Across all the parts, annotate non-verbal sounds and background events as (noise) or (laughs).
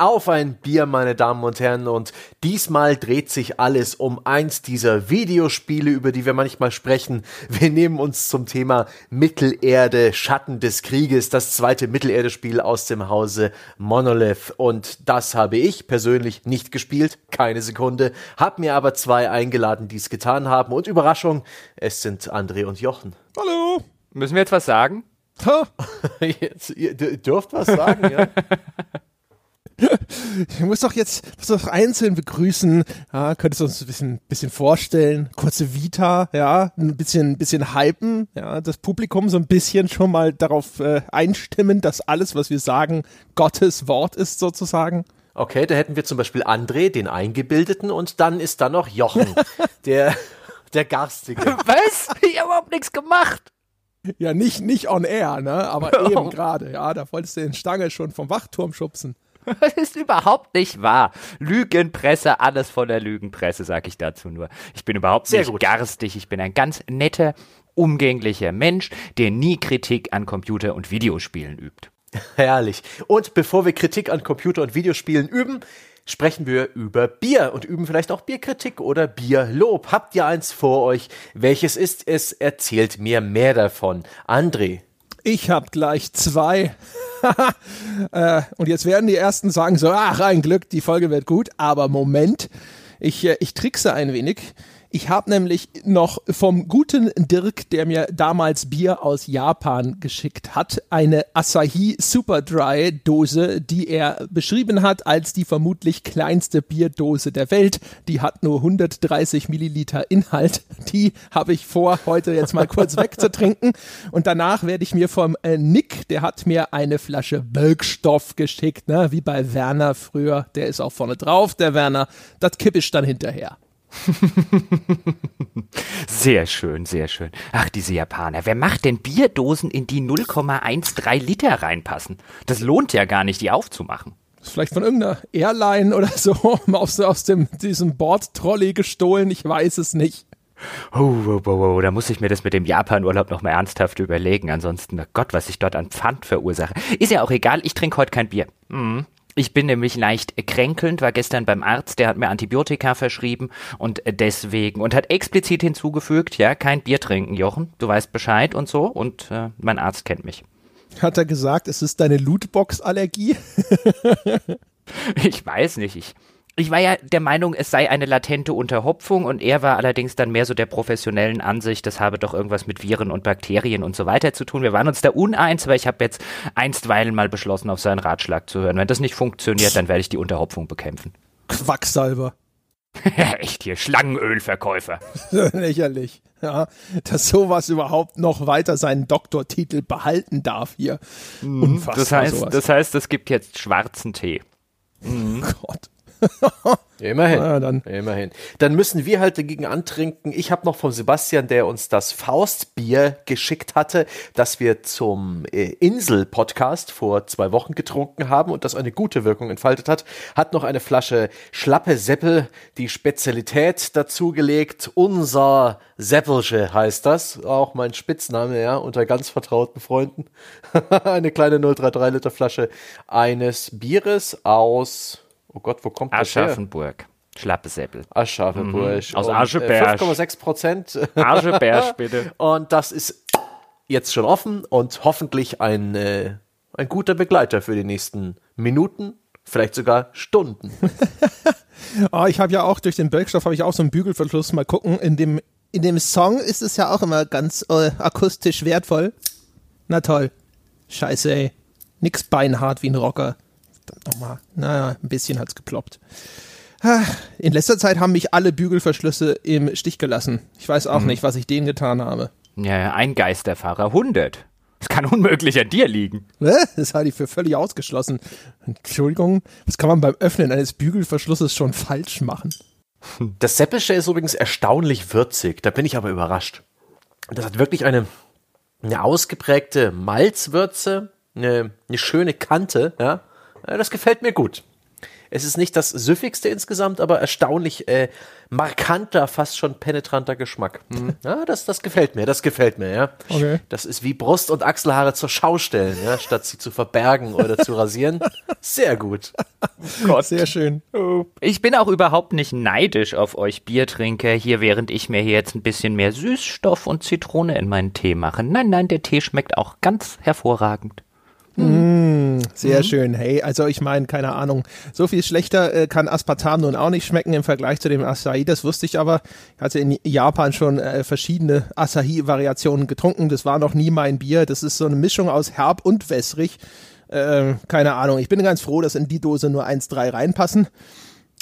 auf ein Bier, meine Damen und Herren. Und diesmal dreht sich alles um eins dieser Videospiele, über die wir manchmal sprechen. Wir nehmen uns zum Thema Mittelerde, Schatten des Krieges, das zweite Mittelerde-Spiel aus dem Hause Monolith. Und das habe ich persönlich nicht gespielt, keine Sekunde, habe mir aber zwei eingeladen, die es getan haben. Und Überraschung, es sind André und Jochen. Hallo. Müssen wir jetzt was sagen? (laughs) Jetzt, ihr dürft was sagen, ja. (laughs) (laughs) Ich muss doch jetzt muss doch einzeln begrüßen. Ja, könntest du uns ein bisschen, bisschen vorstellen? Kurze Vita, ja, ein bisschen, ein bisschen hypen, ja, das Publikum so ein bisschen schon mal darauf äh, einstimmen, dass alles, was wir sagen, Gottes Wort ist sozusagen. Okay, da hätten wir zum Beispiel André, den Eingebildeten, und dann ist da noch Jochen, (laughs) der, der Garstige. Was? Ich habe überhaupt nichts gemacht. Ja, nicht, nicht on air, ne? Aber (laughs) eben gerade, ja, da wolltest du den Stange schon vom Wachturm schubsen. (laughs) Das ist überhaupt nicht wahr. Lügenpresse, alles von der Lügenpresse, sag ich dazu nur. Ich bin überhaupt Sehr nicht gut. garstig, ich bin ein ganz netter, umgänglicher Mensch, der nie Kritik an Computer- und Videospielen übt. (laughs) Herrlich. Und bevor wir Kritik an Computer- und Videospielen üben, sprechen wir über Bier und üben vielleicht auch Bierkritik oder Bierlob. Habt ihr eins vor euch? Welches ist es? Erzählt mir mehr davon. André. Ich hab gleich zwei. (laughs) äh, und jetzt werden die ersten sagen so, ach, ein Glück, die Folge wird gut. Aber Moment, ich, äh, ich trickse ein wenig. Ich habe nämlich noch vom guten Dirk, der mir damals Bier aus Japan geschickt hat, eine Asahi Super Dry Dose, die er beschrieben hat als die vermutlich kleinste Bierdose der Welt. Die hat nur 130 Milliliter Inhalt. Die habe ich vor, heute jetzt mal kurz wegzutrinken. Und danach werde ich mir vom äh, Nick, der hat mir eine Flasche Bölkstoff geschickt, ne? wie bei Werner früher. Der ist auch vorne drauf, der Werner. Das kippe ich dann hinterher. (laughs) sehr schön, sehr schön. Ach, diese Japaner. Wer macht denn Bierdosen, in die 0,13 Liter reinpassen? Das lohnt ja gar nicht, die aufzumachen. Vielleicht von irgendeiner Airline oder so (laughs) aus, aus dem, diesem Bordtrolley gestohlen, ich weiß es nicht. Oh, oh, oh, oh, da muss ich mir das mit dem Japan-Urlaub nochmal ernsthaft überlegen. Ansonsten, oh Gott, was ich dort an Pfand verursache. Ist ja auch egal, ich trinke heute kein Bier. Mhm. Ich bin nämlich leicht kränkelnd, war gestern beim Arzt, der hat mir Antibiotika verschrieben und deswegen und hat explizit hinzugefügt, ja, kein Bier trinken, Jochen, du weißt Bescheid und so und äh, mein Arzt kennt mich. Hat er gesagt, es ist deine Lootbox-Allergie? (laughs) ich weiß nicht, ich ich war ja der Meinung, es sei eine latente Unterhopfung und er war allerdings dann mehr so der professionellen Ansicht, das habe doch irgendwas mit Viren und Bakterien und so weiter zu tun. Wir waren uns da uneins, aber ich habe jetzt einstweilen mal beschlossen, auf seinen Ratschlag zu hören. Wenn das nicht funktioniert, dann werde ich die Unterhopfung bekämpfen. Quacksalber. (laughs) Echt hier, Schlangenölverkäufer. (laughs) Lächerlich. Ja, dass sowas überhaupt noch weiter seinen Doktortitel behalten darf hier. Mhm. Unfassbar. Das heißt, sowas. das heißt, es gibt jetzt schwarzen Tee. Mhm. (laughs) Gott. (laughs) Immerhin. Ja, dann. Immerhin. Dann müssen wir halt dagegen antrinken. Ich habe noch von Sebastian, der uns das Faustbier geschickt hatte, das wir zum äh, Insel-Podcast vor zwei Wochen getrunken haben und das eine gute Wirkung entfaltet hat, hat noch eine Flasche Schlappe Seppel, die Spezialität dazugelegt. Unser Seppelsche heißt das. Auch mein Spitzname, ja, unter ganz vertrauten Freunden. (laughs) eine kleine 033 Liter Flasche eines Bieres aus Oh Gott, wo kommt das her? Aschaffenburg. Schlappesäppel. Aschaffenburg. Mhm. Aus Ascheberg. 5,6 Prozent. Ascheberg, (laughs) bitte. Und das ist jetzt schon offen und hoffentlich ein, äh, ein guter Begleiter für die nächsten Minuten, vielleicht sogar Stunden. oh, (laughs) ich habe ja auch durch den Bölkstoff habe ich auch so einen Bügelverschluss. Mal gucken. In dem, in dem Song ist es ja auch immer ganz äh, akustisch wertvoll. Na toll. Scheiße, ey. Nix beinhart wie ein Rocker nochmal, naja, ein bisschen hat's geploppt. In letzter Zeit haben mich alle Bügelverschlüsse im Stich gelassen. Ich weiß auch mhm. nicht, was ich denen getan habe. Ja, ein Geisterfahrer, 100. Das kann unmöglich an dir liegen. Das halte ich für völlig ausgeschlossen. Entschuldigung, was kann man beim Öffnen eines Bügelverschlusses schon falsch machen? Das Seppische ist übrigens erstaunlich würzig. Da bin ich aber überrascht. Das hat wirklich eine, eine ausgeprägte Malzwürze, eine, eine schöne Kante, ja. Das gefällt mir gut. Es ist nicht das süffigste insgesamt, aber erstaunlich äh, markanter, fast schon penetranter Geschmack. Hm. Ja, das, das gefällt mir, das gefällt mir, ja. Okay. Das ist wie Brust- und Achselhaare zur Schau stellen, ja, statt sie zu verbergen oder zu rasieren. Sehr gut. Gott. Sehr schön. Ich bin auch überhaupt nicht neidisch auf euch Biertrinker hier, während ich mir hier jetzt ein bisschen mehr Süßstoff und Zitrone in meinen Tee mache. Nein, nein, der Tee schmeckt auch ganz hervorragend. Mm, sehr mhm. schön. Hey, also ich meine, keine Ahnung, so viel schlechter äh, kann Aspartam nun auch nicht schmecken im Vergleich zu dem Asahi. Das wusste ich aber. Ich hatte in Japan schon äh, verschiedene Asahi-Variationen getrunken. Das war noch nie mein Bier. Das ist so eine Mischung aus herb und wässrig. Äh, keine Ahnung. Ich bin ganz froh, dass in die Dose nur 1,3 reinpassen.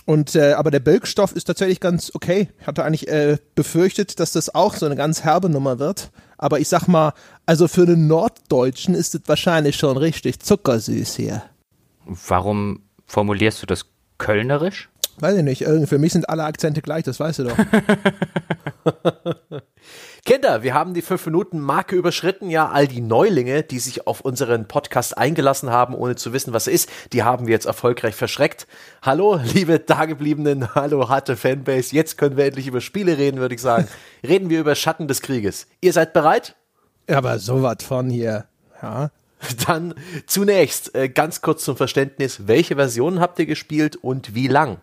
Und äh, aber der Bölkstoff ist tatsächlich ganz okay. Ich hatte eigentlich äh, befürchtet, dass das auch so eine ganz herbe Nummer wird. Aber ich sag mal, also für einen Norddeutschen ist es wahrscheinlich schon richtig zuckersüß hier. Warum formulierst du das kölnerisch? Weiß ich nicht. Für mich sind alle Akzente gleich, das weißt du doch. (laughs) Kinder, wir haben die fünf Minuten Marke überschritten. Ja, all die Neulinge, die sich auf unseren Podcast eingelassen haben, ohne zu wissen, was er ist, die haben wir jetzt erfolgreich verschreckt. Hallo, liebe Dagebliebenen, hallo, harte Fanbase. Jetzt können wir endlich über Spiele reden, würde ich sagen. (laughs) Reden wir über Schatten des Krieges. Ihr seid bereit? Ja, aber sowas von hier. Ja. (laughs) Dann zunächst äh, ganz kurz zum Verständnis, welche Versionen habt ihr gespielt und wie lang?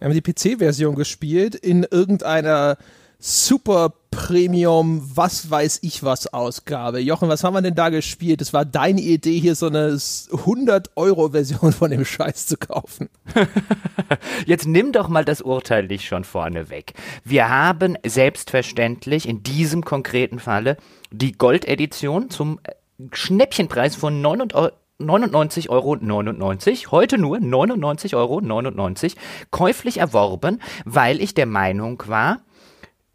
Wir haben die PC-Version gespielt in irgendeiner Super Premium, was weiß ich was Ausgabe. Jochen, was haben wir denn da gespielt? Es war deine Idee, hier so eine 100-Euro-Version von dem Scheiß zu kaufen. (laughs) Jetzt nimm doch mal das Urteil nicht schon vorne weg. Wir haben selbstverständlich in diesem konkreten Falle die Gold-Edition zum Schnäppchenpreis von 99 99,99 Euro, heute nur 99,99 Euro, käuflich erworben, weil ich der Meinung war,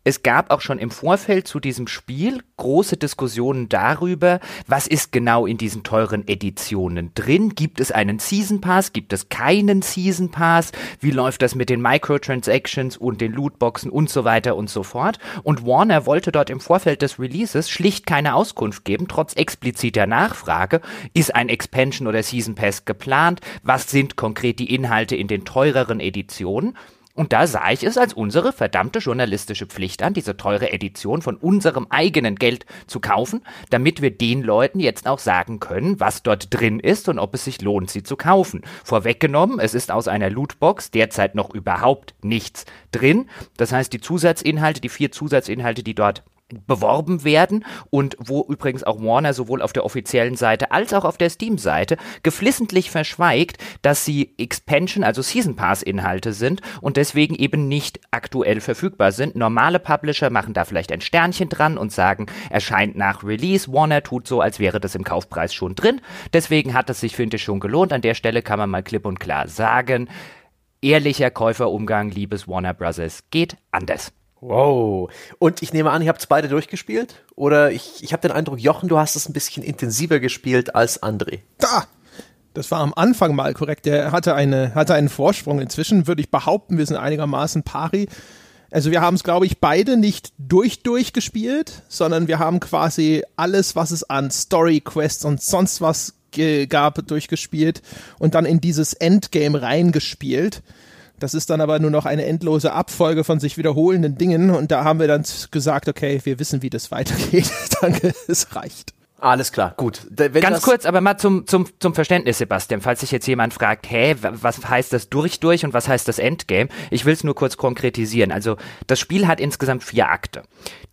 es gab auch schon im Vorfeld zu diesem Spiel große Diskussionen darüber, was ist genau in diesen teuren Editionen drin? Gibt es einen Season Pass? Gibt es keinen Season Pass? Wie läuft das mit den Microtransactions und den Lootboxen und so weiter und so fort? Und Warner wollte dort im Vorfeld des Releases schlicht keine Auskunft geben, trotz expliziter Nachfrage. Ist ein Expansion oder Season Pass geplant? Was sind konkret die Inhalte in den teureren Editionen? Und da sah ich es als unsere verdammte journalistische Pflicht an, diese teure Edition von unserem eigenen Geld zu kaufen, damit wir den Leuten jetzt auch sagen können, was dort drin ist und ob es sich lohnt, sie zu kaufen. Vorweggenommen, es ist aus einer Lootbox derzeit noch überhaupt nichts drin. Das heißt, die Zusatzinhalte, die vier Zusatzinhalte, die dort beworben werden und wo übrigens auch Warner sowohl auf der offiziellen Seite als auch auf der Steam-Seite geflissentlich verschweigt, dass sie Expansion, also Season Pass-Inhalte sind und deswegen eben nicht aktuell verfügbar sind. Normale Publisher machen da vielleicht ein Sternchen dran und sagen, erscheint nach Release. Warner tut so, als wäre das im Kaufpreis schon drin. Deswegen hat es sich, finde ich, schon gelohnt. An der Stelle kann man mal klipp und klar sagen, ehrlicher Käuferumgang, liebes Warner Brothers, geht anders. Wow. Und ich nehme an, ihr habt es beide durchgespielt? Oder ich, ich habe den Eindruck, Jochen, du hast es ein bisschen intensiver gespielt als André. Da! Das war am Anfang mal korrekt. Der hatte, eine, hatte einen Vorsprung. Inzwischen würde ich behaupten, wir sind einigermaßen pari. Also wir haben es, glaube ich, beide nicht durch durchgespielt, sondern wir haben quasi alles, was es an Story Quests und sonst was gab, durchgespielt und dann in dieses Endgame reingespielt. Das ist dann aber nur noch eine endlose Abfolge von sich wiederholenden Dingen und da haben wir dann gesagt, okay, wir wissen, wie das weitergeht. (laughs) Danke, es reicht. Alles klar, gut. Wenn Ganz kurz, aber mal zum, zum, zum Verständnis, Sebastian, falls sich jetzt jemand fragt, hä, was heißt das durch durch und was heißt das Endgame? Ich will es nur kurz konkretisieren. Also das Spiel hat insgesamt vier Akte.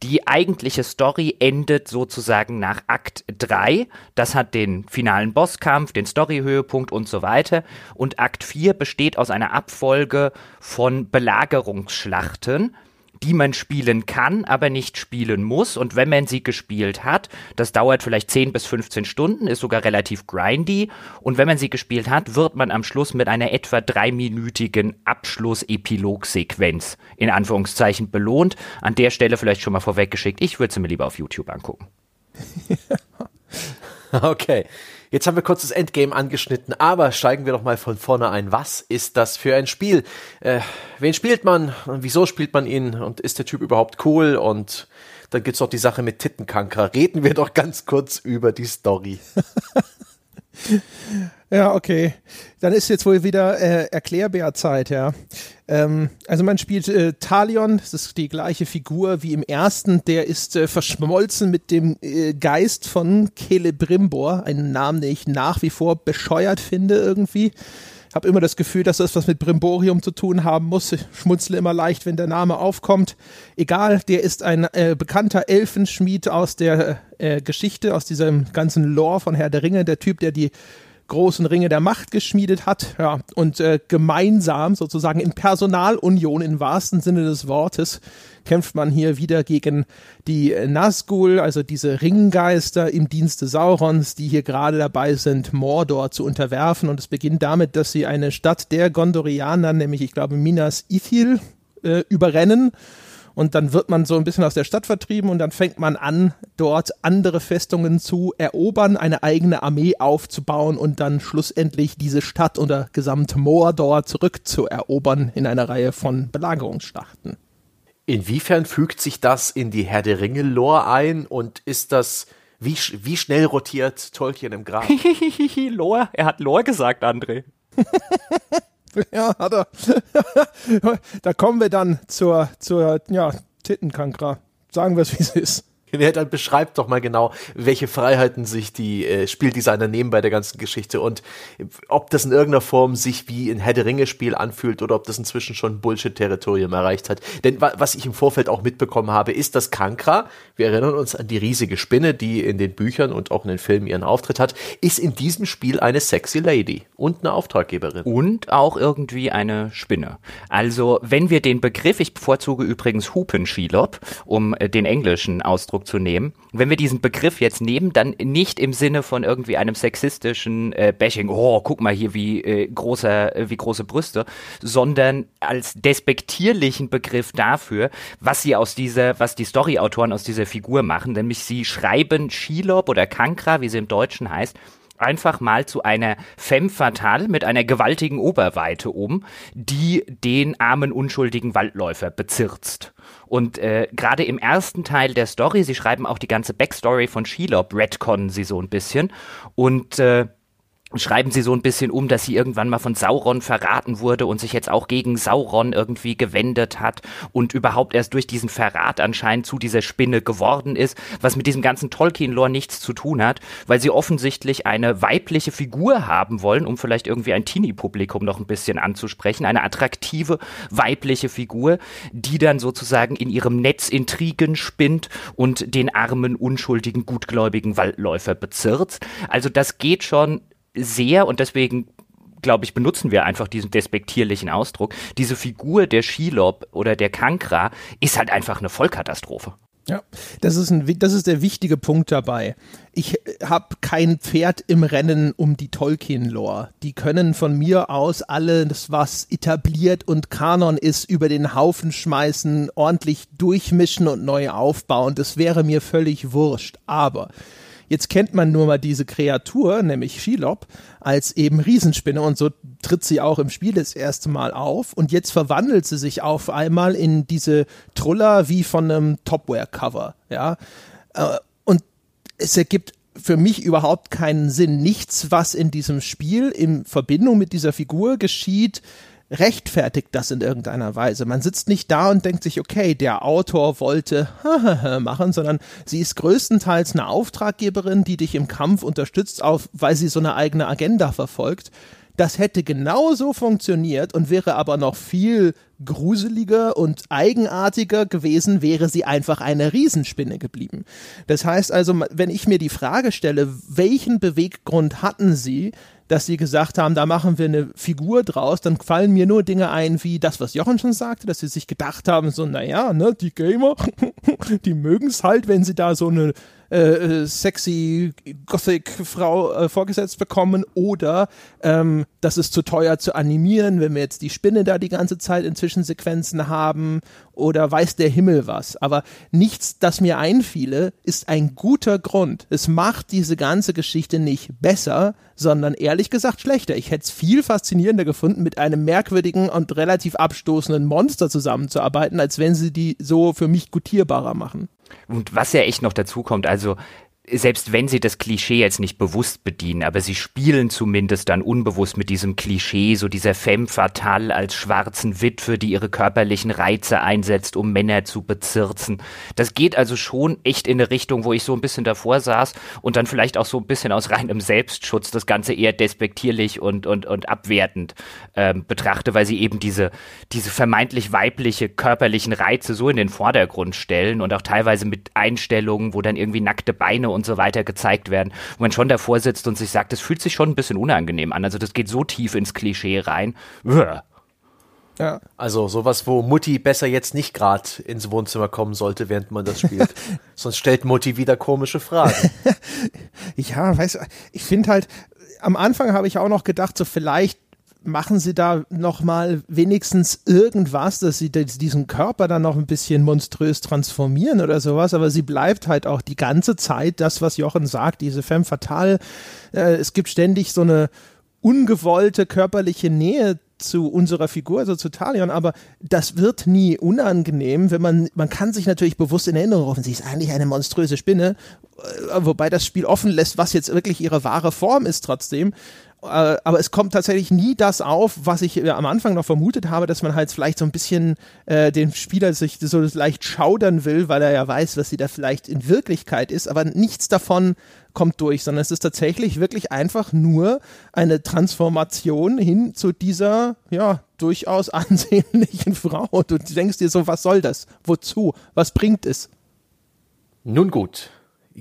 Die eigentliche Story endet sozusagen nach Akt 3. Das hat den finalen Bosskampf, den Storyhöhepunkt und so weiter. Und Akt 4 besteht aus einer Abfolge von Belagerungsschlachten die man spielen kann, aber nicht spielen muss. Und wenn man sie gespielt hat, das dauert vielleicht 10 bis 15 Stunden, ist sogar relativ grindy. Und wenn man sie gespielt hat, wird man am Schluss mit einer etwa dreiminütigen Abschluss-Epilog-Sequenz in Anführungszeichen belohnt. An der Stelle vielleicht schon mal vorweggeschickt, ich würde sie mir lieber auf YouTube angucken. (laughs) okay. Jetzt haben wir kurz das Endgame angeschnitten, aber steigen wir doch mal von vorne ein. Was ist das für ein Spiel? Äh, wen spielt man? Und wieso spielt man ihn? Und ist der Typ überhaupt cool? Und dann gibt's noch die Sache mit Tittenkanker. Reden wir doch ganz kurz über die Story. (laughs) Ja, okay. Dann ist jetzt wohl wieder äh, Erklärbärzeit, ja. Ähm, also man spielt äh, Talion, das ist die gleiche Figur wie im ersten. Der ist äh, verschmolzen mit dem äh, Geist von Celebrimbor, einen Namen, den ich nach wie vor bescheuert finde irgendwie habe immer das Gefühl, dass das was mit Brimborium zu tun haben muss. Ich schmunzle immer leicht, wenn der Name aufkommt. Egal, der ist ein äh, bekannter Elfenschmied aus der äh, Geschichte, aus diesem ganzen Lore von Herr der Ringe, der Typ, der die großen Ringe der Macht geschmiedet hat, ja, und äh, gemeinsam sozusagen in Personalunion im wahrsten Sinne des Wortes kämpft man hier wieder gegen die Nazgul, also diese Ringgeister im Dienste Saurons, die hier gerade dabei sind, Mordor zu unterwerfen. Und es beginnt damit, dass sie eine Stadt der Gondorianer, nämlich ich glaube Minas Ithil, äh, überrennen und dann wird man so ein bisschen aus der Stadt vertrieben und dann fängt man an, dort andere Festungen zu erobern, eine eigene Armee aufzubauen und dann schlussendlich diese Stadt oder gesamte Mordor zurückzuerobern in einer Reihe von Belagerungsschlachten. Inwiefern fügt sich das in die Herr der Ringe Lore ein und ist das wie, wie schnell rotiert Tolkien im Grab? (laughs) Lore, er hat Lore gesagt, André. (laughs) (laughs) Ja, hat er. (laughs) da kommen wir dann zur, zur ja, Tittenkankra. Sagen wir es, wie es ist. Ja, dann beschreibt doch mal genau, welche Freiheiten sich die äh, Spieldesigner nehmen bei der ganzen Geschichte und ob das in irgendeiner Form sich wie ein Herr der Ringe Spiel anfühlt oder ob das inzwischen schon Bullshit-Territorium erreicht hat. Denn wa was ich im Vorfeld auch mitbekommen habe, ist, dass Kankra, wir erinnern uns an die riesige Spinne, die in den Büchern und auch in den Filmen ihren Auftritt hat, ist in diesem Spiel eine sexy Lady und eine Auftraggeberin. Und auch irgendwie eine Spinne. Also, wenn wir den Begriff, ich bevorzuge übrigens Hupenschielop, um äh, den englischen Ausdruck Ausdruck zu nehmen. Wenn wir diesen Begriff jetzt nehmen, dann nicht im Sinne von irgendwie einem sexistischen äh, Bashing, oh, guck mal hier, wie, äh, großer, äh, wie große Brüste, sondern als despektierlichen Begriff dafür, was sie aus dieser, was die Storyautoren aus dieser Figur machen, nämlich sie schreiben Shelob oder Kankra, wie sie im Deutschen heißt, einfach mal zu einer Femme fatale mit einer gewaltigen Oberweite um, die den armen, unschuldigen Waldläufer bezirzt. Und äh, gerade im ersten Teil der Story, sie schreiben auch die ganze Backstory von Shelob, retconnen sie so ein bisschen. Und äh, schreiben sie so ein bisschen um, dass sie irgendwann mal von Sauron verraten wurde und sich jetzt auch gegen Sauron irgendwie gewendet hat und überhaupt erst durch diesen Verrat anscheinend zu dieser Spinne geworden ist, was mit diesem ganzen Tolkien-Lore nichts zu tun hat, weil sie offensichtlich eine weibliche Figur haben wollen, um vielleicht irgendwie ein Teenie-Publikum noch ein bisschen anzusprechen, eine attraktive weibliche Figur, die dann sozusagen in ihrem Netz Intrigen spinnt und den armen, unschuldigen, gutgläubigen Waldläufer bezirzt. Also das geht schon sehr und deswegen glaube ich, benutzen wir einfach diesen despektierlichen Ausdruck. Diese Figur der Shelob oder der Kankra ist halt einfach eine Vollkatastrophe. Ja, das ist, ein, das ist der wichtige Punkt dabei. Ich habe kein Pferd im Rennen um die Tolkien-Lore. Die können von mir aus alles, was etabliert und Kanon ist, über den Haufen schmeißen, ordentlich durchmischen und neu aufbauen. Das wäre mir völlig wurscht. Aber Jetzt kennt man nur mal diese Kreatur, nämlich Shelob, als eben Riesenspinne und so tritt sie auch im Spiel das erste Mal auf und jetzt verwandelt sie sich auf einmal in diese Truller wie von einem Topware-Cover, ja. Äh, und es ergibt für mich überhaupt keinen Sinn. Nichts, was in diesem Spiel in Verbindung mit dieser Figur geschieht, rechtfertigt das in irgendeiner Weise. Man sitzt nicht da und denkt sich, okay, der Autor wollte (laughs) machen, sondern sie ist größtenteils eine Auftraggeberin, die dich im Kampf unterstützt, auf, weil sie so eine eigene Agenda verfolgt. Das hätte genauso funktioniert und wäre aber noch viel gruseliger und eigenartiger gewesen, wäre sie einfach eine Riesenspinne geblieben. Das heißt also, wenn ich mir die Frage stelle, welchen Beweggrund hatten sie, dass sie gesagt haben, da machen wir eine Figur draus, dann fallen mir nur Dinge ein, wie das, was Jochen schon sagte, dass sie sich gedacht haben, so, naja, ne, die Gamer, (laughs) die mögen es halt, wenn sie da so eine äh, äh, sexy Gothic-Frau äh, vorgesetzt bekommen oder ähm, das ist zu teuer zu animieren, wenn wir jetzt die Spinne da die ganze Zeit in Zwischensequenzen haben oder weiß der Himmel was. Aber nichts, das mir einfiele, ist ein guter Grund. Es macht diese ganze Geschichte nicht besser, sondern ehrlich gesagt schlechter. Ich hätte es viel faszinierender gefunden, mit einem merkwürdigen und relativ abstoßenden Monster zusammenzuarbeiten, als wenn sie die so für mich gutierbarer machen. Und was ja echt noch dazu kommt, also selbst wenn sie das Klischee jetzt nicht bewusst bedienen, aber sie spielen zumindest dann unbewusst mit diesem Klischee, so dieser femme fatale als schwarzen Witwe, die ihre körperlichen Reize einsetzt, um Männer zu bezirzen. Das geht also schon echt in eine Richtung, wo ich so ein bisschen davor saß und dann vielleicht auch so ein bisschen aus reinem Selbstschutz das Ganze eher despektierlich und, und, und abwertend ähm, betrachte, weil sie eben diese, diese vermeintlich weibliche körperlichen Reize so in den Vordergrund stellen und auch teilweise mit Einstellungen, wo dann irgendwie nackte Beine und so weiter gezeigt werden, wo man schon davor sitzt und sich sagt, das fühlt sich schon ein bisschen unangenehm an. Also das geht so tief ins Klischee rein. Uah. Ja. Also sowas, wo Mutti besser jetzt nicht gerade ins Wohnzimmer kommen sollte, während man das spielt. (laughs) Sonst stellt Mutti wieder komische Fragen. (laughs) ja, weißt du, ich finde halt, am Anfang habe ich auch noch gedacht, so vielleicht machen sie da noch mal wenigstens irgendwas, dass sie diesen Körper dann noch ein bisschen monströs transformieren oder sowas, aber sie bleibt halt auch die ganze Zeit das, was Jochen sagt, diese femme fatale. Äh, es gibt ständig so eine ungewollte körperliche Nähe zu unserer Figur, also zu Talion, aber das wird nie unangenehm, wenn man, man kann sich natürlich bewusst in Erinnerung rufen, sie ist eigentlich eine monströse Spinne, äh, wobei das Spiel offen lässt, was jetzt wirklich ihre wahre Form ist trotzdem. Äh, aber es kommt tatsächlich nie das auf, was ich äh, am Anfang noch vermutet habe, dass man halt vielleicht so ein bisschen äh, den Spieler sich so leicht schaudern will, weil er ja weiß, was sie da vielleicht in Wirklichkeit ist, aber nichts davon kommt durch, sondern es ist tatsächlich wirklich einfach nur eine Transformation hin zu dieser, ja, durchaus (laughs) ansehnlichen Frau. Und du denkst dir so, was soll das? Wozu? Was bringt es? Nun gut,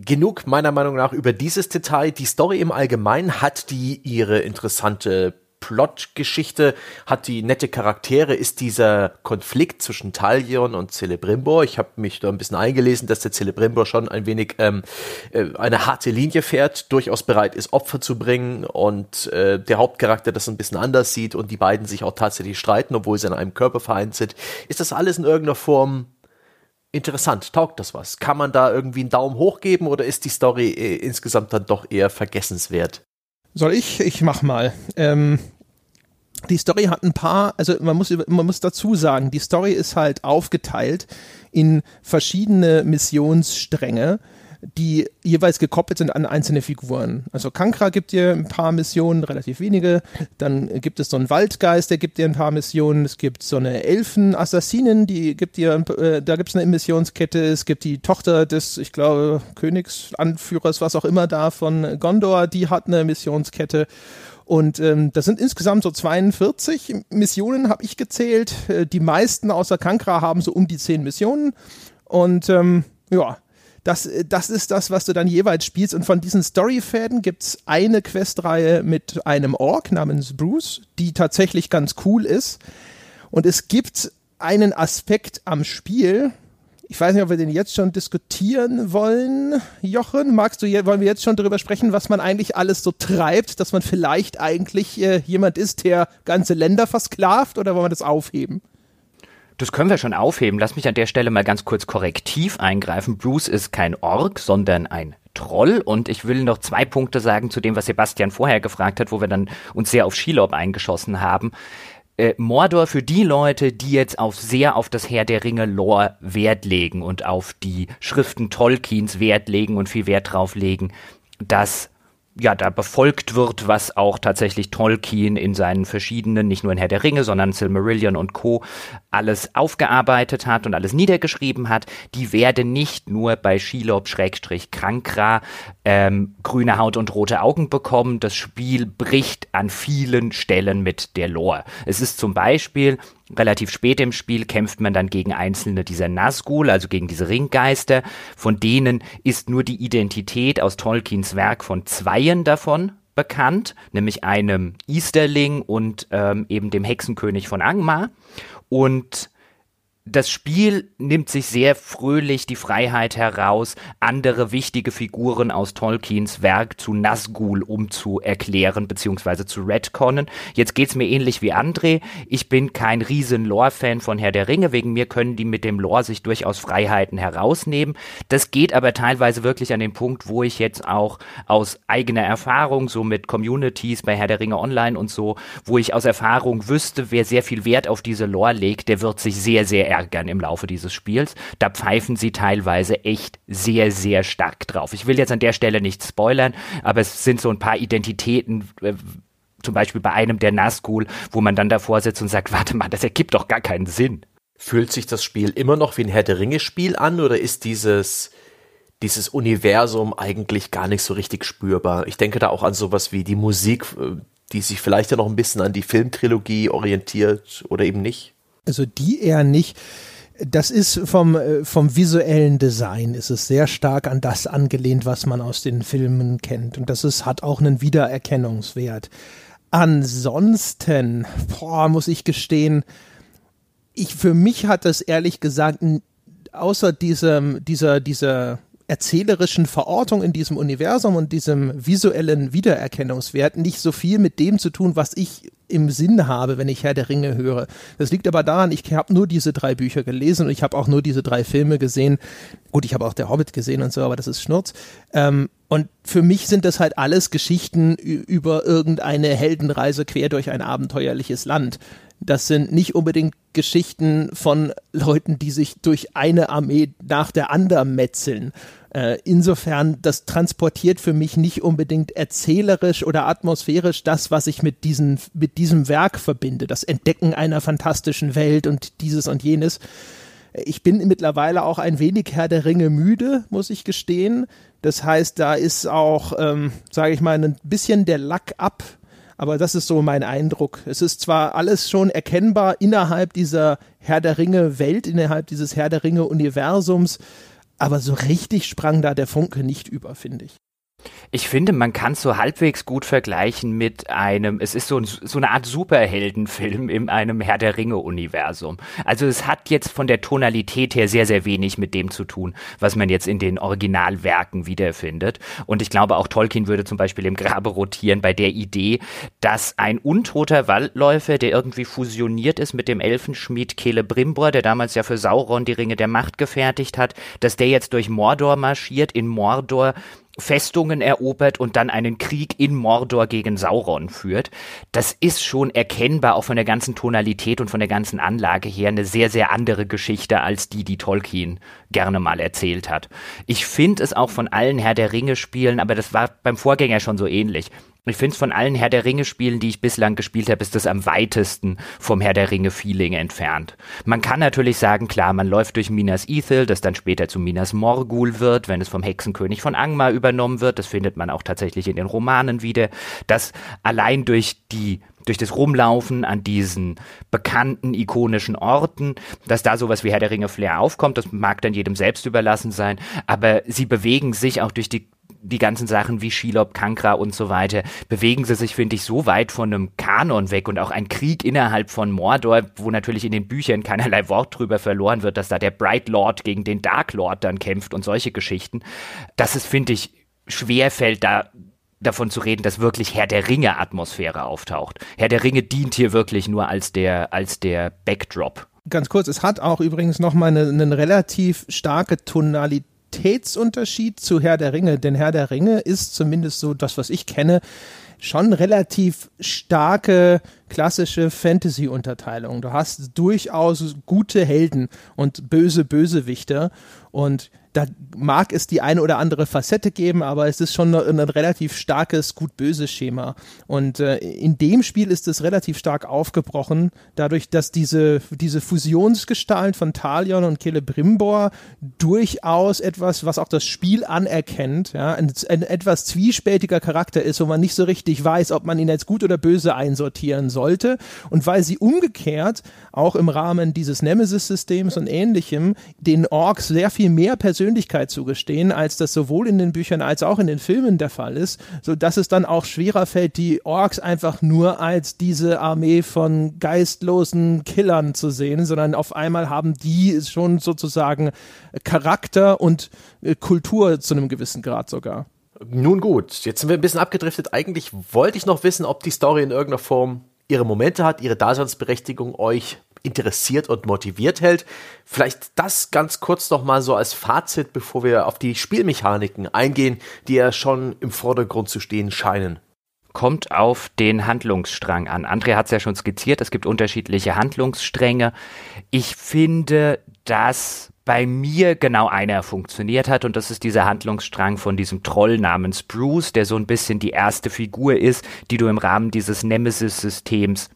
genug meiner Meinung nach über dieses Detail. Die Story im Allgemeinen hat die ihre interessante Plotgeschichte, hat die nette Charaktere, ist dieser Konflikt zwischen Talion und Celebrimbor. Ich habe mich da ein bisschen eingelesen, dass der Celebrimbor schon ein wenig ähm, äh, eine harte Linie fährt, durchaus bereit ist, Opfer zu bringen und äh, der Hauptcharakter das ein bisschen anders sieht und die beiden sich auch tatsächlich streiten, obwohl sie in einem Körper vereint sind. Ist das alles in irgendeiner Form interessant? Taugt das was? Kann man da irgendwie einen Daumen hoch geben oder ist die Story äh, insgesamt dann doch eher vergessenswert? Soll ich? Ich mach mal. Ähm, die Story hat ein paar, also man muss, man muss dazu sagen, die Story ist halt aufgeteilt in verschiedene Missionsstränge die jeweils gekoppelt sind an einzelne Figuren. Also Kankra gibt dir ein paar Missionen, relativ wenige. Dann gibt es so einen Waldgeist, der gibt dir ein paar Missionen. Es gibt so eine Elfen-Assassinin, die gibt dir, äh, da gibt es eine Missionskette. Es gibt die Tochter des, ich glaube, Königsanführers, was auch immer da von Gondor, die hat eine Missionskette. Und ähm, das sind insgesamt so 42 Missionen, habe ich gezählt. Äh, die meisten außer Kankra haben so um die 10 Missionen. Und ähm, ja, das, das ist das, was du dann jeweils spielst. Und von diesen Storyfäden gibt es eine Questreihe mit einem Ork namens Bruce, die tatsächlich ganz cool ist. Und es gibt einen Aspekt am Spiel, ich weiß nicht, ob wir den jetzt schon diskutieren wollen. Jochen, magst du, wollen wir jetzt schon darüber sprechen, was man eigentlich alles so treibt, dass man vielleicht eigentlich äh, jemand ist, der ganze Länder versklavt oder wollen wir das aufheben? Das können wir schon aufheben. Lass mich an der Stelle mal ganz kurz korrektiv eingreifen. Bruce ist kein Ork, sondern ein Troll. Und ich will noch zwei Punkte sagen zu dem, was Sebastian vorher gefragt hat, wo wir dann uns sehr auf Shelob eingeschossen haben. Äh, Mordor für die Leute, die jetzt auf sehr auf das Herr der Ringe Lore Wert legen und auf die Schriften Tolkiens Wert legen und viel Wert drauf legen, dass ja, da befolgt wird, was auch tatsächlich Tolkien in seinen verschiedenen, nicht nur in Herr der Ringe, sondern Silmarillion und Co. alles aufgearbeitet hat und alles niedergeschrieben hat, die werden nicht nur bei Shelob-Krankra ähm, grüne Haut und rote Augen bekommen. Das Spiel bricht an vielen Stellen mit der Lore. Es ist zum Beispiel Relativ spät im Spiel kämpft man dann gegen einzelne dieser Nazgul, also gegen diese Ringgeister. Von denen ist nur die Identität aus Tolkiens Werk von zweien davon bekannt, nämlich einem Easterling und ähm, eben dem Hexenkönig von Angmar. Und das Spiel nimmt sich sehr fröhlich die Freiheit heraus, andere wichtige Figuren aus Tolkiens Werk zu Nazgul umzuerklären bzw. zu retconnen. Jetzt geht's mir ähnlich wie André. Ich bin kein riesen Lore-Fan von Herr der Ringe. Wegen mir können die mit dem Lore sich durchaus Freiheiten herausnehmen. Das geht aber teilweise wirklich an den Punkt, wo ich jetzt auch aus eigener Erfahrung, so mit Communities bei Herr der Ringe Online und so, wo ich aus Erfahrung wüsste, wer sehr viel Wert auf diese Lore legt, der wird sich sehr, sehr ärgern im Laufe dieses Spiels. Da pfeifen sie teilweise echt sehr, sehr stark drauf. Ich will jetzt an der Stelle nicht spoilern, aber es sind so ein paar Identitäten, äh, zum Beispiel bei einem der Nazgul, wo man dann davor sitzt und sagt, (laughs) warte mal, das ergibt doch gar keinen Sinn. Fühlt sich das Spiel immer noch wie ein Herr der Ringe Spiel an oder ist dieses dieses Universum eigentlich gar nicht so richtig spürbar? Ich denke da auch an sowas wie die Musik, äh, die sich vielleicht ja noch ein bisschen an die Filmtrilogie orientiert oder eben nicht. Also die eher nicht. Das ist vom, äh, vom visuellen Design ist es sehr stark an das angelehnt, was man aus den Filmen kennt. Und das ist, hat auch einen Wiedererkennungswert. Ansonsten, boah, muss ich gestehen, ich, für mich hat das ehrlich gesagt, außer diesem, dieser, dieser erzählerischen Verortung in diesem Universum und diesem visuellen Wiedererkennungswert nicht so viel mit dem zu tun, was ich im Sinn habe, wenn ich Herr der Ringe höre. Das liegt aber daran, ich habe nur diese drei Bücher gelesen und ich habe auch nur diese drei Filme gesehen. Gut, ich habe auch Der Hobbit gesehen und so, aber das ist Schnurz. Ähm, und für mich sind das halt alles Geschichten über irgendeine Heldenreise quer durch ein abenteuerliches Land. Das sind nicht unbedingt Geschichten von Leuten, die sich durch eine Armee nach der anderen metzeln. Äh, insofern, das transportiert für mich nicht unbedingt erzählerisch oder atmosphärisch das, was ich mit, diesen, mit diesem Werk verbinde. Das Entdecken einer fantastischen Welt und dieses und jenes. Ich bin mittlerweile auch ein wenig Herr der Ringe müde, muss ich gestehen. Das heißt, da ist auch, ähm, sage ich mal, ein bisschen der Lack ab aber das ist so mein Eindruck. Es ist zwar alles schon erkennbar innerhalb dieser Herr der Ringe Welt, innerhalb dieses Herr der Ringe Universums, aber so richtig sprang da der Funke nicht über, finde ich. Ich finde, man kann es so halbwegs gut vergleichen mit einem, es ist so, so eine Art Superheldenfilm in einem Herr der Ringe-Universum. Also es hat jetzt von der Tonalität her sehr, sehr wenig mit dem zu tun, was man jetzt in den Originalwerken wiederfindet. Und ich glaube, auch Tolkien würde zum Beispiel im Grabe rotieren bei der Idee, dass ein untoter Waldläufer, der irgendwie fusioniert ist mit dem Elfenschmied Celebrimbor, der damals ja für Sauron die Ringe der Macht gefertigt hat, dass der jetzt durch Mordor marschiert, in Mordor Festungen erobert und dann einen Krieg in Mordor gegen Sauron führt. Das ist schon erkennbar auch von der ganzen Tonalität und von der ganzen Anlage her eine sehr, sehr andere Geschichte als die, die Tolkien gerne mal erzählt hat. Ich finde es auch von allen Herr der Ringe Spielen, aber das war beim Vorgänger schon so ähnlich. Ich finde es von allen Herr der Ringe Spielen, die ich bislang gespielt habe, ist das am weitesten vom Herr der Ringe Feeling entfernt. Man kann natürlich sagen, klar, man läuft durch Minas Ithil, das dann später zu Minas Morgul wird, wenn es vom Hexenkönig von Angmar übernommen wird. Das findet man auch tatsächlich in den Romanen wieder. Das allein durch die durch das Rumlaufen an diesen bekannten, ikonischen Orten, dass da sowas wie Herr der Ringe Flair aufkommt, das mag dann jedem selbst überlassen sein, aber sie bewegen sich auch durch die die ganzen Sachen wie Shilob, Kankra und so weiter, bewegen sie sich, finde ich, so weit von einem Kanon weg und auch ein Krieg innerhalb von Mordor, wo natürlich in den Büchern keinerlei Wort drüber verloren wird, dass da der Bright Lord gegen den Dark Lord dann kämpft und solche Geschichten, dass es, finde ich, schwer fällt, da davon zu reden, dass wirklich Herr der Ringe Atmosphäre auftaucht. Herr der Ringe dient hier wirklich nur als der, als der Backdrop. Ganz kurz, es hat auch übrigens nochmal eine, eine relativ starke Tonalität Qualitätsunterschied zu Herr der Ringe, denn Herr der Ringe ist zumindest so das, was ich kenne, schon relativ starke klassische Fantasy-Unterteilung. Du hast durchaus gute Helden und böse Bösewichter und da mag es die eine oder andere Facette geben, aber es ist schon ein, relativ starkes Gut-Böse-Schema. Und äh, in dem Spiel ist es relativ stark aufgebrochen, dadurch, dass diese, diese Fusionsgestalt von Talion und Celebrimbor durchaus etwas, was auch das Spiel anerkennt, ja, ein, ein etwas zwiespältiger Charakter ist, wo man nicht so richtig weiß, ob man ihn als gut oder böse einsortieren sollte. Und weil sie umgekehrt auch im Rahmen dieses Nemesis-Systems und ähnlichem den Orks sehr viel mehr persönlich Persönlichkeit zugestehen, als das sowohl in den Büchern als auch in den Filmen der Fall ist, so dass es dann auch schwerer fällt, die Orks einfach nur als diese Armee von geistlosen Killern zu sehen, sondern auf einmal haben die schon sozusagen Charakter und äh, Kultur zu einem gewissen Grad sogar. Nun gut, jetzt sind wir ein bisschen abgedriftet. Eigentlich wollte ich noch wissen, ob die Story in irgendeiner Form ihre Momente hat, ihre Daseinsberechtigung euch interessiert und motiviert hält. Vielleicht das ganz kurz noch mal so als Fazit, bevor wir auf die Spielmechaniken eingehen, die ja schon im Vordergrund zu stehen scheinen. kommt auf den Handlungsstrang an. André hat es ja schon skizziert, es gibt unterschiedliche Handlungsstränge. Ich finde, dass bei mir genau einer funktioniert hat und das ist dieser Handlungsstrang von diesem Troll namens Bruce, der so ein bisschen die erste Figur ist, die du im Rahmen dieses Nemesis-Systems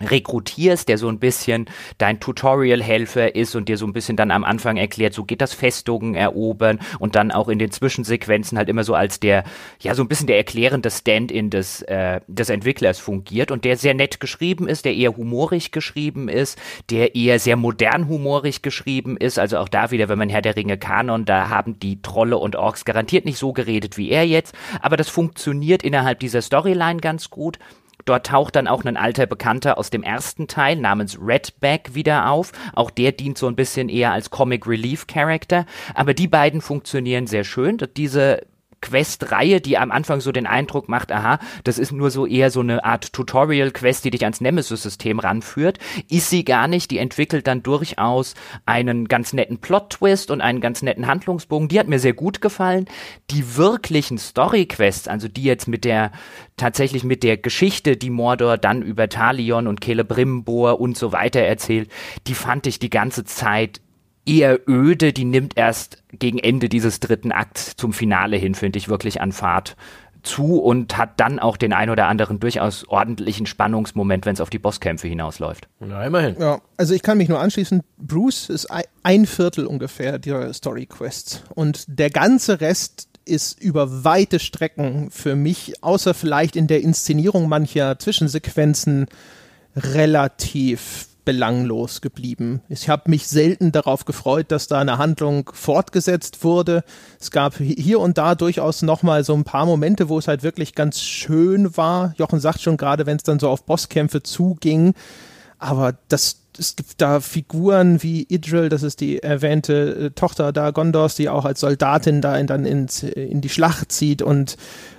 rekrutierst, der so ein bisschen dein Tutorial-Helfer ist und dir so ein bisschen dann am Anfang erklärt, so geht das Festungen erobern und dann auch in den Zwischensequenzen halt immer so als der, ja, so ein bisschen der erklärende Stand-in des, äh, des Entwicklers fungiert und der sehr nett geschrieben ist, der eher humorig geschrieben ist, der eher sehr modern humorig geschrieben ist, also auch da wieder, wenn man Herr der Ringe Kanon, da haben die Trolle und Orks garantiert nicht so geredet wie er jetzt, aber das funktioniert innerhalb dieser Storyline ganz gut Dort taucht dann auch ein alter Bekannter aus dem ersten Teil namens Redback wieder auf. Auch der dient so ein bisschen eher als Comic Relief Character. Aber die beiden funktionieren sehr schön. Diese Quest-Reihe, die am Anfang so den Eindruck macht, aha, das ist nur so eher so eine Art Tutorial-Quest, die dich ans Nemesis-System ranführt, ist sie gar nicht. Die entwickelt dann durchaus einen ganz netten Plot-Twist und einen ganz netten Handlungsbogen. Die hat mir sehr gut gefallen. Die wirklichen Story-Quests, also die jetzt mit der, tatsächlich mit der Geschichte, die Mordor dann über Talion und Celebrimbor und so weiter erzählt, die fand ich die ganze Zeit eher öde, die nimmt erst gegen Ende dieses dritten Akts zum Finale hin, finde ich, wirklich an Fahrt zu und hat dann auch den ein oder anderen durchaus ordentlichen Spannungsmoment, wenn es auf die Bosskämpfe hinausläuft. Na, immerhin. Ja, also ich kann mich nur anschließen, Bruce ist ein Viertel ungefähr der Story Quests und der ganze Rest ist über weite Strecken für mich, außer vielleicht in der Inszenierung mancher Zwischensequenzen, relativ belanglos geblieben. Ich habe mich selten darauf gefreut, dass da eine Handlung fortgesetzt wurde. Es gab hier und da durchaus nochmal so ein paar Momente, wo es halt wirklich ganz schön war. Jochen sagt schon gerade, wenn es dann so auf Bosskämpfe zuging. Aber das es gibt da Figuren wie Idril, das ist die erwähnte äh, Tochter da Gondors, die auch als Soldatin da in, dann ins, in die Schlacht zieht und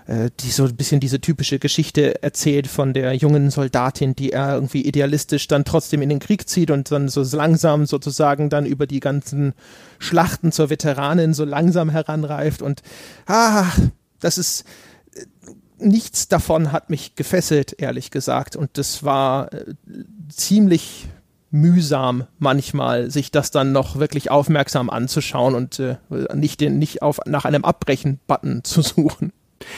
äh, die so ein bisschen diese typische Geschichte erzählt von der jungen Soldatin, die er irgendwie idealistisch dann trotzdem in den Krieg zieht und dann so langsam sozusagen dann über die ganzen Schlachten zur Veteranin so langsam heranreift und ah, das ist äh, nichts davon hat mich gefesselt, ehrlich gesagt. Und das war äh, ziemlich mühsam manchmal, sich das dann noch wirklich aufmerksam anzuschauen und äh, nicht, den, nicht auf, nach einem Abbrechen-Button (laughs) zu suchen.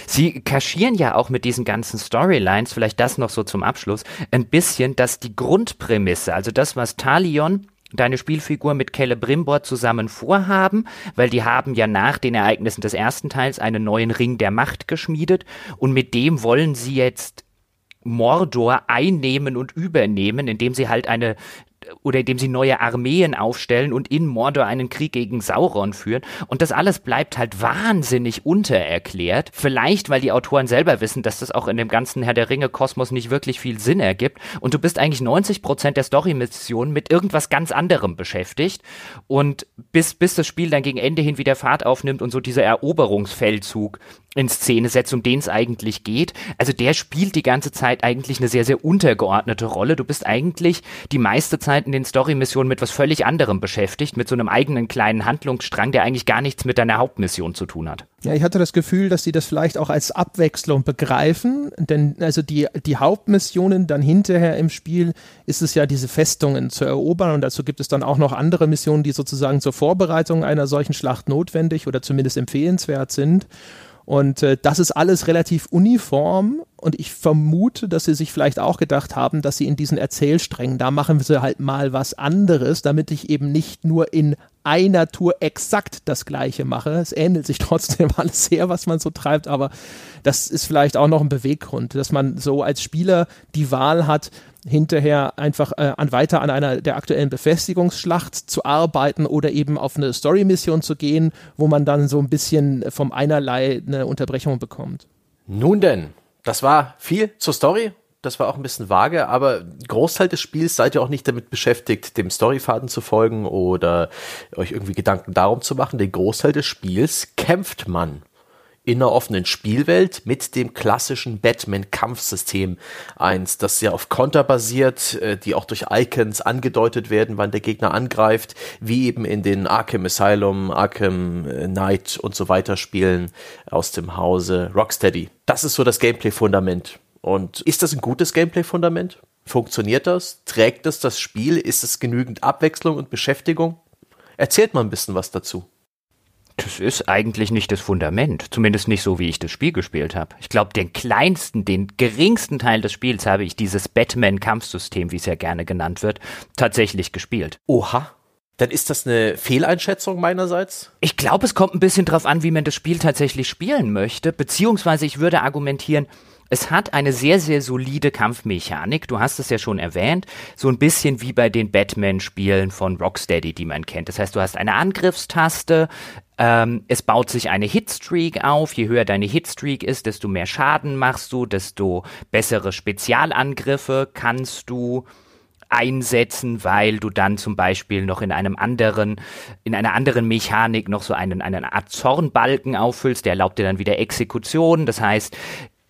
Sie kaschieren ja auch mit diesen ganzen Storylines, vielleicht das noch so zum Abschluss, ein bisschen, dass die Grundprämisse, also das, was Talion deine Spielfigur mit Celebrimbor zusammen vorhaben, weil die haben ja nach den Ereignissen des ersten Teils einen neuen Ring der Macht geschmiedet und mit dem wollen sie jetzt Mordor einnehmen und übernehmen, indem sie halt eine oder indem sie neue Armeen aufstellen und in Mordor einen Krieg gegen Sauron führen. Und das alles bleibt halt wahnsinnig untererklärt. Vielleicht, weil die Autoren selber wissen, dass das auch in dem ganzen Herr der Ringe-Kosmos nicht wirklich viel Sinn ergibt. Und du bist eigentlich 90 Prozent der Story-Mission mit irgendwas ganz anderem beschäftigt. Und bis, bis das Spiel dann gegen Ende hin wieder Fahrt aufnimmt und so dieser Eroberungsfeldzug in Szene setzt, um den es eigentlich geht. Also der spielt die ganze Zeit eigentlich eine sehr, sehr untergeordnete Rolle. Du bist eigentlich die meiste Zeit in den Story-Missionen mit was völlig anderem beschäftigt, mit so einem eigenen kleinen Handlungsstrang, der eigentlich gar nichts mit deiner Hauptmission zu tun hat. Ja, ich hatte das Gefühl, dass sie das vielleicht auch als Abwechslung begreifen, denn also die, die Hauptmissionen dann hinterher im Spiel ist es ja diese Festungen zu erobern und dazu gibt es dann auch noch andere Missionen, die sozusagen zur Vorbereitung einer solchen Schlacht notwendig oder zumindest empfehlenswert sind. Und äh, das ist alles relativ uniform und ich vermute, dass sie sich vielleicht auch gedacht haben, dass sie in diesen Erzählsträngen, da machen sie halt mal was anderes, damit ich eben nicht nur in einer Tour exakt das gleiche mache. Es ähnelt sich (laughs) trotzdem alles sehr, was man so treibt, aber das ist vielleicht auch noch ein Beweggrund, dass man so als Spieler die Wahl hat, hinterher einfach äh, an weiter an einer der aktuellen Befestigungsschlacht zu arbeiten oder eben auf eine Story-Mission zu gehen, wo man dann so ein bisschen vom einerlei eine Unterbrechung bekommt. Nun denn, das war viel zur Story. Das war auch ein bisschen vage, aber Großteil des Spiels seid ihr auch nicht damit beschäftigt, dem Storyfaden zu folgen oder euch irgendwie Gedanken darum zu machen. Den Großteil des Spiels kämpft man in einer offenen Spielwelt mit dem klassischen Batman-Kampfsystem. Eins, das ja auf Konter basiert, äh, die auch durch Icons angedeutet werden, wann der Gegner angreift, wie eben in den Arkham Asylum, Arkham Knight und so weiter Spielen aus dem Hause Rocksteady. Das ist so das Gameplay-Fundament. Und ist das ein gutes Gameplay-Fundament? Funktioniert das? Trägt es das Spiel? Ist es genügend Abwechslung und Beschäftigung? Erzählt mal ein bisschen was dazu. Das ist eigentlich nicht das Fundament, zumindest nicht so, wie ich das Spiel gespielt habe. Ich glaube, den kleinsten, den geringsten Teil des Spiels habe ich dieses Batman-Kampfsystem, wie es ja gerne genannt wird, tatsächlich gespielt. Oha. Dann ist das eine Fehleinschätzung meinerseits? Ich glaube, es kommt ein bisschen drauf an, wie man das Spiel tatsächlich spielen möchte, beziehungsweise ich würde argumentieren, es hat eine sehr, sehr solide Kampfmechanik. Du hast es ja schon erwähnt. So ein bisschen wie bei den Batman-Spielen von Rocksteady, die man kennt. Das heißt, du hast eine Angriffstaste. Ähm, es baut sich eine Hitstreak auf. Je höher deine Hitstreak ist, desto mehr Schaden machst du, desto bessere Spezialangriffe kannst du einsetzen, weil du dann zum Beispiel noch in einem anderen, in einer anderen Mechanik noch so einen, eine Art Zornbalken auffüllst, der erlaubt dir dann wieder Exekution. Das heißt,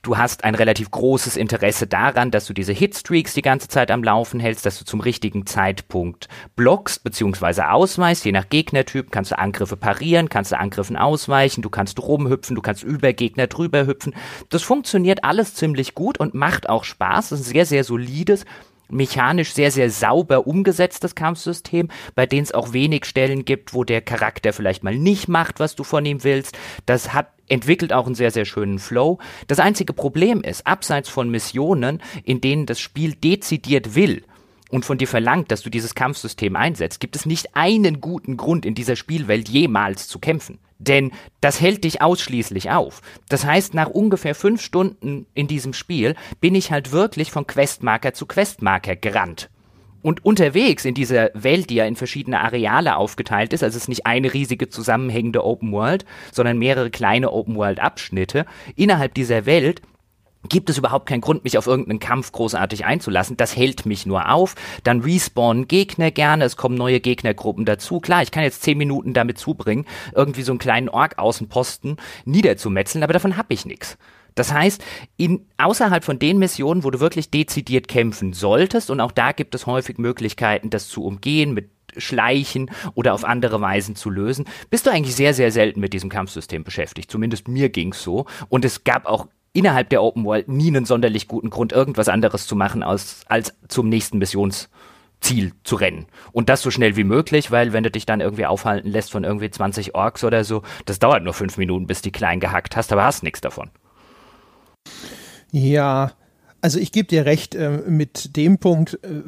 du hast ein relativ großes Interesse daran, dass du diese Hitstreaks die ganze Zeit am Laufen hältst, dass du zum richtigen Zeitpunkt blockst bzw. ausweichst. Je nach Gegnertyp kannst du Angriffe parieren, kannst du Angriffen ausweichen, du kannst rumhüpfen, du kannst über Gegner drüber hüpfen. Das funktioniert alles ziemlich gut und macht auch Spaß. Das ist ein sehr, sehr solides mechanisch sehr, sehr sauber umgesetztes Kampfsystem, bei dem es auch wenig Stellen gibt, wo der Charakter vielleicht mal nicht macht, was du von ihm willst. Das hat entwickelt auch einen sehr, sehr schönen Flow. Das einzige Problem ist, abseits von Missionen, in denen das Spiel dezidiert will, und von dir verlangt, dass du dieses Kampfsystem einsetzt, gibt es nicht einen guten Grund in dieser Spielwelt jemals zu kämpfen. Denn das hält dich ausschließlich auf. Das heißt, nach ungefähr fünf Stunden in diesem Spiel bin ich halt wirklich von Questmarker zu Questmarker gerannt. Und unterwegs in dieser Welt, die ja in verschiedene Areale aufgeteilt ist, also es ist nicht eine riesige zusammenhängende Open World, sondern mehrere kleine Open World Abschnitte, innerhalb dieser Welt gibt es überhaupt keinen Grund, mich auf irgendeinen Kampf großartig einzulassen. Das hält mich nur auf. Dann respawnen Gegner gerne, es kommen neue Gegnergruppen dazu. Klar, ich kann jetzt zehn Minuten damit zubringen, irgendwie so einen kleinen Ork-Außenposten niederzumetzeln, aber davon hab ich nichts. Das heißt, in, außerhalb von den Missionen, wo du wirklich dezidiert kämpfen solltest, und auch da gibt es häufig Möglichkeiten, das zu umgehen mit Schleichen oder auf andere Weisen zu lösen, bist du eigentlich sehr, sehr selten mit diesem Kampfsystem beschäftigt. Zumindest mir ging's so. Und es gab auch innerhalb der Open World nie einen sonderlich guten Grund, irgendwas anderes zu machen, als, als zum nächsten Missionsziel zu rennen. Und das so schnell wie möglich, weil wenn du dich dann irgendwie aufhalten lässt von irgendwie 20 Orks oder so, das dauert nur fünf Minuten, bis die klein gehackt hast, aber hast nichts davon. Ja, also ich gebe dir recht äh, mit dem Punkt, äh,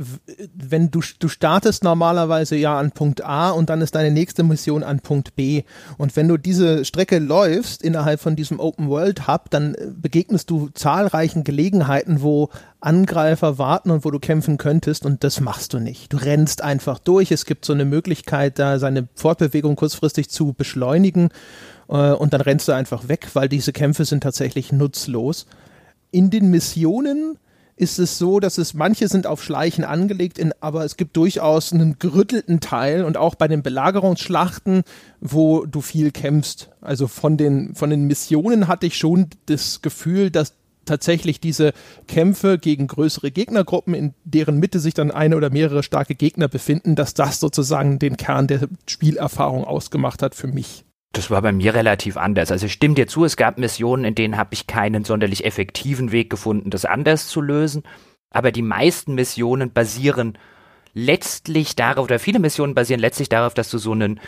wenn du, du startest normalerweise ja an Punkt A und dann ist deine nächste Mission an Punkt B. Und wenn du diese Strecke läufst innerhalb von diesem Open World Hub, dann äh, begegnest du zahlreichen Gelegenheiten, wo Angreifer warten und wo du kämpfen könntest und das machst du nicht. Du rennst einfach durch. Es gibt so eine Möglichkeit, da seine Fortbewegung kurzfristig zu beschleunigen äh, und dann rennst du einfach weg, weil diese Kämpfe sind tatsächlich nutzlos in den Missionen ist es so, dass es manche sind auf Schleichen angelegt, in, aber es gibt durchaus einen gerüttelten Teil und auch bei den Belagerungsschlachten, wo du viel kämpfst. Also von den, von den Missionen hatte ich schon das Gefühl, dass tatsächlich diese Kämpfe gegen größere Gegnergruppen, in deren Mitte sich dann eine oder mehrere starke Gegner befinden, dass das sozusagen den Kern der Spielerfahrung ausgemacht hat für mich. Das war bei mir relativ anders. Also ich stimme dir zu, es gab Missionen, in denen habe ich keinen sonderlich effektiven Weg gefunden, das anders zu lösen. Aber die meisten Missionen basieren letztlich darauf, oder viele Missionen basieren letztlich darauf, dass du so einen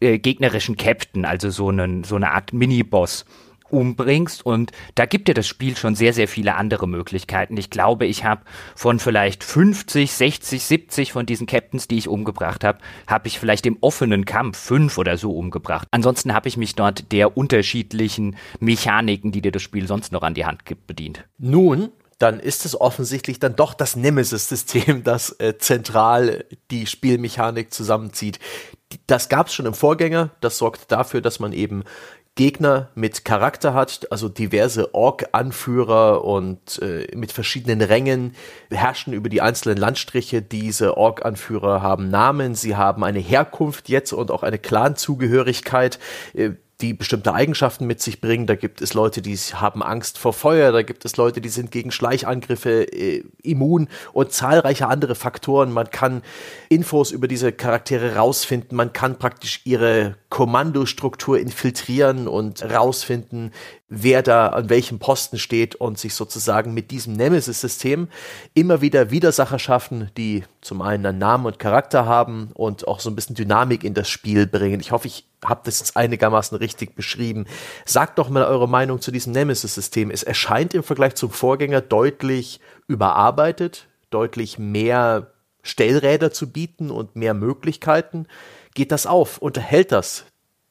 äh, gegnerischen Captain, also so einen, so eine Art Miniboss umbringst. Und da gibt dir das Spiel schon sehr, sehr viele andere Möglichkeiten. Ich glaube, ich habe von vielleicht 50, 60, 70 von diesen Captains, die ich umgebracht habe, habe ich vielleicht im offenen Kampf fünf oder so umgebracht. Ansonsten habe ich mich dort der unterschiedlichen Mechaniken, die dir das Spiel sonst noch an die Hand gibt, bedient. Nun, dann ist es offensichtlich dann doch das Nemesis-System, (laughs) das äh, zentral die Spielmechanik zusammenzieht. Das gab es schon im Vorgänger. Das sorgt dafür, dass man eben Gegner mit Charakter hat, also diverse Ork-Anführer und äh, mit verschiedenen Rängen herrschen über die einzelnen Landstriche. Diese Ork-Anführer haben Namen, sie haben eine Herkunft jetzt und auch eine Clan-Zugehörigkeit. Äh, die bestimmte Eigenschaften mit sich bringen. Da gibt es Leute, die haben Angst vor Feuer, da gibt es Leute, die sind gegen Schleichangriffe äh, immun und zahlreiche andere Faktoren. Man kann Infos über diese Charaktere rausfinden, man kann praktisch ihre Kommandostruktur infiltrieren und rausfinden, wer da an welchem Posten steht und sich sozusagen mit diesem Nemesis-System immer wieder Widersacher schaffen, die zum einen einen Namen und Charakter haben und auch so ein bisschen Dynamik in das Spiel bringen. Ich hoffe, ich habe das jetzt einigermaßen richtig beschrieben. Sagt doch mal eure Meinung zu diesem Nemesis-System. Es erscheint im Vergleich zum Vorgänger deutlich überarbeitet, deutlich mehr Stellräder zu bieten und mehr Möglichkeiten. Geht das auf? Unterhält das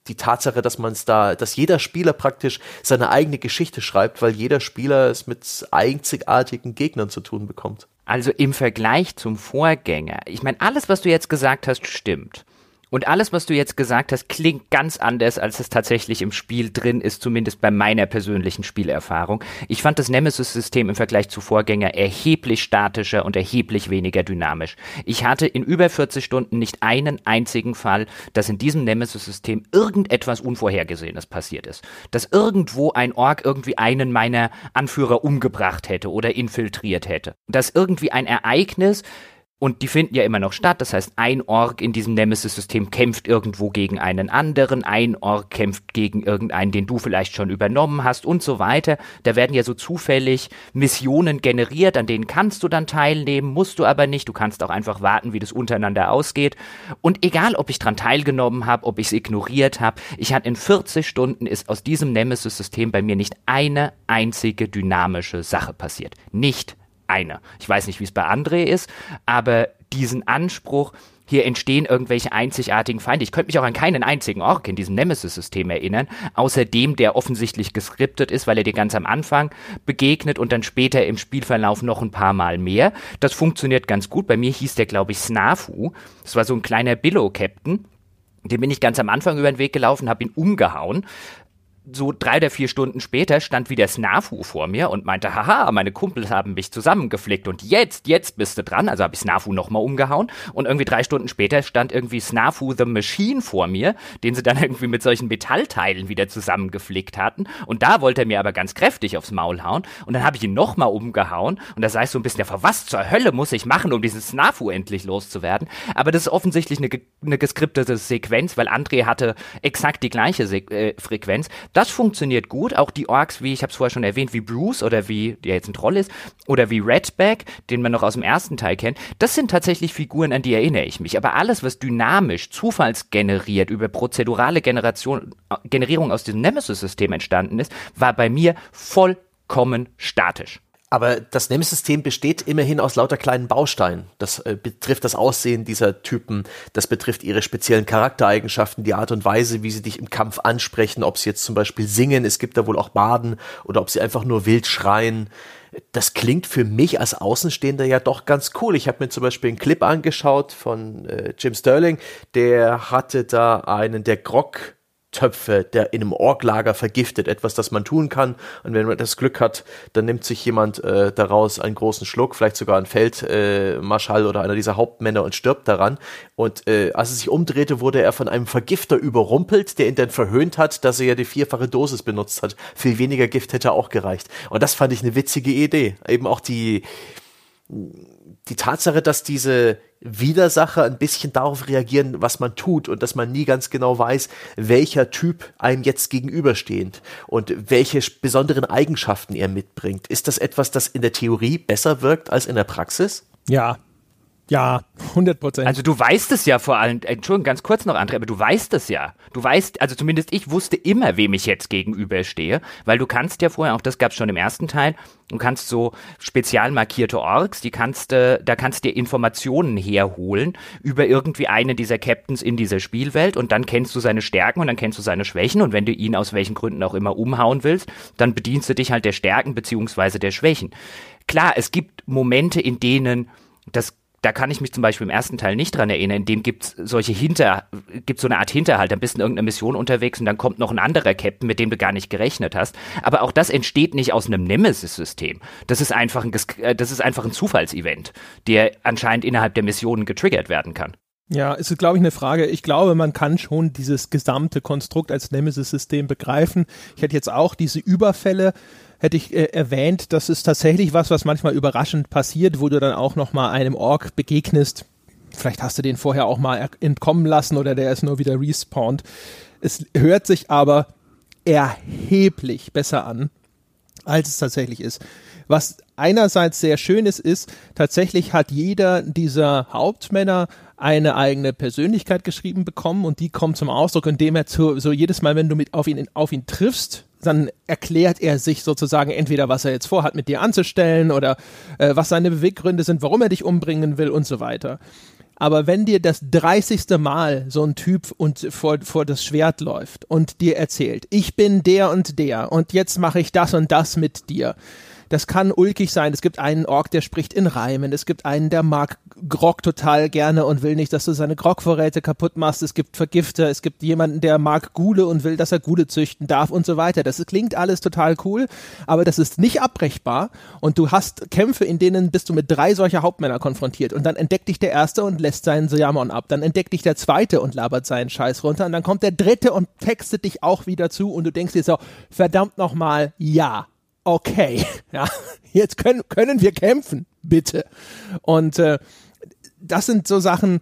die Tatsache, dass man es da, dass jeder Spieler praktisch seine eigene Geschichte schreibt, weil jeder Spieler es mit einzigartigen Gegnern zu tun bekommt. Also im Vergleich zum Vorgänger, ich meine, alles, was du jetzt gesagt hast, stimmt. Und alles, was du jetzt gesagt hast, klingt ganz anders, als es tatsächlich im Spiel drin ist, zumindest bei meiner persönlichen Spielerfahrung. Ich fand das Nemesis-System im Vergleich zu Vorgänger erheblich statischer und erheblich weniger dynamisch. Ich hatte in über 40 Stunden nicht einen einzigen Fall, dass in diesem Nemesis-System irgendetwas Unvorhergesehenes passiert ist. Dass irgendwo ein Ork irgendwie einen meiner Anführer umgebracht hätte oder infiltriert hätte. Dass irgendwie ein Ereignis und die finden ja immer noch statt. Das heißt, ein Ork in diesem Nemesis-System kämpft irgendwo gegen einen anderen, ein Ork kämpft gegen irgendeinen, den du vielleicht schon übernommen hast und so weiter. Da werden ja so zufällig Missionen generiert, an denen kannst du dann teilnehmen, musst du aber nicht. Du kannst auch einfach warten, wie das untereinander ausgeht. Und egal, ob ich dran teilgenommen habe, ob ich es ignoriert habe, ich hatte in 40 Stunden ist aus diesem Nemesis-System bei mir nicht eine einzige dynamische Sache passiert. Nicht eine. Ich weiß nicht, wie es bei André ist, aber diesen Anspruch, hier entstehen irgendwelche einzigartigen Feinde. Ich könnte mich auch an keinen einzigen Ork in diesem Nemesis-System erinnern, außer dem, der offensichtlich geskriptet ist, weil er dir ganz am Anfang begegnet und dann später im Spielverlauf noch ein paar Mal mehr. Das funktioniert ganz gut. Bei mir hieß der, glaube ich, Snafu. Das war so ein kleiner Billow-Captain. Dem bin ich ganz am Anfang über den Weg gelaufen, habe ihn umgehauen so drei oder vier Stunden später stand wieder Snafu vor mir und meinte, haha, meine Kumpels haben mich zusammengeflickt und jetzt, jetzt bist du dran. Also habe ich Snafu nochmal umgehauen und irgendwie drei Stunden später stand irgendwie Snafu the Machine vor mir, den sie dann (laughs) irgendwie mit solchen Metallteilen wieder zusammengeflickt hatten. Und da wollte er mir aber ganz kräftig aufs Maul hauen und dann habe ich ihn nochmal umgehauen und da sah ich so ein bisschen, ja, was zur Hölle muss ich machen, um diesen Snafu endlich loszuwerden? Aber das ist offensichtlich eine, eine geskriptete Sequenz, weil André hatte exakt die gleiche Se äh, Frequenz. Das funktioniert gut. Auch die Orks, wie ich habe es vorher schon erwähnt, wie Bruce oder wie, der jetzt ein Troll ist, oder wie Redback, den man noch aus dem ersten Teil kennt, das sind tatsächlich Figuren, an die erinnere ich mich. Aber alles, was dynamisch, zufallsgeneriert, über prozedurale Generation, Generierung aus diesem Nemesis-System entstanden ist, war bei mir vollkommen statisch. Aber das NEM-System besteht immerhin aus lauter kleinen Bausteinen. Das äh, betrifft das Aussehen dieser Typen, das betrifft ihre speziellen Charaktereigenschaften, die Art und Weise, wie sie dich im Kampf ansprechen, ob sie jetzt zum Beispiel singen, es gibt da wohl auch Baden, oder ob sie einfach nur wild schreien. Das klingt für mich als Außenstehender ja doch ganz cool. Ich habe mir zum Beispiel einen Clip angeschaut von äh, Jim Sterling, der hatte da einen der Grog Töpfe der in einem Orglager vergiftet, etwas, das man tun kann. Und wenn man das Glück hat, dann nimmt sich jemand äh, daraus einen großen Schluck, vielleicht sogar ein Feldmarschall äh, oder einer dieser Hauptmänner und stirbt daran. Und äh, als er sich umdrehte, wurde er von einem Vergifter überrumpelt, der ihn dann verhöhnt hat, dass er ja die vierfache Dosis benutzt hat. Viel weniger Gift hätte auch gereicht. Und das fand ich eine witzige Idee. Eben auch die die Tatsache, dass diese Widersacher ein bisschen darauf reagieren, was man tut und dass man nie ganz genau weiß, welcher Typ einem jetzt gegenübersteht und welche besonderen Eigenschaften er mitbringt. Ist das etwas, das in der Theorie besser wirkt als in der Praxis? Ja, ja, 100 Prozent. Also du weißt es ja vor allem, Entschuldigung, ganz kurz noch, André, aber du weißt es ja. Du weißt, also zumindest ich wusste immer, wem ich jetzt gegenüberstehe, weil du kannst ja vorher, auch das gab es schon im ersten Teil, du kannst so spezial markierte Orks, die kannst, äh, da kannst dir Informationen herholen über irgendwie einen dieser Captains in dieser Spielwelt und dann kennst du seine Stärken und dann kennst du seine Schwächen und wenn du ihn aus welchen Gründen auch immer umhauen willst, dann bedienst du dich halt der Stärken beziehungsweise der Schwächen. Klar, es gibt Momente, in denen das da kann ich mich zum Beispiel im ersten Teil nicht dran erinnern, in dem gibt's solche Hinter, gibt's so eine Art Hinterhalt, dann bist du in irgendeiner Mission unterwegs und dann kommt noch ein anderer Captain, mit dem du gar nicht gerechnet hast. Aber auch das entsteht nicht aus einem Nemesis-System. Das ist einfach ein, äh, das ist einfach ein Zufallsevent, der anscheinend innerhalb der Missionen getriggert werden kann. Ja, ist, glaube ich, eine Frage. Ich glaube, man kann schon dieses gesamte Konstrukt als Nemesis-System begreifen. Ich hätte jetzt auch diese Überfälle hätte ich äh, erwähnt, das ist tatsächlich was, was manchmal überraschend passiert, wo du dann auch noch mal einem Ork begegnest. Vielleicht hast du den vorher auch mal entkommen lassen oder der ist nur wieder respawned. Es hört sich aber erheblich besser an, als es tatsächlich ist. Was einerseits sehr schön ist, ist, tatsächlich hat jeder dieser Hauptmänner eine eigene Persönlichkeit geschrieben bekommen und die kommt zum Ausdruck, indem er zu, so jedes Mal, wenn du mit auf ihn, auf ihn triffst, dann erklärt er sich sozusagen entweder, was er jetzt vorhat, mit dir anzustellen oder äh, was seine Beweggründe sind, warum er dich umbringen will und so weiter. Aber wenn dir das 30. Mal so ein Typ und vor, vor das Schwert läuft und dir erzählt, ich bin der und der und jetzt mache ich das und das mit dir, das kann ulkig sein. Es gibt einen Ork, der spricht in Reimen. Es gibt einen, der mag Grog total gerne und will nicht, dass du seine Grog-Vorräte kaputt machst. Es gibt Vergifter. Es gibt jemanden, der mag Gule und will, dass er Gule züchten darf und so weiter. Das klingt alles total cool, aber das ist nicht abbrechbar. Und du hast Kämpfe, in denen bist du mit drei solcher Hauptmänner konfrontiert. Und dann entdeckt dich der Erste und lässt seinen Sayamon ab. Dann entdeckt dich der Zweite und labert seinen Scheiß runter. Und dann kommt der Dritte und textet dich auch wieder zu. Und du denkst dir so, verdammt nochmal, ja, okay, (laughs) ja, jetzt können, können wir kämpfen, bitte. Und äh, das sind so Sachen,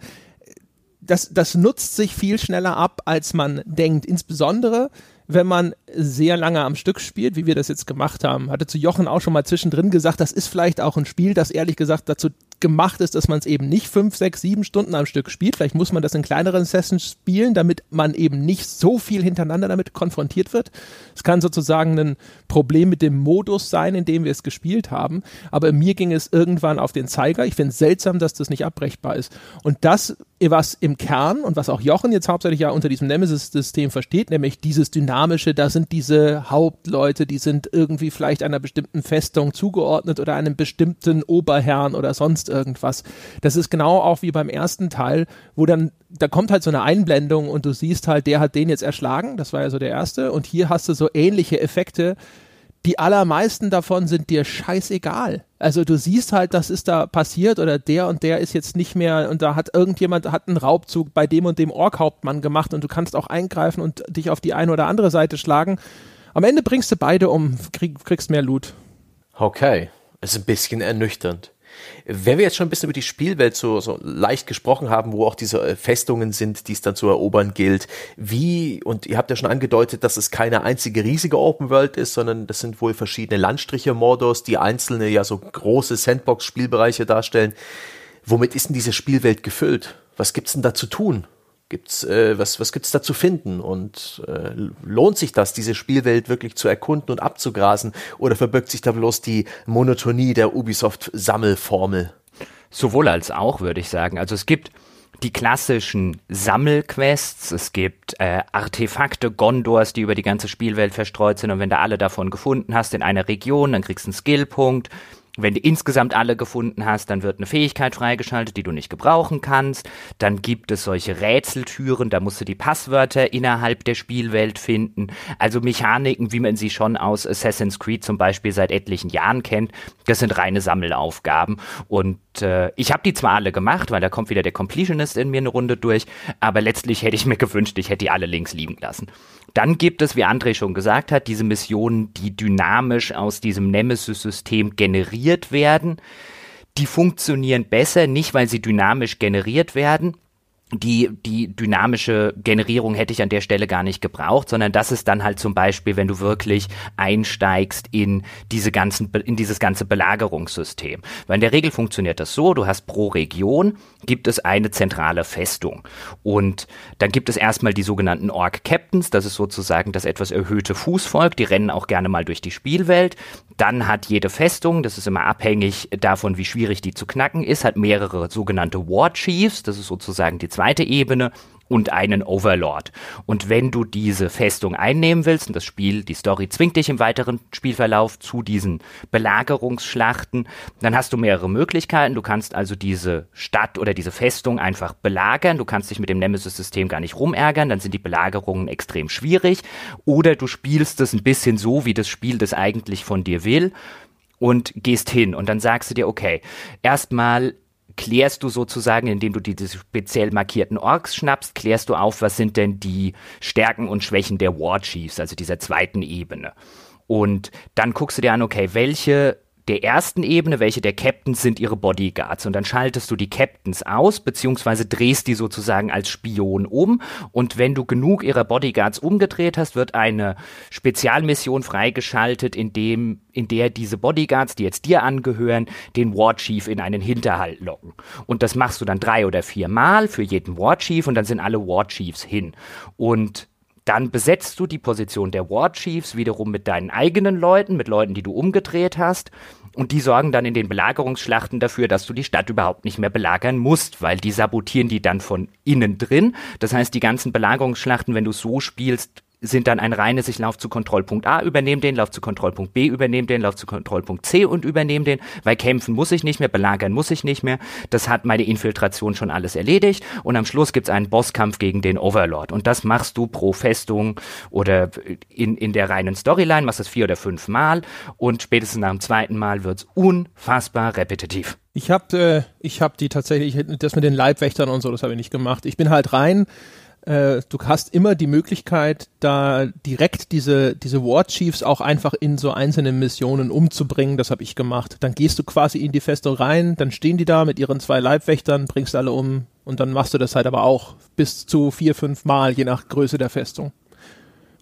das, das nutzt sich viel schneller ab, als man denkt. Insbesondere, wenn man sehr lange am Stück spielt, wie wir das jetzt gemacht haben. Hatte zu Jochen auch schon mal zwischendrin gesagt, das ist vielleicht auch ein Spiel, das ehrlich gesagt dazu gemacht ist, dass man es eben nicht fünf, sechs, sieben Stunden am Stück spielt. Vielleicht muss man das in kleineren Sessions spielen, damit man eben nicht so viel hintereinander damit konfrontiert wird. Es kann sozusagen ein Problem mit dem Modus sein, in dem wir es gespielt haben. Aber mir ging es irgendwann auf den Zeiger. Ich finde es seltsam, dass das nicht abbrechbar ist. Und das, was im Kern und was auch Jochen jetzt hauptsächlich ja unter diesem Nemesis-System versteht, nämlich dieses Dynamische, da sind diese Hauptleute, die sind irgendwie vielleicht einer bestimmten Festung zugeordnet oder einem bestimmten Oberherrn oder sonst sonst irgendwas. Das ist genau auch wie beim ersten Teil, wo dann, da kommt halt so eine Einblendung und du siehst halt, der hat den jetzt erschlagen, das war ja so der erste, und hier hast du so ähnliche Effekte. Die allermeisten davon sind dir scheißegal. Also du siehst halt, das ist da passiert oder der und der ist jetzt nicht mehr und da hat irgendjemand hat einen Raubzug bei dem und dem Orkhauptmann gemacht und du kannst auch eingreifen und dich auf die eine oder andere Seite schlagen. Am Ende bringst du beide um, krieg, kriegst mehr Loot. Okay, ist ein bisschen ernüchternd. Wenn wir jetzt schon ein bisschen über die Spielwelt so, so leicht gesprochen haben, wo auch diese äh, Festungen sind, die es dann zu erobern gilt, wie, und ihr habt ja schon angedeutet, dass es keine einzige riesige Open World ist, sondern das sind wohl verschiedene Landstriche Mordos, die einzelne ja so große Sandbox-Spielbereiche darstellen. Womit ist denn diese Spielwelt gefüllt? Was gibt's denn da zu tun? Gibt's, äh, was, was gibt's da zu finden? Und äh, lohnt sich das, diese Spielwelt wirklich zu erkunden und abzugrasen? Oder verbirgt sich da bloß die Monotonie der Ubisoft-Sammelformel? Sowohl als auch, würde ich sagen. Also es gibt die klassischen Sammelquests, es gibt äh, Artefakte Gondors, die über die ganze Spielwelt verstreut sind und wenn du alle davon gefunden hast in einer Region, dann kriegst du einen Skillpunkt wenn du insgesamt alle gefunden hast, dann wird eine Fähigkeit freigeschaltet, die du nicht gebrauchen kannst. Dann gibt es solche Rätseltüren, da musst du die Passwörter innerhalb der Spielwelt finden. Also Mechaniken, wie man sie schon aus Assassin's Creed zum Beispiel seit etlichen Jahren kennt. Das sind reine Sammelaufgaben. Und äh, ich habe die zwar alle gemacht, weil da kommt wieder der Completionist in mir eine Runde durch, aber letztlich hätte ich mir gewünscht, ich hätte die alle links liegen lassen. Dann gibt es, wie André schon gesagt hat, diese Missionen, die dynamisch aus diesem Nemesis-System generiert werden. Die funktionieren besser, nicht weil sie dynamisch generiert werden, die, die dynamische Generierung hätte ich an der Stelle gar nicht gebraucht, sondern das ist dann halt zum Beispiel, wenn du wirklich einsteigst in diese ganzen, in dieses ganze Belagerungssystem. Weil in der Regel funktioniert das so, du hast pro Region gibt es eine zentrale Festung. Und dann gibt es erstmal die sogenannten Org Captains, das ist sozusagen das etwas erhöhte Fußvolk, die rennen auch gerne mal durch die Spielwelt. Dann hat jede Festung, das ist immer abhängig davon, wie schwierig die zu knacken ist, hat mehrere sogenannte War Chiefs, das ist sozusagen die zweite Ebene und einen Overlord. Und wenn du diese Festung einnehmen willst, und das Spiel, die Story zwingt dich im weiteren Spielverlauf zu diesen Belagerungsschlachten, dann hast du mehrere Möglichkeiten. Du kannst also diese Stadt oder diese Festung einfach belagern. Du kannst dich mit dem Nemesis-System gar nicht rumärgern, dann sind die Belagerungen extrem schwierig. Oder du spielst es ein bisschen so, wie das Spiel das eigentlich von dir will und gehst hin und dann sagst du dir, okay, erstmal klärst du sozusagen, indem du diese speziell markierten Orks schnappst, klärst du auf, was sind denn die Stärken und Schwächen der War Chiefs, also dieser zweiten Ebene. Und dann guckst du dir an, okay, welche der ersten Ebene, welche der Captains sind ihre Bodyguards. Und dann schaltest du die Captains aus, beziehungsweise drehst die sozusagen als Spion um. Und wenn du genug ihrer Bodyguards umgedreht hast, wird eine Spezialmission freigeschaltet, in dem, in der diese Bodyguards, die jetzt dir angehören, den War Chief in einen Hinterhalt locken. Und das machst du dann drei oder vier Mal für jeden War Chief und dann sind alle War Chiefs hin. Und dann besetzt du die Position der War Chiefs wiederum mit deinen eigenen Leuten, mit Leuten, die du umgedreht hast. Und die sorgen dann in den Belagerungsschlachten dafür, dass du die Stadt überhaupt nicht mehr belagern musst, weil die sabotieren die dann von innen drin. Das heißt, die ganzen Belagerungsschlachten, wenn du so spielst, sind dann ein reines, ich laufe zu Kontrollpunkt A, übernehme den, laufe zu Kontrollpunkt B, übernehme den, laufe zu Kontrollpunkt C und übernehme den, weil kämpfen muss ich nicht mehr, belagern muss ich nicht mehr. Das hat meine Infiltration schon alles erledigt und am Schluss gibt's einen Bosskampf gegen den Overlord und das machst du pro Festung oder in, in der reinen Storyline, machst das vier oder fünf Mal und spätestens nach dem zweiten Mal wird's unfassbar repetitiv. Ich habe äh, hab die tatsächlich, das mit den Leibwächtern und so, das habe ich nicht gemacht. Ich bin halt rein äh, du hast immer die Möglichkeit, da direkt diese, diese War Chiefs auch einfach in so einzelne Missionen umzubringen. Das habe ich gemacht. Dann gehst du quasi in die Festung rein, dann stehen die da mit ihren zwei Leibwächtern, bringst alle um und dann machst du das halt aber auch bis zu vier, fünf Mal, je nach Größe der Festung.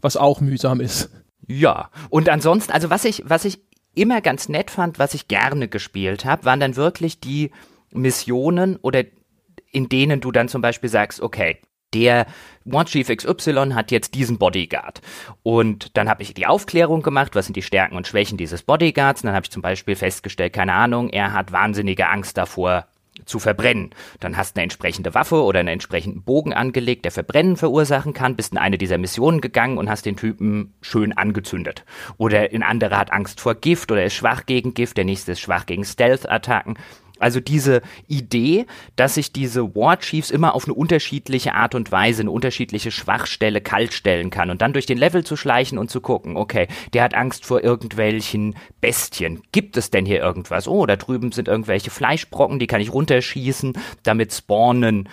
Was auch mühsam ist. Ja, und ansonsten, also was ich, was ich immer ganz nett fand, was ich gerne gespielt habe, waren dann wirklich die Missionen oder in denen du dann zum Beispiel sagst, okay, der War Chief XY hat jetzt diesen Bodyguard. Und dann habe ich die Aufklärung gemacht, was sind die Stärken und Schwächen dieses Bodyguards. Und dann habe ich zum Beispiel festgestellt, keine Ahnung, er hat wahnsinnige Angst davor, zu verbrennen. Dann hast du eine entsprechende Waffe oder einen entsprechenden Bogen angelegt, der Verbrennen verursachen kann, bist in eine dieser Missionen gegangen und hast den Typen schön angezündet. Oder ein anderer hat Angst vor Gift oder ist schwach gegen Gift, der nächste ist schwach gegen Stealth-Attacken. Also diese Idee, dass sich diese War Chiefs immer auf eine unterschiedliche Art und Weise, eine unterschiedliche Schwachstelle kalt stellen kann und dann durch den Level zu schleichen und zu gucken, okay, der hat Angst vor irgendwelchen Bestien. Gibt es denn hier irgendwas? Oh, da drüben sind irgendwelche Fleischbrocken, die kann ich runterschießen, damit spawnen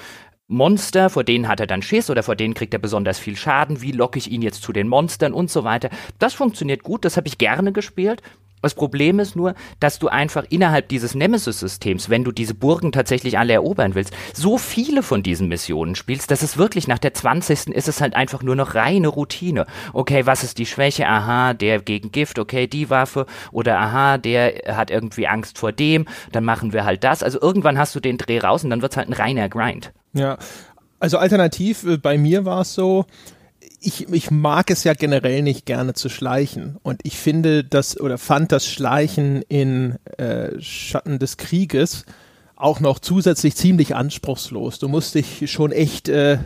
Monster, vor denen hat er dann Schiss oder vor denen kriegt er besonders viel Schaden. Wie locke ich ihn jetzt zu den Monstern und so weiter. Das funktioniert gut, das habe ich gerne gespielt. Das Problem ist nur, dass du einfach innerhalb dieses Nemesis-Systems, wenn du diese Burgen tatsächlich alle erobern willst, so viele von diesen Missionen spielst, dass es wirklich nach der 20. ist es halt einfach nur noch reine Routine. Okay, was ist die Schwäche? Aha, der gegen Gift, okay, die Waffe. Oder aha, der hat irgendwie Angst vor dem, dann machen wir halt das. Also irgendwann hast du den Dreh raus und dann wird's halt ein reiner Grind. Ja, also alternativ, äh, bei mir war es so, ich, ich mag es ja generell nicht gerne zu schleichen. Und ich finde das oder fand das Schleichen in äh, Schatten des Krieges auch noch zusätzlich ziemlich anspruchslos. Du musst dich schon echt äh,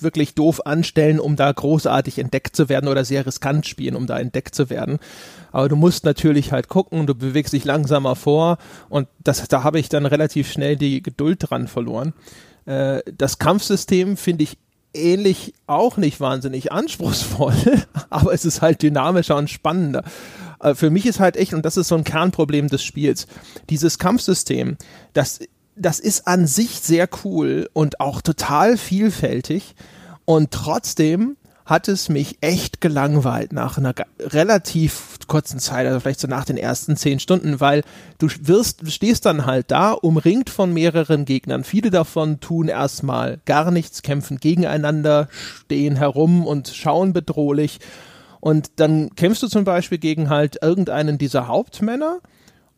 wirklich doof anstellen, um da großartig entdeckt zu werden oder sehr riskant spielen, um da entdeckt zu werden. Aber du musst natürlich halt gucken, du bewegst dich langsamer vor und das, da habe ich dann relativ schnell die Geduld dran verloren. Äh, das Kampfsystem finde ich ähnlich auch nicht wahnsinnig anspruchsvoll, (laughs) aber es ist halt dynamischer und spannender. Äh, für mich ist halt echt, und das ist so ein Kernproblem des Spiels, dieses Kampfsystem, das, das ist an sich sehr cool und auch total vielfältig und trotzdem hat es mich echt gelangweilt nach einer relativ kurzen Zeit, also vielleicht so nach den ersten zehn Stunden, weil du wirst, stehst dann halt da, umringt von mehreren Gegnern. Viele davon tun erstmal gar nichts, kämpfen gegeneinander, stehen herum und schauen bedrohlich. Und dann kämpfst du zum Beispiel gegen halt irgendeinen dieser Hauptmänner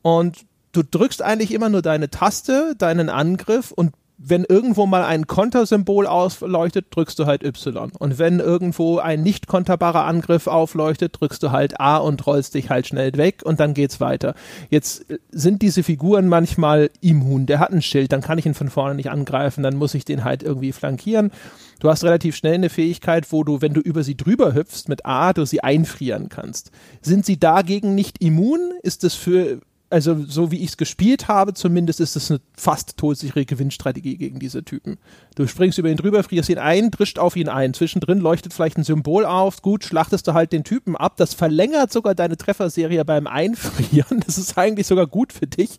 und du drückst eigentlich immer nur deine Taste, deinen Angriff und wenn irgendwo mal ein Kontersymbol aufleuchtet, drückst du halt Y. Und wenn irgendwo ein nicht konterbarer Angriff aufleuchtet, drückst du halt A und rollst dich halt schnell weg und dann geht's weiter. Jetzt sind diese Figuren manchmal immun. Der hat ein Schild, dann kann ich ihn von vorne nicht angreifen, dann muss ich den halt irgendwie flankieren. Du hast relativ schnell eine Fähigkeit, wo du, wenn du über sie drüber hüpfst mit A, du sie einfrieren kannst. Sind sie dagegen nicht immun? Ist es für also so wie ich es gespielt habe, zumindest ist es eine fast todsichere Gewinnstrategie gegen diese Typen. Du springst über ihn drüber, frierst ihn ein, drischt auf ihn ein. Zwischendrin leuchtet vielleicht ein Symbol auf, gut, schlachtest du halt den Typen ab. Das verlängert sogar deine Trefferserie beim Einfrieren. (laughs) Das ist eigentlich sogar gut für dich.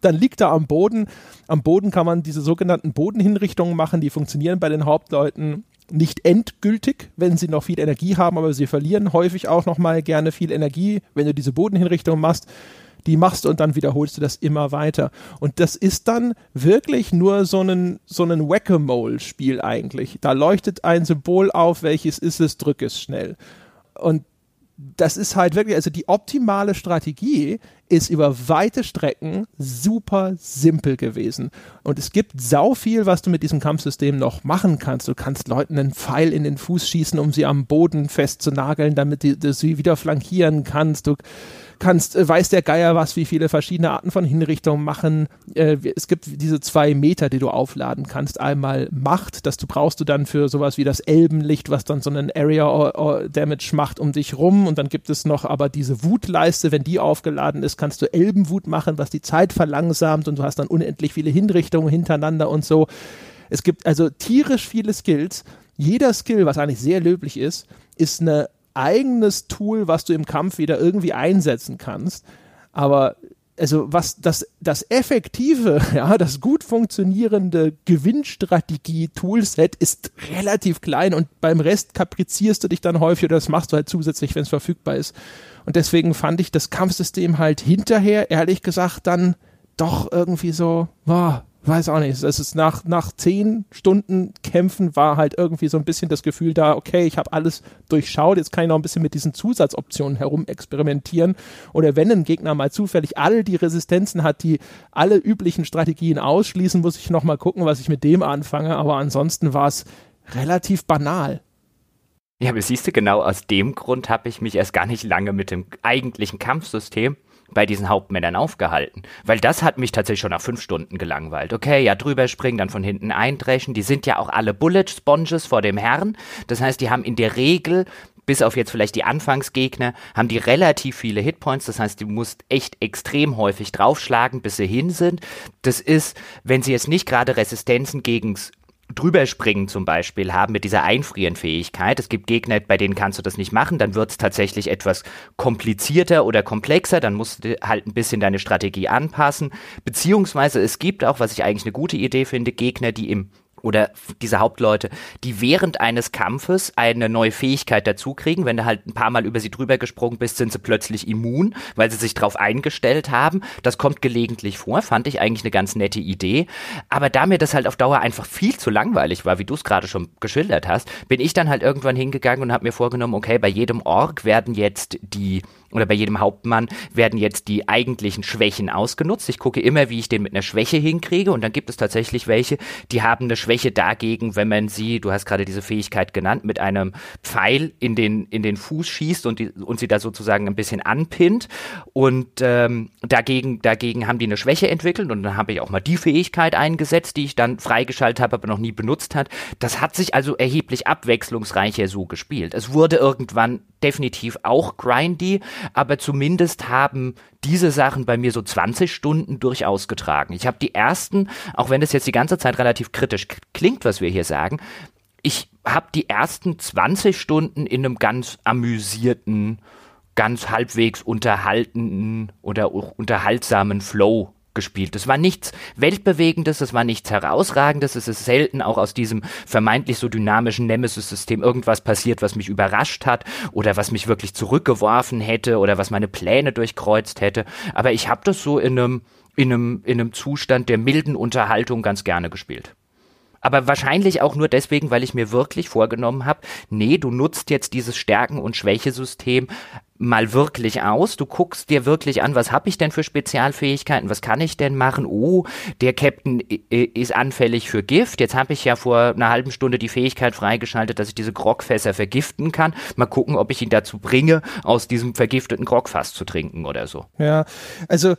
Dann liegt er am Boden. Am Boden kann man diese sogenannten Bodenhinrichtungen machen, die funktionieren bei den Hauptleuten nicht endgültig, wenn sie noch viel Energie haben, aber sie verlieren häufig auch noch mal gerne viel Energie, wenn du diese Bodenhinrichtung machst. Die machst du und dann wiederholst du das immer weiter. Und das ist dann wirklich nur so ein, so ein Whack-a-Mole-Spiel eigentlich. Da leuchtet ein Symbol auf, welches ist es, drück es schnell. Und das ist halt wirklich, also die optimale Strategie ist über weite Strecken super simpel gewesen. Und es gibt sau viel, was du mit diesem Kampfsystem noch machen kannst. Du kannst Leuten einen Pfeil in den Fuß schießen, um sie am Boden festzunageln, damit du sie wieder flankieren kannst. Du kannst, äh, weiß der Geier was, wie viele verschiedene Arten von Hinrichtungen machen. Äh, es gibt diese zwei Meter, die du aufladen kannst. Einmal Macht, das du brauchst du dann für sowas wie das Elbenlicht, was dann so einen Area or, or Damage macht um dich rum. Und dann gibt es noch aber diese Wutleiste, wenn die aufgeladen ist, kannst du Elbenwut machen, was die Zeit verlangsamt und du hast dann unendlich viele Hinrichtungen hintereinander und so. Es gibt also tierisch viele Skills. Jeder Skill, was eigentlich sehr löblich ist, ist eine eigenes Tool, was du im Kampf wieder irgendwie einsetzen kannst. Aber also was das, das effektive, (laughs) ja, das gut funktionierende Gewinnstrategie-Toolset ist relativ klein und beim Rest kaprizierst du dich dann häufig oder das machst du halt zusätzlich, wenn es verfügbar ist. Und deswegen fand ich das Kampfsystem halt hinterher, ehrlich gesagt, dann doch irgendwie so, boah, weiß auch nicht, es ist nach, nach zehn Stunden Kämpfen war halt irgendwie so ein bisschen das Gefühl da, okay, ich habe alles durchschaut, jetzt kann ich noch ein bisschen mit diesen Zusatzoptionen herum experimentieren. Oder wenn ein Gegner mal zufällig alle die Resistenzen hat, die alle üblichen Strategien ausschließen, muss ich noch mal gucken, was ich mit dem anfange. Aber ansonsten war es relativ banal. Ja, aber siehst du, genau aus dem Grund habe ich mich erst gar nicht lange mit dem eigentlichen Kampfsystem bei diesen Hauptmännern aufgehalten. Weil das hat mich tatsächlich schon nach fünf Stunden gelangweilt. Okay, ja, drüber springen, dann von hinten eindreschen. Die sind ja auch alle Bullet Sponges vor dem Herrn. Das heißt, die haben in der Regel bis auf jetzt vielleicht die Anfangsgegner, haben die relativ viele Hitpoints. Das heißt, du musst echt extrem häufig draufschlagen, bis sie hin sind. Das ist, wenn sie jetzt nicht gerade Resistenzen gegens Drüberspringen zum Beispiel haben mit dieser Einfrierenfähigkeit. Es gibt Gegner, bei denen kannst du das nicht machen, dann wird es tatsächlich etwas komplizierter oder komplexer, dann musst du halt ein bisschen deine Strategie anpassen. Beziehungsweise es gibt auch, was ich eigentlich eine gute Idee finde, Gegner, die im oder diese Hauptleute, die während eines Kampfes eine neue Fähigkeit dazu kriegen. Wenn du halt ein paar Mal über sie drüber gesprungen bist, sind sie plötzlich immun, weil sie sich darauf eingestellt haben. Das kommt gelegentlich vor, fand ich eigentlich eine ganz nette Idee. Aber da mir das halt auf Dauer einfach viel zu langweilig war, wie du es gerade schon geschildert hast, bin ich dann halt irgendwann hingegangen und habe mir vorgenommen, okay, bei jedem Org werden jetzt die oder bei jedem Hauptmann werden jetzt die eigentlichen Schwächen ausgenutzt. Ich gucke immer, wie ich den mit einer Schwäche hinkriege und dann gibt es tatsächlich welche, die haben eine Schwäche dagegen, wenn man sie, du hast gerade diese Fähigkeit genannt, mit einem Pfeil in den, in den Fuß schießt und, die, und sie da sozusagen ein bisschen anpinnt und ähm, dagegen, dagegen haben die eine Schwäche entwickelt und dann habe ich auch mal die Fähigkeit eingesetzt, die ich dann freigeschaltet habe, aber noch nie benutzt hat. Das hat sich also erheblich abwechslungsreicher so gespielt. Es wurde irgendwann definitiv auch grindy, aber zumindest haben diese Sachen bei mir so 20 Stunden durchaus getragen. Ich habe die ersten, auch wenn es jetzt die ganze Zeit relativ kritisch klingt, was wir hier sagen, ich habe die ersten 20 Stunden in einem ganz amüsierten, ganz halbwegs unterhaltenden oder unterhaltsamen Flow gespielt. Das war nichts Weltbewegendes, das war nichts Herausragendes, es ist selten auch aus diesem vermeintlich so dynamischen Nemesis-System irgendwas passiert, was mich überrascht hat oder was mich wirklich zurückgeworfen hätte oder was meine Pläne durchkreuzt hätte. Aber ich habe das so in einem, in, einem, in einem Zustand der milden Unterhaltung ganz gerne gespielt. Aber wahrscheinlich auch nur deswegen, weil ich mir wirklich vorgenommen habe, nee, du nutzt jetzt dieses Stärken- und Schwächesystem mal wirklich aus. Du guckst dir wirklich an, was habe ich denn für Spezialfähigkeiten, was kann ich denn machen? Oh, der Captain ist anfällig für Gift. Jetzt habe ich ja vor einer halben Stunde die Fähigkeit freigeschaltet, dass ich diese Grogfässer vergiften kann. Mal gucken, ob ich ihn dazu bringe, aus diesem vergifteten Grogfass zu trinken oder so. Ja, also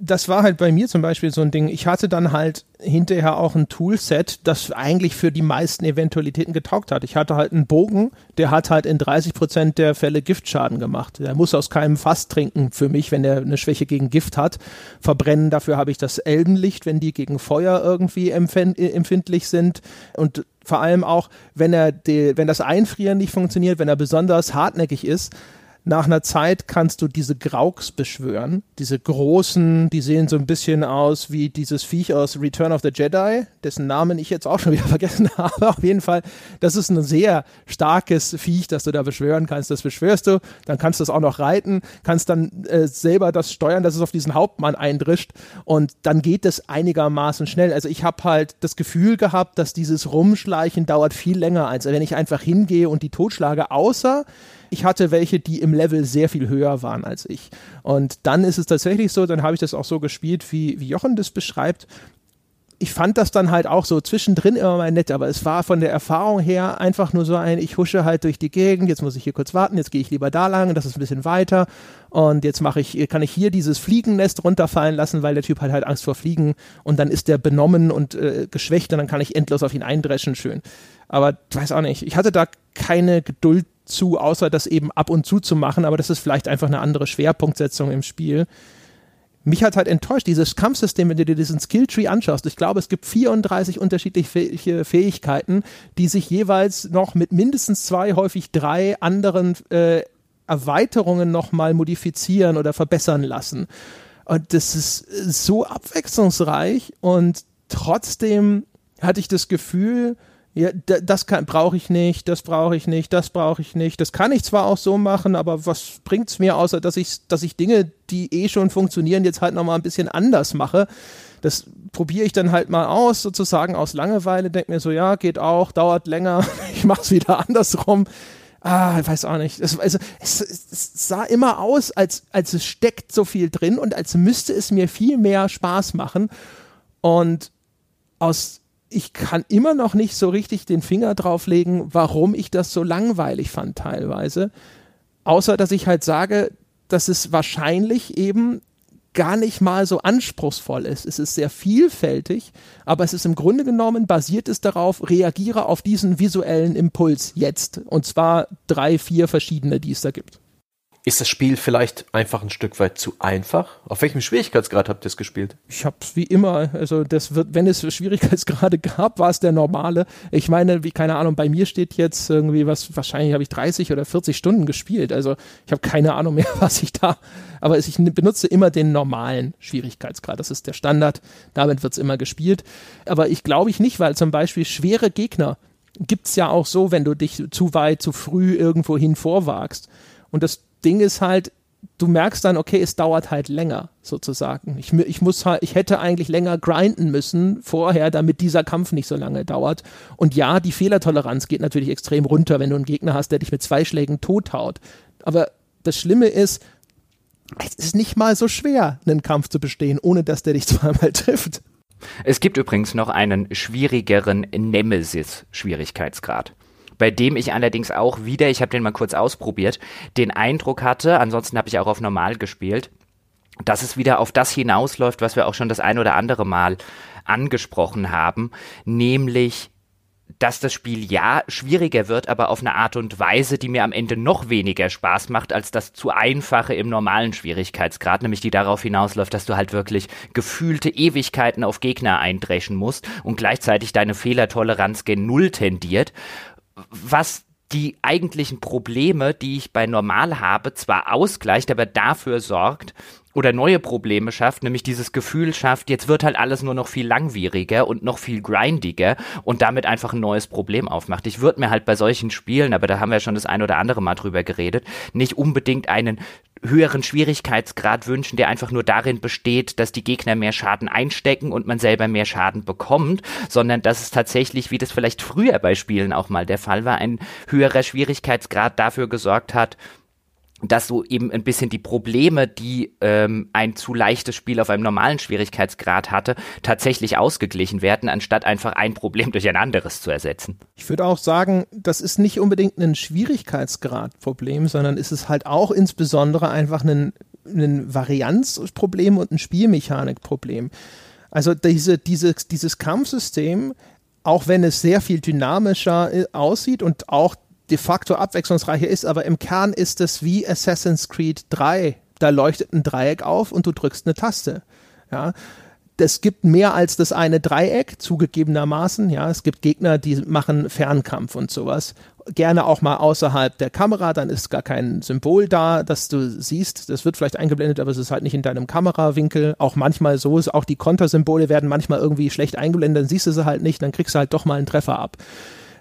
das war halt bei mir zum Beispiel so ein Ding. Ich hatte dann halt hinterher auch ein Toolset, das eigentlich für die meisten Eventualitäten getaugt hat. Ich hatte halt einen Bogen, der hat halt in 30 Prozent der Fälle Giftschaden gemacht. Der muss aus keinem Fass trinken für mich, wenn er eine Schwäche gegen Gift hat. Verbrennen, dafür habe ich das Elbenlicht, wenn die gegen Feuer irgendwie empfindlich sind. Und vor allem auch, wenn er die, wenn das Einfrieren nicht funktioniert, wenn er besonders hartnäckig ist, nach einer Zeit kannst du diese Grauks beschwören. Diese großen, die sehen so ein bisschen aus wie dieses Viech aus Return of the Jedi, dessen Namen ich jetzt auch schon wieder (laughs) vergessen habe. Auf jeden Fall, das ist ein sehr starkes Viech, das du da beschwören kannst. Das beschwörst du, dann kannst du es auch noch reiten, kannst dann äh, selber das steuern, dass es auf diesen Hauptmann eindrischt und dann geht es einigermaßen schnell. Also ich habe halt das Gefühl gehabt, dass dieses Rumschleichen dauert viel länger, als wenn ich einfach hingehe und die totschlage, außer ich hatte welche, die im Level sehr viel höher waren als ich. Und dann ist es tatsächlich so, dann habe ich das auch so gespielt, wie, wie Jochen das beschreibt. Ich fand das dann halt auch so zwischendrin immer mal nett, aber es war von der Erfahrung her einfach nur so ein, ich husche halt durch die Gegend, jetzt muss ich hier kurz warten, jetzt gehe ich lieber da lang, das ist ein bisschen weiter und jetzt mache ich, kann ich hier dieses Fliegennest runterfallen lassen, weil der Typ hat halt Angst vor Fliegen und dann ist der benommen und äh, geschwächt und dann kann ich endlos auf ihn eindreschen, schön. Aber weiß auch nicht, ich hatte da keine Geduld zu, außer das eben ab und zu zu machen, aber das ist vielleicht einfach eine andere Schwerpunktsetzung im Spiel. Mich hat halt enttäuscht, dieses Kampfsystem, wenn du dir diesen Skilltree anschaust. Ich glaube, es gibt 34 unterschiedliche Fähigkeiten, die sich jeweils noch mit mindestens zwei, häufig drei anderen äh, Erweiterungen nochmal modifizieren oder verbessern lassen. Und das ist so abwechslungsreich und trotzdem hatte ich das Gefühl, ja, das brauche ich nicht, das brauche ich nicht, das brauche ich nicht. Das kann ich zwar auch so machen, aber was bringt es mir, außer dass ich, dass ich Dinge, die eh schon funktionieren, jetzt halt nochmal ein bisschen anders mache. Das probiere ich dann halt mal aus, sozusagen aus Langeweile, denke mir so, ja, geht auch, dauert länger, (laughs) ich mache es wieder andersrum. Ah, ich weiß auch nicht. Es, also, es, es, sah immer aus, als, als es steckt so viel drin und als müsste es mir viel mehr Spaß machen. Und aus ich kann immer noch nicht so richtig den Finger drauflegen, warum ich das so langweilig fand teilweise. Außer dass ich halt sage, dass es wahrscheinlich eben gar nicht mal so anspruchsvoll ist. Es ist sehr vielfältig, aber es ist im Grunde genommen basiert es darauf, reagiere auf diesen visuellen Impuls jetzt. Und zwar drei, vier verschiedene, die es da gibt. Ist das Spiel vielleicht einfach ein Stück weit zu einfach? Auf welchem Schwierigkeitsgrad habt ihr es gespielt? Ich habe es wie immer, also das wird, wenn es Schwierigkeitsgrade (laughs) gab, war es der normale. Ich meine, wie keine Ahnung, bei mir steht jetzt irgendwie was, wahrscheinlich habe ich 30 oder 40 Stunden gespielt. Also ich habe keine Ahnung mehr, (laughs) was ich da, aber ich benutze immer den normalen Schwierigkeitsgrad. Das ist der Standard, damit wird es immer gespielt. Aber ich glaube ich nicht, weil zum Beispiel schwere Gegner gibt es ja auch so, wenn du dich zu weit, zu früh irgendwo hin vorwagst. Und das Ding ist halt, du merkst dann, okay, es dauert halt länger, sozusagen. Ich, ich muss halt, ich hätte eigentlich länger grinden müssen vorher, damit dieser Kampf nicht so lange dauert. Und ja, die Fehlertoleranz geht natürlich extrem runter, wenn du einen Gegner hast, der dich mit zwei Schlägen tothaut. Aber das Schlimme ist, es ist nicht mal so schwer, einen Kampf zu bestehen, ohne dass der dich (laughs) zweimal trifft. Es gibt übrigens noch einen schwierigeren Nemesis-Schwierigkeitsgrad bei dem ich allerdings auch wieder, ich habe den mal kurz ausprobiert, den Eindruck hatte, ansonsten habe ich auch auf normal gespielt, dass es wieder auf das hinausläuft, was wir auch schon das ein oder andere Mal angesprochen haben, nämlich dass das Spiel ja schwieriger wird, aber auf eine Art und Weise, die mir am Ende noch weniger Spaß macht als das zu einfache im normalen Schwierigkeitsgrad, nämlich die darauf hinausläuft, dass du halt wirklich gefühlte Ewigkeiten auf Gegner eindreschen musst und gleichzeitig deine Fehlertoleranz gen Null tendiert was die eigentlichen Probleme, die ich bei normal habe, zwar ausgleicht, aber dafür sorgt oder neue Probleme schafft, nämlich dieses Gefühl schafft, jetzt wird halt alles nur noch viel langwieriger und noch viel grindiger und damit einfach ein neues Problem aufmacht. Ich würde mir halt bei solchen Spielen, aber da haben wir schon das ein oder andere Mal drüber geredet, nicht unbedingt einen höheren Schwierigkeitsgrad wünschen, der einfach nur darin besteht, dass die Gegner mehr Schaden einstecken und man selber mehr Schaden bekommt, sondern dass es tatsächlich, wie das vielleicht früher bei Spielen auch mal der Fall war, ein höherer Schwierigkeitsgrad dafür gesorgt hat, dass so eben ein bisschen die Probleme, die ähm, ein zu leichtes Spiel auf einem normalen Schwierigkeitsgrad hatte, tatsächlich ausgeglichen werden, anstatt einfach ein Problem (laughs) durch ein anderes zu ersetzen. Ich würde auch sagen, das ist nicht unbedingt ein Schwierigkeitsgradproblem, sondern ist es halt auch insbesondere einfach ein ein Varianzproblem und ein Spielmechanikproblem. Also diese, diese, dieses Kampfsystem, auch wenn es sehr viel dynamischer äh, aussieht und auch de facto abwechslungsreicher ist, aber im Kern ist es wie Assassin's Creed 3. Da leuchtet ein Dreieck auf und du drückst eine Taste. Ja, es gibt mehr als das eine Dreieck, zugegebenermaßen. Ja, es gibt Gegner, die machen Fernkampf und sowas. Gerne auch mal außerhalb der Kamera, dann ist gar kein Symbol da, das du siehst. Das wird vielleicht eingeblendet, aber es ist halt nicht in deinem Kamerawinkel. Auch manchmal so ist, auch die Kontersymbole werden manchmal irgendwie schlecht eingeblendet, dann siehst du sie halt nicht, dann kriegst du halt doch mal einen Treffer ab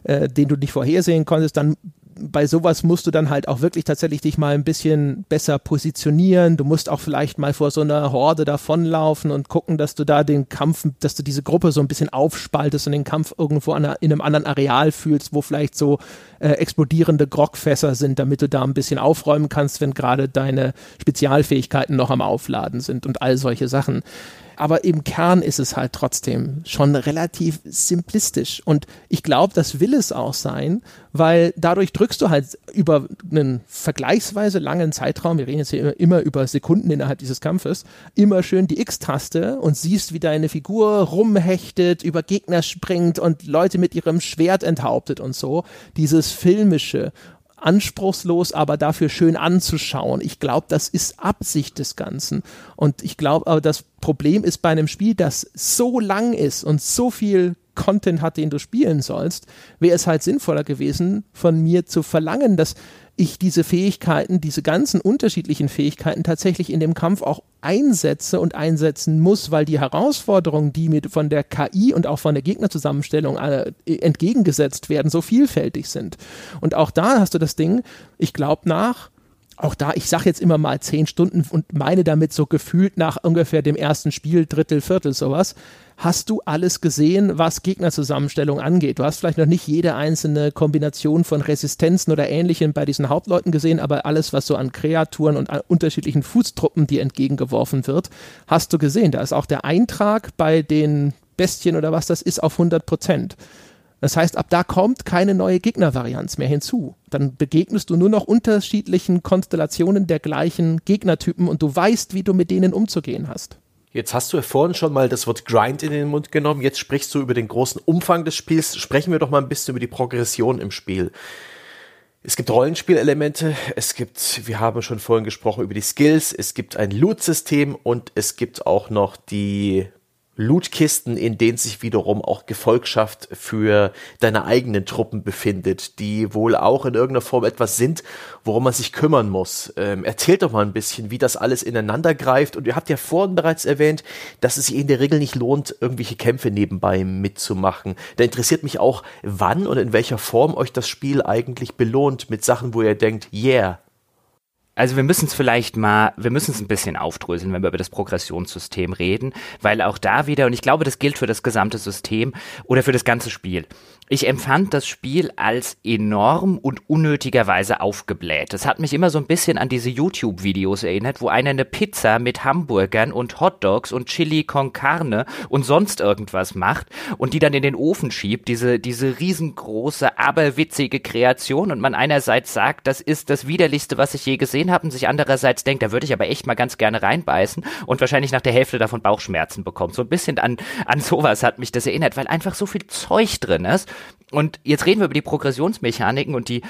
äh, den du nicht vorhersehen konntest, dann bei sowas musst du dann halt auch wirklich tatsächlich dich mal ein bisschen besser positionieren. Du musst auch vielleicht mal vor so einer Horde davonlaufen und gucken, dass du da den Kampf, dass du diese Gruppe so ein bisschen aufspaltest und den Kampf irgendwo an in einem anderen Areal fühlst, wo vielleicht so äh, explodierende Grogfässer sind, damit du da ein bisschen aufräumen kannst, wenn gerade deine Spezialfähigkeiten noch am Aufladen sind und all solche Sachen aber im Kern ist es halt trotzdem schon relativ simplistisch. Und ich glaube, das will es auch sein, weil dadurch drückst du halt über einen vergleichsweise langen Zeitraum, wir reden jetzt hier immer über Sekunden innerhalb dieses Kampfes, immer schön die X-Taste und siehst, wie deine Figur rumhechtet, über Gegner springt und Leute mit ihrem Schwert enthauptet und so. Dieses filmische anspruchslos, aber dafür schön anzuschauen. Ich glaube, das ist Absicht des Ganzen. Und ich glaube, aber das Problem ist bei einem Spiel, das so lang ist und so viel Content hat, den du spielen sollst, wäre es halt sinnvoller gewesen, von mir zu verlangen, dass ich diese Fähigkeiten, diese ganzen unterschiedlichen Fähigkeiten tatsächlich in dem Kampf auch einsetze und einsetzen muss, weil die Herausforderungen, die mir von der KI und auch von der Gegnerzusammenstellung äh, entgegengesetzt werden, so vielfältig sind. Und auch da hast du das Ding, ich glaube nach, auch da, ich sage jetzt immer mal zehn Stunden und meine damit so gefühlt nach ungefähr dem ersten Spiel, Drittel, Viertel, sowas, hast du alles gesehen, was Gegnerzusammenstellung angeht. Du hast vielleicht noch nicht jede einzelne Kombination von Resistenzen oder Ähnlichem bei diesen Hauptleuten gesehen, aber alles, was so an Kreaturen und an unterschiedlichen Fußtruppen dir entgegengeworfen wird, hast du gesehen. Da ist auch der Eintrag bei den Bestien oder was das ist auf 100 Prozent. Das heißt, ab da kommt keine neue Gegnervarianz mehr hinzu. Dann begegnest du nur noch unterschiedlichen Konstellationen der gleichen Gegnertypen und du weißt, wie du mit denen umzugehen hast. Jetzt hast du ja vorhin schon mal das Wort Grind in den Mund genommen. Jetzt sprichst du über den großen Umfang des Spiels. Sprechen wir doch mal ein bisschen über die Progression im Spiel. Es gibt Rollenspielelemente, es gibt, wir haben schon vorhin gesprochen über die Skills, es gibt ein Loot-System und es gibt auch noch die Lootkisten, in denen sich wiederum auch Gefolgschaft für deine eigenen Truppen befindet, die wohl auch in irgendeiner Form etwas sind, worum man sich kümmern muss. Ähm, erzählt doch mal ein bisschen, wie das alles ineinander greift. Und ihr habt ja vorhin bereits erwähnt, dass es sich in der Regel nicht lohnt, irgendwelche Kämpfe nebenbei mitzumachen. Da interessiert mich auch, wann und in welcher Form euch das Spiel eigentlich belohnt mit Sachen, wo ihr denkt, yeah, also wir müssen es vielleicht mal, wir müssen es ein bisschen aufdröseln, wenn wir über das Progressionssystem reden, weil auch da wieder, und ich glaube, das gilt für das gesamte System oder für das ganze Spiel. Ich empfand das Spiel als enorm und unnötigerweise aufgebläht. Es hat mich immer so ein bisschen an diese YouTube-Videos erinnert, wo einer eine Pizza mit Hamburgern und Hotdogs und Chili con Carne und sonst irgendwas macht und die dann in den Ofen schiebt, diese, diese riesengroße, aberwitzige Kreation und man einerseits sagt, das ist das widerlichste, was ich je gesehen habe und sich andererseits denkt, da würde ich aber echt mal ganz gerne reinbeißen und wahrscheinlich nach der Hälfte davon Bauchschmerzen bekommt. So ein bisschen an, an sowas hat mich das erinnert, weil einfach so viel Zeug drin ist und jetzt reden wir über die Progressionsmechaniken und die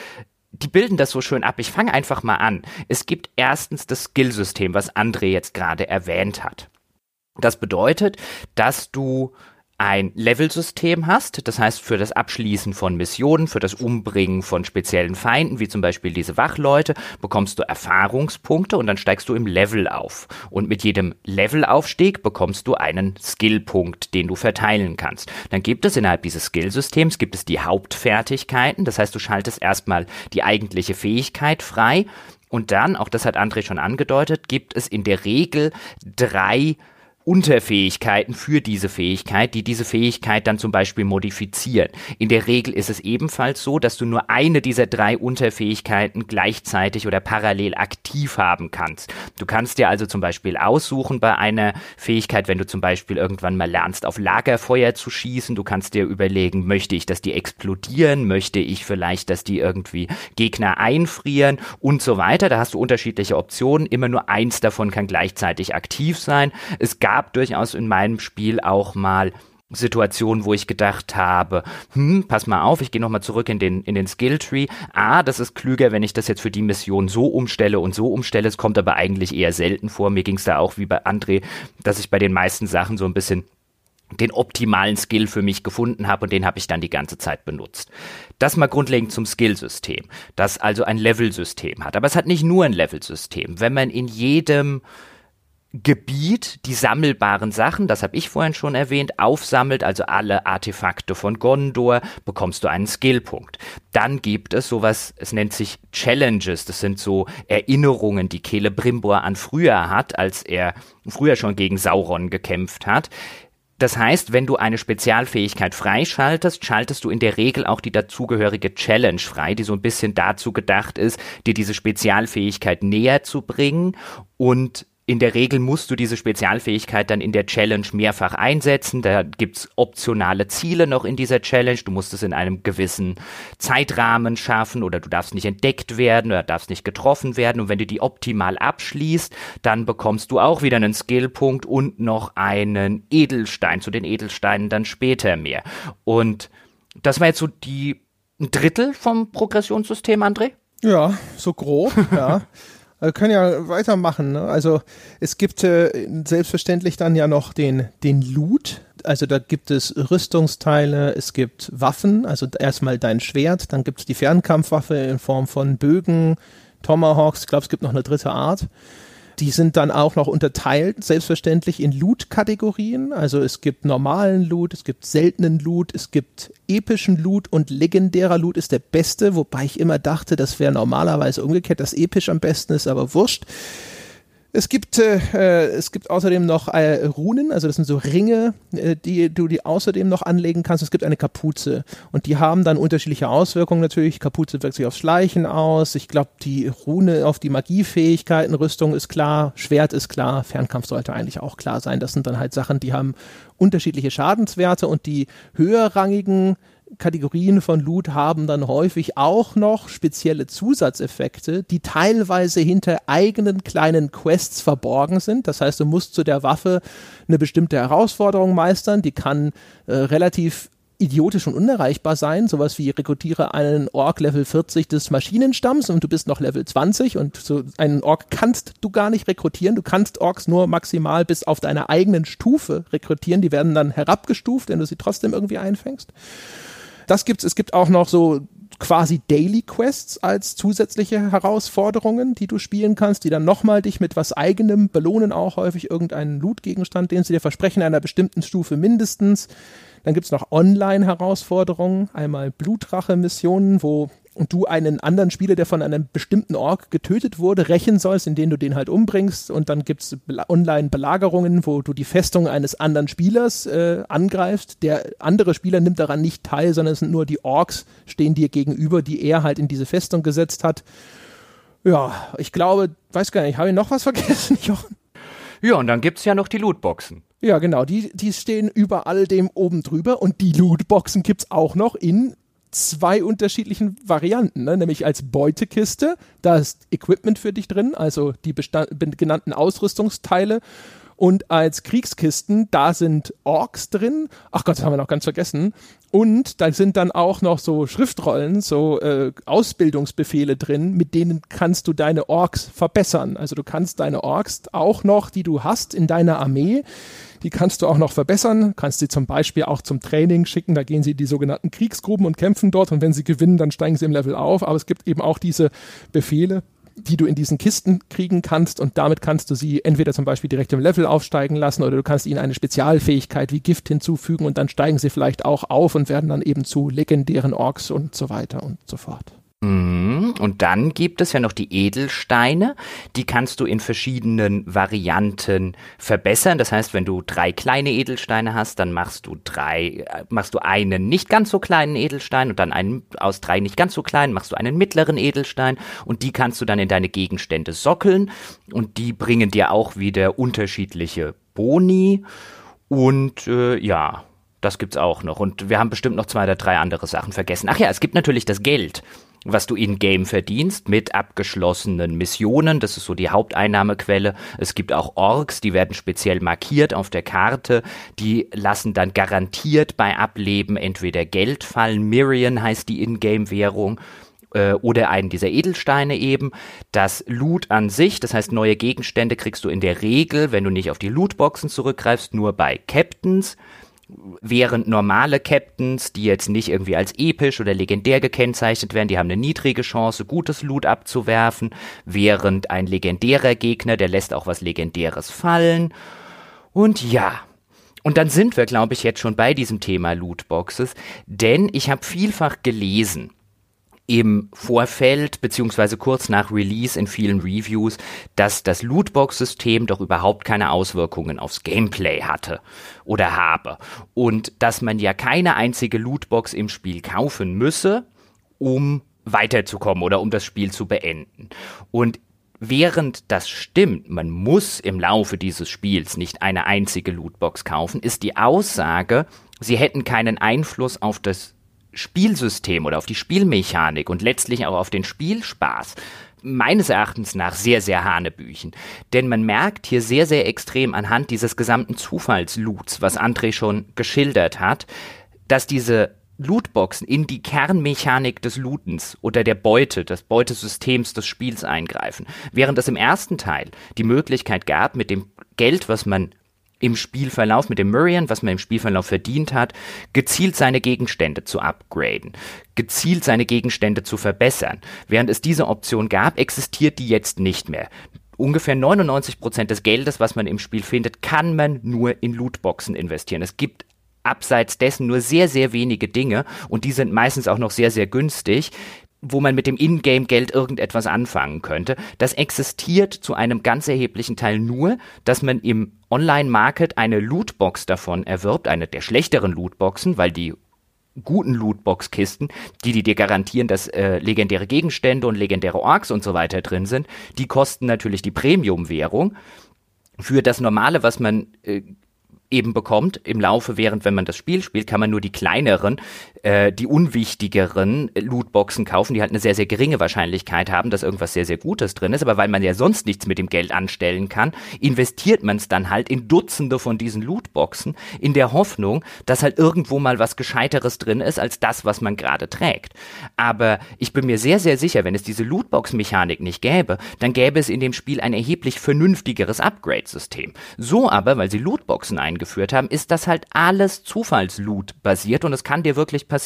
die bilden das so schön ab. Ich fange einfach mal an. Es gibt erstens das Skillsystem, was André jetzt gerade erwähnt hat. Das bedeutet, dass du ein Levelsystem hast, das heißt für das Abschließen von Missionen, für das Umbringen von speziellen Feinden, wie zum Beispiel diese Wachleute, bekommst du Erfahrungspunkte und dann steigst du im Level auf. Und mit jedem Levelaufstieg bekommst du einen Skillpunkt, den du verteilen kannst. Dann gibt es innerhalb dieses Skillsystems gibt es die Hauptfertigkeiten, das heißt du schaltest erstmal die eigentliche Fähigkeit frei und dann, auch das hat André schon angedeutet, gibt es in der Regel drei Unterfähigkeiten für diese Fähigkeit, die diese Fähigkeit dann zum Beispiel modifizieren. In der Regel ist es ebenfalls so, dass du nur eine dieser drei Unterfähigkeiten gleichzeitig oder parallel aktiv haben kannst. Du kannst dir also zum Beispiel aussuchen bei einer Fähigkeit, wenn du zum Beispiel irgendwann mal lernst, auf Lagerfeuer zu schießen, du kannst dir überlegen, möchte ich, dass die explodieren, möchte ich vielleicht, dass die irgendwie Gegner einfrieren und so weiter. Da hast du unterschiedliche Optionen. Immer nur eins davon kann gleichzeitig aktiv sein. Es gab gab durchaus in meinem Spiel auch mal Situationen, wo ich gedacht habe, hm, pass mal auf, ich gehe nochmal zurück in den, in den Skilltree. Ah, das ist klüger, wenn ich das jetzt für die Mission so umstelle und so umstelle. Es kommt aber eigentlich eher selten vor. Mir ging es da auch wie bei André, dass ich bei den meisten Sachen so ein bisschen den optimalen Skill für mich gefunden habe und den habe ich dann die ganze Zeit benutzt. Das mal grundlegend zum Skillsystem, das also ein Level-System hat. Aber es hat nicht nur ein Level-System. Wenn man in jedem Gebiet die sammelbaren Sachen, das habe ich vorhin schon erwähnt, aufsammelt, also alle Artefakte von Gondor, bekommst du einen Skillpunkt. Dann gibt es sowas, es nennt sich Challenges, das sind so Erinnerungen, die Celebrimbor an früher hat, als er früher schon gegen Sauron gekämpft hat. Das heißt, wenn du eine Spezialfähigkeit freischaltest, schaltest du in der Regel auch die dazugehörige Challenge frei, die so ein bisschen dazu gedacht ist, dir diese Spezialfähigkeit näher zu bringen und in der Regel musst du diese Spezialfähigkeit dann in der Challenge mehrfach einsetzen. Da gibt's optionale Ziele noch in dieser Challenge. Du musst es in einem gewissen Zeitrahmen schaffen oder du darfst nicht entdeckt werden oder darfst nicht getroffen werden. Und wenn du die optimal abschließt, dann bekommst du auch wieder einen Skillpunkt und noch einen Edelstein. Zu den Edelsteinen dann später mehr. Und das war jetzt so die ein Drittel vom Progressionssystem, André? Ja, so grob, ja. (laughs) Wir können ja weitermachen. Ne? Also es gibt äh, selbstverständlich dann ja noch den, den Loot. Also da gibt es Rüstungsteile, es gibt Waffen, also erstmal dein Schwert, dann gibt es die Fernkampfwaffe in Form von Bögen, Tomahawks, ich glaube es gibt noch eine dritte Art. Die sind dann auch noch unterteilt, selbstverständlich in Loot-Kategorien. Also es gibt normalen Loot, es gibt seltenen Loot, es gibt epischen Loot und legendärer Loot ist der beste, wobei ich immer dachte, das wäre normalerweise umgekehrt, dass episch am besten ist, aber wurscht. Es gibt, äh, es gibt außerdem noch äh, Runen, also das sind so Ringe, äh, die du die außerdem noch anlegen kannst. Es gibt eine Kapuze und die haben dann unterschiedliche Auswirkungen natürlich. Kapuze wirkt sich aufs Schleichen aus. Ich glaube, die Rune auf die Magiefähigkeiten, Rüstung ist klar, Schwert ist klar, Fernkampf sollte eigentlich auch klar sein. Das sind dann halt Sachen, die haben unterschiedliche Schadenswerte und die höherrangigen Kategorien von Loot haben dann häufig auch noch spezielle Zusatzeffekte, die teilweise hinter eigenen kleinen Quests verborgen sind. Das heißt, du musst zu der Waffe eine bestimmte Herausforderung meistern, die kann äh, relativ idiotisch und unerreichbar sein. Sowas wie rekrutiere einen Ork Level 40 des Maschinenstamms und du bist noch Level 20 und so einen Ork kannst du gar nicht rekrutieren. Du kannst Orks nur maximal bis auf deiner eigenen Stufe rekrutieren. Die werden dann herabgestuft, wenn du sie trotzdem irgendwie einfängst. Das gibt's. Es gibt auch noch so quasi Daily Quests als zusätzliche Herausforderungen, die du spielen kannst, die dann nochmal dich mit was eigenem belohnen, auch häufig irgendeinen Loot-Gegenstand, den sie dir versprechen, einer bestimmten Stufe mindestens. Dann gibt's noch Online-Herausforderungen, einmal Blutrache-Missionen, wo und du einen anderen Spieler, der von einem bestimmten Ork getötet wurde, rächen sollst, indem du den halt umbringst. Und dann gibt es Online-Belagerungen, wo du die Festung eines anderen Spielers äh, angreifst. Der andere Spieler nimmt daran nicht teil, sondern es sind nur die Orks, stehen dir gegenüber, die er halt in diese Festung gesetzt hat. Ja, ich glaube, weiß gar nicht, habe ich noch was (laughs) vergessen, Jochen? Ja, und dann gibt es ja noch die Lootboxen. Ja, genau, die, die stehen über all dem oben drüber und die Lootboxen gibt es auch noch in zwei unterschiedlichen Varianten, ne? nämlich als Beutekiste, da ist Equipment für dich drin, also die genannten Ausrüstungsteile und als Kriegskisten, da sind Orks drin. Ach Gott, das haben wir noch ganz vergessen. Und da sind dann auch noch so Schriftrollen, so äh, Ausbildungsbefehle drin, mit denen kannst du deine Orks verbessern. Also du kannst deine Orks auch noch, die du hast in deiner Armee, die kannst du auch noch verbessern, kannst sie zum Beispiel auch zum Training schicken, da gehen sie in die sogenannten Kriegsgruben und kämpfen dort. Und wenn sie gewinnen, dann steigen sie im Level auf, aber es gibt eben auch diese Befehle, die du in diesen Kisten kriegen kannst. Und damit kannst du sie entweder zum Beispiel direkt im Level aufsteigen lassen oder du kannst ihnen eine Spezialfähigkeit wie Gift hinzufügen. Und dann steigen sie vielleicht auch auf und werden dann eben zu legendären Orks und so weiter und so fort. Mhm. Und dann gibt es ja noch die Edelsteine. Die kannst du in verschiedenen Varianten verbessern. Das heißt, wenn du drei kleine Edelsteine hast, dann machst du drei, äh, machst du einen nicht ganz so kleinen Edelstein und dann einen aus drei nicht ganz so kleinen machst du einen mittleren Edelstein und die kannst du dann in deine Gegenstände sockeln und die bringen dir auch wieder unterschiedliche Boni und äh, ja, das gibt's auch noch. Und wir haben bestimmt noch zwei oder drei andere Sachen vergessen. Ach ja, es gibt natürlich das Geld was du in-game verdienst mit abgeschlossenen Missionen. Das ist so die Haupteinnahmequelle. Es gibt auch Orks, die werden speziell markiert auf der Karte. Die lassen dann garantiert bei Ableben entweder Geld fallen. Mirian heißt die In-game-Währung äh, oder einen dieser Edelsteine eben. Das Loot an sich, das heißt neue Gegenstände kriegst du in der Regel, wenn du nicht auf die Lootboxen zurückgreifst, nur bei Captains während normale Captains, die jetzt nicht irgendwie als episch oder legendär gekennzeichnet werden, die haben eine niedrige Chance, gutes Loot abzuwerfen, während ein legendärer Gegner, der lässt auch was Legendäres fallen. Und ja, und dann sind wir, glaube ich, jetzt schon bei diesem Thema Lootboxes, denn ich habe vielfach gelesen, im Vorfeld beziehungsweise kurz nach Release in vielen Reviews, dass das Lootbox-System doch überhaupt keine Auswirkungen aufs Gameplay hatte oder habe und dass man ja keine einzige Lootbox im Spiel kaufen müsse, um weiterzukommen oder um das Spiel zu beenden. Und Während das stimmt, man muss im Laufe dieses Spiels nicht eine einzige Lootbox kaufen, ist die Aussage, sie hätten keinen Einfluss auf das Spielsystem oder auf die Spielmechanik und letztlich auch auf den Spielspaß meines Erachtens nach sehr, sehr hanebüchen. Denn man merkt hier sehr, sehr extrem anhand dieses gesamten Zufallsloots, was André schon geschildert hat, dass diese Lootboxen in die Kernmechanik des Lootens oder der Beute, des Beutesystems des Spiels eingreifen. Während es im ersten Teil die Möglichkeit gab, mit dem Geld, was man im Spielverlauf mit dem Murian, was man im Spielverlauf verdient hat, gezielt seine Gegenstände zu upgraden, gezielt seine Gegenstände zu verbessern. Während es diese Option gab, existiert die jetzt nicht mehr. Ungefähr 99 Prozent des Geldes, was man im Spiel findet, kann man nur in Lootboxen investieren. Es gibt abseits dessen nur sehr, sehr wenige Dinge und die sind meistens auch noch sehr, sehr günstig, wo man mit dem Ingame-Geld irgendetwas anfangen könnte. Das existiert zu einem ganz erheblichen Teil nur, dass man im Online-Market eine Lootbox davon erwirbt, eine der schlechteren Lootboxen, weil die guten Lootbox-Kisten, die, die dir garantieren, dass äh, legendäre Gegenstände und legendäre Orks und so weiter drin sind, die kosten natürlich die Premium-Währung. Für das Normale, was man äh, eben bekommt im Laufe, während wenn man das Spiel spielt, kann man nur die kleineren, äh, die unwichtigeren Lootboxen kaufen, die halt eine sehr, sehr geringe Wahrscheinlichkeit haben, dass irgendwas sehr, sehr Gutes drin ist. Aber weil man ja sonst nichts mit dem Geld anstellen kann, investiert man es dann halt in Dutzende von diesen Lootboxen in der Hoffnung, dass halt irgendwo mal was Gescheiteres drin ist als das, was man gerade trägt. Aber ich bin mir sehr, sehr sicher, wenn es diese Lootbox-Mechanik nicht gäbe, dann gäbe es in dem Spiel ein erheblich vernünftigeres Upgrade-System. So aber, weil sie Lootboxen ein eingeführt haben, ist das halt alles Zufallsloot basiert und es kann dir wirklich passieren,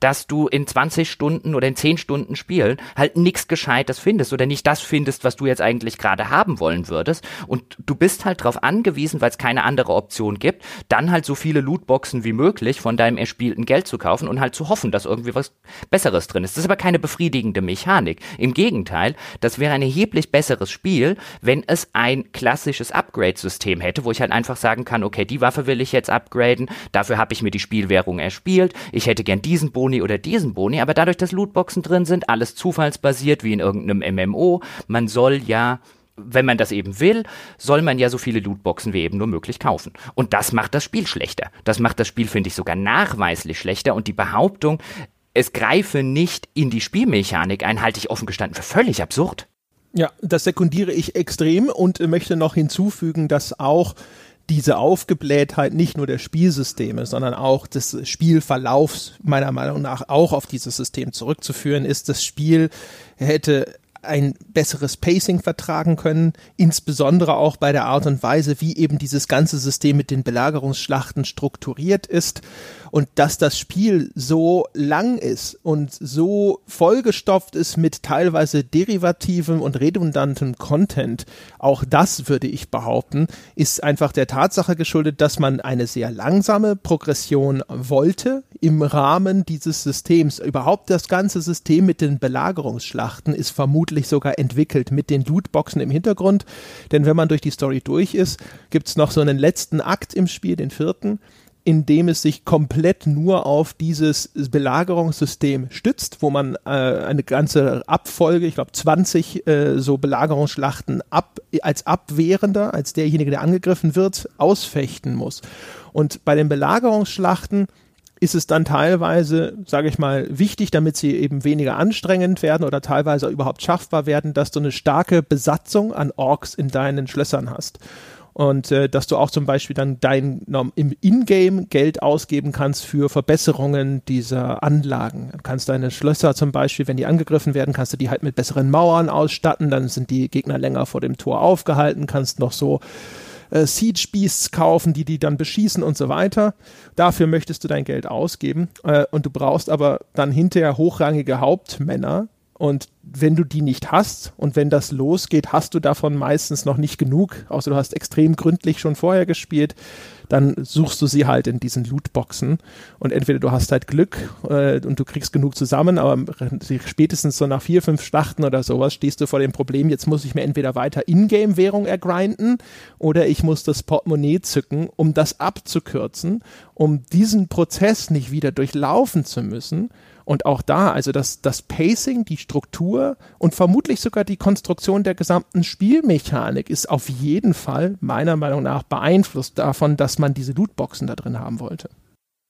dass du in 20 Stunden oder in 10 Stunden Spielen halt nichts Gescheites findest oder nicht das findest, was du jetzt eigentlich gerade haben wollen würdest und du bist halt darauf angewiesen, weil es keine andere Option gibt, dann halt so viele Lootboxen wie möglich von deinem erspielten Geld zu kaufen und halt zu hoffen, dass irgendwie was Besseres drin ist. Das ist aber keine befriedigende Mechanik. Im Gegenteil, das wäre ein erheblich besseres Spiel, wenn es ein klassisches Upgrade-System hätte, wo ich halt einfach sagen kann, okay, die Waffe will ich jetzt upgraden, dafür habe ich mir die Spielwährung erspielt, ich hätte gern diesen Boni oder diesen Boni, aber dadurch, dass Lootboxen drin sind, alles zufallsbasiert wie in irgendeinem MMO, man soll ja wenn man das eben will, soll man ja so viele Lootboxen wie eben nur möglich kaufen. Und das macht das Spiel schlechter. Das macht das Spiel, finde ich, sogar nachweislich schlechter. Und die Behauptung, es greife nicht in die Spielmechanik ein, halte ich offen gestanden für völlig absurd. Ja, das sekundiere ich extrem und möchte noch hinzufügen, dass auch diese Aufgeblähtheit nicht nur der Spielsysteme, sondern auch des Spielverlaufs meiner Meinung nach auch auf dieses System zurückzuführen ist. Das Spiel hätte ein besseres Pacing vertragen können, insbesondere auch bei der Art und Weise, wie eben dieses ganze System mit den Belagerungsschlachten strukturiert ist und dass das Spiel so lang ist und so vollgestopft ist mit teilweise derivativem und redundantem Content, auch das würde ich behaupten, ist einfach der Tatsache geschuldet, dass man eine sehr langsame Progression wollte im Rahmen dieses Systems. Überhaupt das ganze System mit den Belagerungsschlachten ist vermutlich sogar entwickelt mit den Lootboxen im Hintergrund, denn wenn man durch die Story durch ist, gibt es noch so einen letzten Akt im Spiel, den vierten, in dem es sich komplett nur auf dieses Belagerungssystem stützt, wo man äh, eine ganze Abfolge, ich glaube 20 äh, so Belagerungsschlachten ab, als Abwehrender, als derjenige, der angegriffen wird, ausfechten muss. Und bei den Belagerungsschlachten ist es dann teilweise, sage ich mal, wichtig, damit sie eben weniger anstrengend werden oder teilweise überhaupt schaffbar werden, dass du eine starke Besatzung an Orks in deinen Schlössern hast und äh, dass du auch zum Beispiel dann dein im Ingame Geld ausgeben kannst für Verbesserungen dieser Anlagen. Du kannst deine Schlösser zum Beispiel, wenn die angegriffen werden, kannst du die halt mit besseren Mauern ausstatten, dann sind die Gegner länger vor dem Tor aufgehalten, kannst noch so äh, Siege Beasts kaufen, die die dann beschießen und so weiter. Dafür möchtest du dein Geld ausgeben äh, und du brauchst aber dann hinterher hochrangige Hauptmänner, und wenn du die nicht hast und wenn das losgeht, hast du davon meistens noch nicht genug, außer du hast extrem gründlich schon vorher gespielt, dann suchst du sie halt in diesen Lootboxen. Und entweder du hast halt Glück äh, und du kriegst genug zusammen, aber spätestens so nach vier, fünf Schlachten oder sowas stehst du vor dem Problem, jetzt muss ich mir entweder weiter Ingame-Währung ergrinden oder ich muss das Portemonnaie zücken, um das abzukürzen, um diesen Prozess nicht wieder durchlaufen zu müssen und auch da, also das, das Pacing, die Struktur und vermutlich sogar die Konstruktion der gesamten Spielmechanik ist auf jeden Fall meiner Meinung nach beeinflusst davon, dass man diese Lootboxen da drin haben wollte.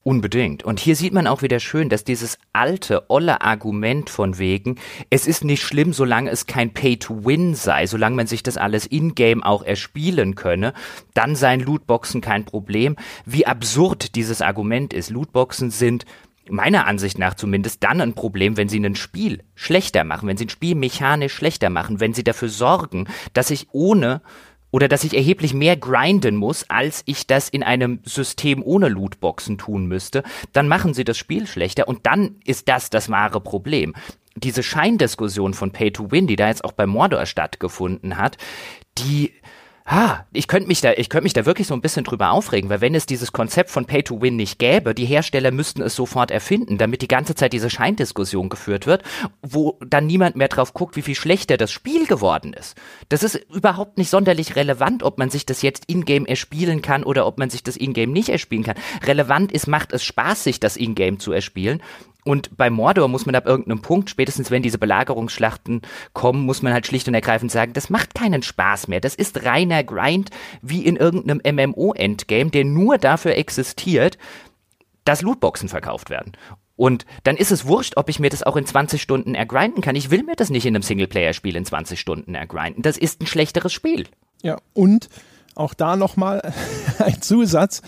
Unbedingt. Und hier sieht man auch wieder schön, dass dieses alte, olle Argument von wegen, es ist nicht schlimm, solange es kein Pay-to-Win sei, solange man sich das alles in-game auch erspielen könne, dann seien Lootboxen kein Problem. Wie absurd dieses Argument ist. Lootboxen sind meiner Ansicht nach zumindest dann ein Problem, wenn sie ein Spiel schlechter machen, wenn sie ein Spiel mechanisch schlechter machen, wenn sie dafür sorgen, dass ich ohne oder dass ich erheblich mehr grinden muss, als ich das in einem System ohne Lootboxen tun müsste, dann machen sie das Spiel schlechter und dann ist das das wahre Problem. Diese Scheindiskussion von Pay to Win, die da jetzt auch bei Mordor stattgefunden hat, die Ha, ich könnte mich da, ich könnte mich da wirklich so ein bisschen drüber aufregen, weil wenn es dieses Konzept von Pay to Win nicht gäbe, die Hersteller müssten es sofort erfinden, damit die ganze Zeit diese Scheindiskussion geführt wird, wo dann niemand mehr drauf guckt, wie viel schlechter das Spiel geworden ist. Das ist überhaupt nicht sonderlich relevant, ob man sich das jetzt in-game erspielen kann oder ob man sich das in-game nicht erspielen kann. Relevant ist, macht es Spaß, sich das in-game zu erspielen und bei Mordor muss man ab irgendeinem Punkt, spätestens wenn diese Belagerungsschlachten kommen, muss man halt schlicht und ergreifend sagen, das macht keinen Spaß mehr. Das ist reiner Grind wie in irgendeinem MMO-Endgame, der nur dafür existiert, dass Lootboxen verkauft werden. Und dann ist es wurscht, ob ich mir das auch in 20 Stunden ergrinden kann. Ich will mir das nicht in einem Singleplayer-Spiel in 20 Stunden ergrinden. Das ist ein schlechteres Spiel. Ja, und auch da nochmal (laughs) ein Zusatz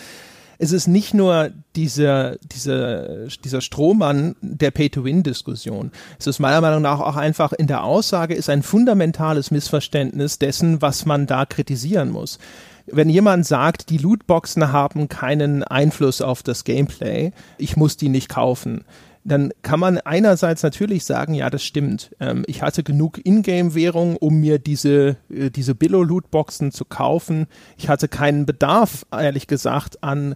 es ist nicht nur dieser, dieser, dieser Strohmann der Pay-to-Win-Diskussion. Es ist meiner Meinung nach auch einfach in der Aussage ist ein fundamentales Missverständnis dessen, was man da kritisieren muss. Wenn jemand sagt, die Lootboxen haben keinen Einfluss auf das Gameplay, ich muss die nicht kaufen, dann kann man einerseits natürlich sagen, ja, das stimmt. Ähm, ich hatte genug Ingame-Währung, um mir diese, äh, diese Billo-Lootboxen zu kaufen. Ich hatte keinen Bedarf, ehrlich gesagt, an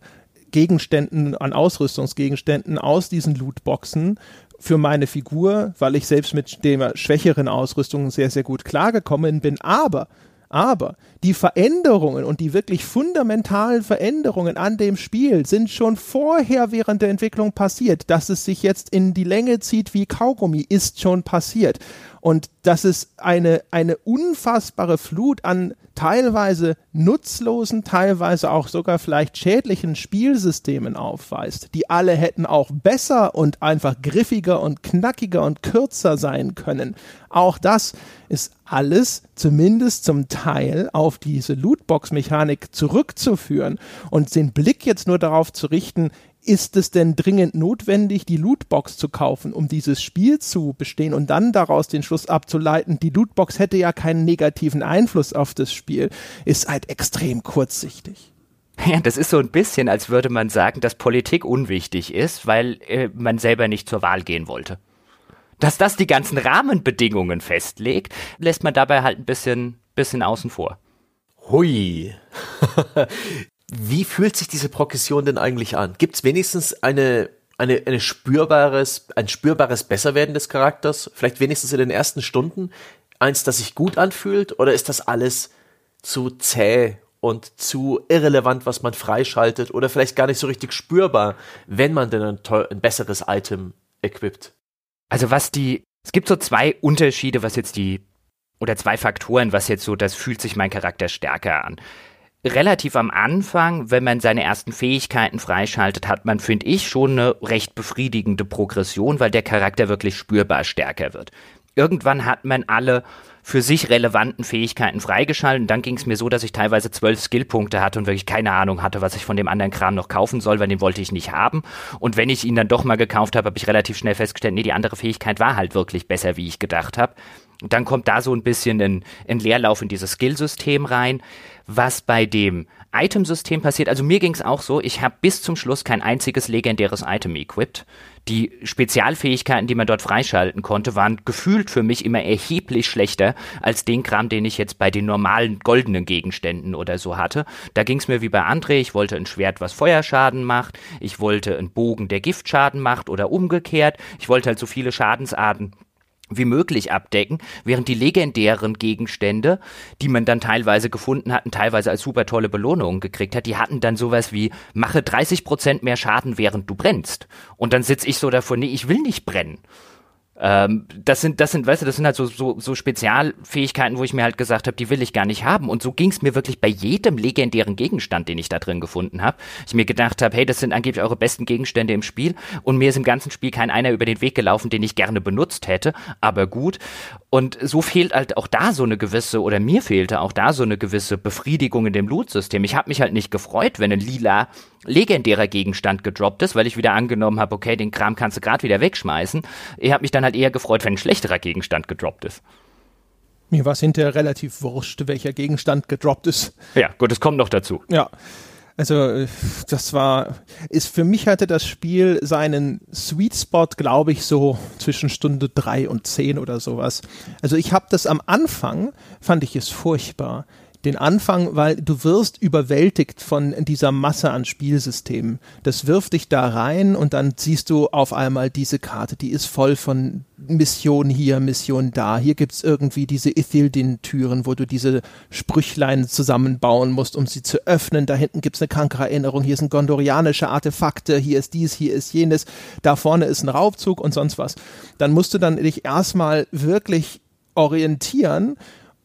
Gegenständen, an Ausrüstungsgegenständen aus diesen Lootboxen für meine Figur, weil ich selbst mit der schwächeren Ausrüstung sehr, sehr gut klargekommen bin. Aber aber die Veränderungen und die wirklich fundamentalen Veränderungen an dem Spiel sind schon vorher während der Entwicklung passiert. Dass es sich jetzt in die Länge zieht wie Kaugummi, ist schon passiert. Und dass es eine, eine unfassbare Flut an teilweise nutzlosen, teilweise auch sogar vielleicht schädlichen Spielsystemen aufweist, die alle hätten auch besser und einfach griffiger und knackiger und kürzer sein können. Auch das ist alles zumindest zum Teil auf diese Lootbox-Mechanik zurückzuführen und den Blick jetzt nur darauf zu richten, ist es denn dringend notwendig, die Lootbox zu kaufen, um dieses Spiel zu bestehen und dann daraus den Schluss abzuleiten, die Lootbox hätte ja keinen negativen Einfluss auf das Spiel, ist halt extrem kurzsichtig. Ja, das ist so ein bisschen, als würde man sagen, dass Politik unwichtig ist, weil äh, man selber nicht zur Wahl gehen wollte. Dass das die ganzen Rahmenbedingungen festlegt, lässt man dabei halt ein bisschen, bisschen außen vor. Hui. (laughs) Wie fühlt sich diese Progression denn eigentlich an? Gibt es wenigstens eine, eine, eine spürbares, ein spürbares Besserwerden des Charakters? Vielleicht wenigstens in den ersten Stunden? Eins, das sich gut anfühlt? Oder ist das alles zu zäh und zu irrelevant, was man freischaltet? Oder vielleicht gar nicht so richtig spürbar, wenn man denn ein, ein besseres Item equipt? Also was die, es gibt so zwei Unterschiede, was jetzt die, oder zwei Faktoren, was jetzt so, das fühlt sich mein Charakter stärker an relativ am Anfang, wenn man seine ersten Fähigkeiten freischaltet, hat man, finde ich, schon eine recht befriedigende Progression, weil der Charakter wirklich spürbar stärker wird. Irgendwann hat man alle für sich relevanten Fähigkeiten freigeschaltet. Und dann ging es mir so, dass ich teilweise zwölf Skillpunkte hatte und wirklich keine Ahnung hatte, was ich von dem anderen Kram noch kaufen soll, weil den wollte ich nicht haben. Und wenn ich ihn dann doch mal gekauft habe, habe ich relativ schnell festgestellt, nee, die andere Fähigkeit war halt wirklich besser, wie ich gedacht habe. Dann kommt da so ein bisschen ein, ein Leerlauf in dieses Skillsystem rein was bei dem Itemsystem passiert. Also mir ging es auch so, ich habe bis zum Schluss kein einziges legendäres Item equipped. Die Spezialfähigkeiten, die man dort freischalten konnte, waren gefühlt für mich immer erheblich schlechter als den Kram, den ich jetzt bei den normalen goldenen Gegenständen oder so hatte. Da ging es mir wie bei André, ich wollte ein Schwert, was Feuerschaden macht, ich wollte einen Bogen, der Giftschaden macht oder umgekehrt. Ich wollte halt so viele Schadensarten wie möglich abdecken, während die legendären Gegenstände, die man dann teilweise gefunden hatten, teilweise als super tolle Belohnungen gekriegt hat, die hatten dann sowas wie, mache 30% mehr Schaden, während du brennst. Und dann sitze ich so davor, nee, ich will nicht brennen. Ähm, das sind, das sind, weißt du, das sind halt so, so, so Spezialfähigkeiten, wo ich mir halt gesagt habe, die will ich gar nicht haben. Und so ging es mir wirklich bei jedem legendären Gegenstand, den ich da drin gefunden habe. Ich mir gedacht habe, hey, das sind angeblich eure besten Gegenstände im Spiel. Und mir ist im ganzen Spiel kein einer über den Weg gelaufen, den ich gerne benutzt hätte. Aber gut. Und so fehlt halt auch da so eine gewisse, oder mir fehlte auch da so eine gewisse Befriedigung in dem Loot-System. Ich habe mich halt nicht gefreut, wenn ein lila legendärer Gegenstand gedroppt ist, weil ich wieder angenommen habe, okay, den Kram kannst du gerade wieder wegschmeißen. Ich habe mich dann halt eher gefreut, wenn ein schlechterer Gegenstand gedroppt ist. Mir war es hinterher relativ wurscht, welcher Gegenstand gedroppt ist. Ja, gut, es kommt noch dazu. Ja. Also äh, das war, ist für mich hatte das Spiel seinen Sweet Spot, glaube ich, so zwischen Stunde drei und zehn oder sowas. Also ich habe das am Anfang, fand ich es furchtbar den Anfang, weil du wirst überwältigt von dieser Masse an Spielsystemen. Das wirft dich da rein und dann siehst du auf einmal diese Karte, die ist voll von Mission hier, Mission da. Hier gibt's irgendwie diese Ithildin-Türen, wo du diese Sprüchlein zusammenbauen musst, um sie zu öffnen. Da hinten gibt's eine Kankra-Erinnerung. Hier sind gondorianische Artefakte. Hier ist dies, hier ist jenes. Da vorne ist ein Raubzug und sonst was. Dann musst du dann dich erstmal wirklich orientieren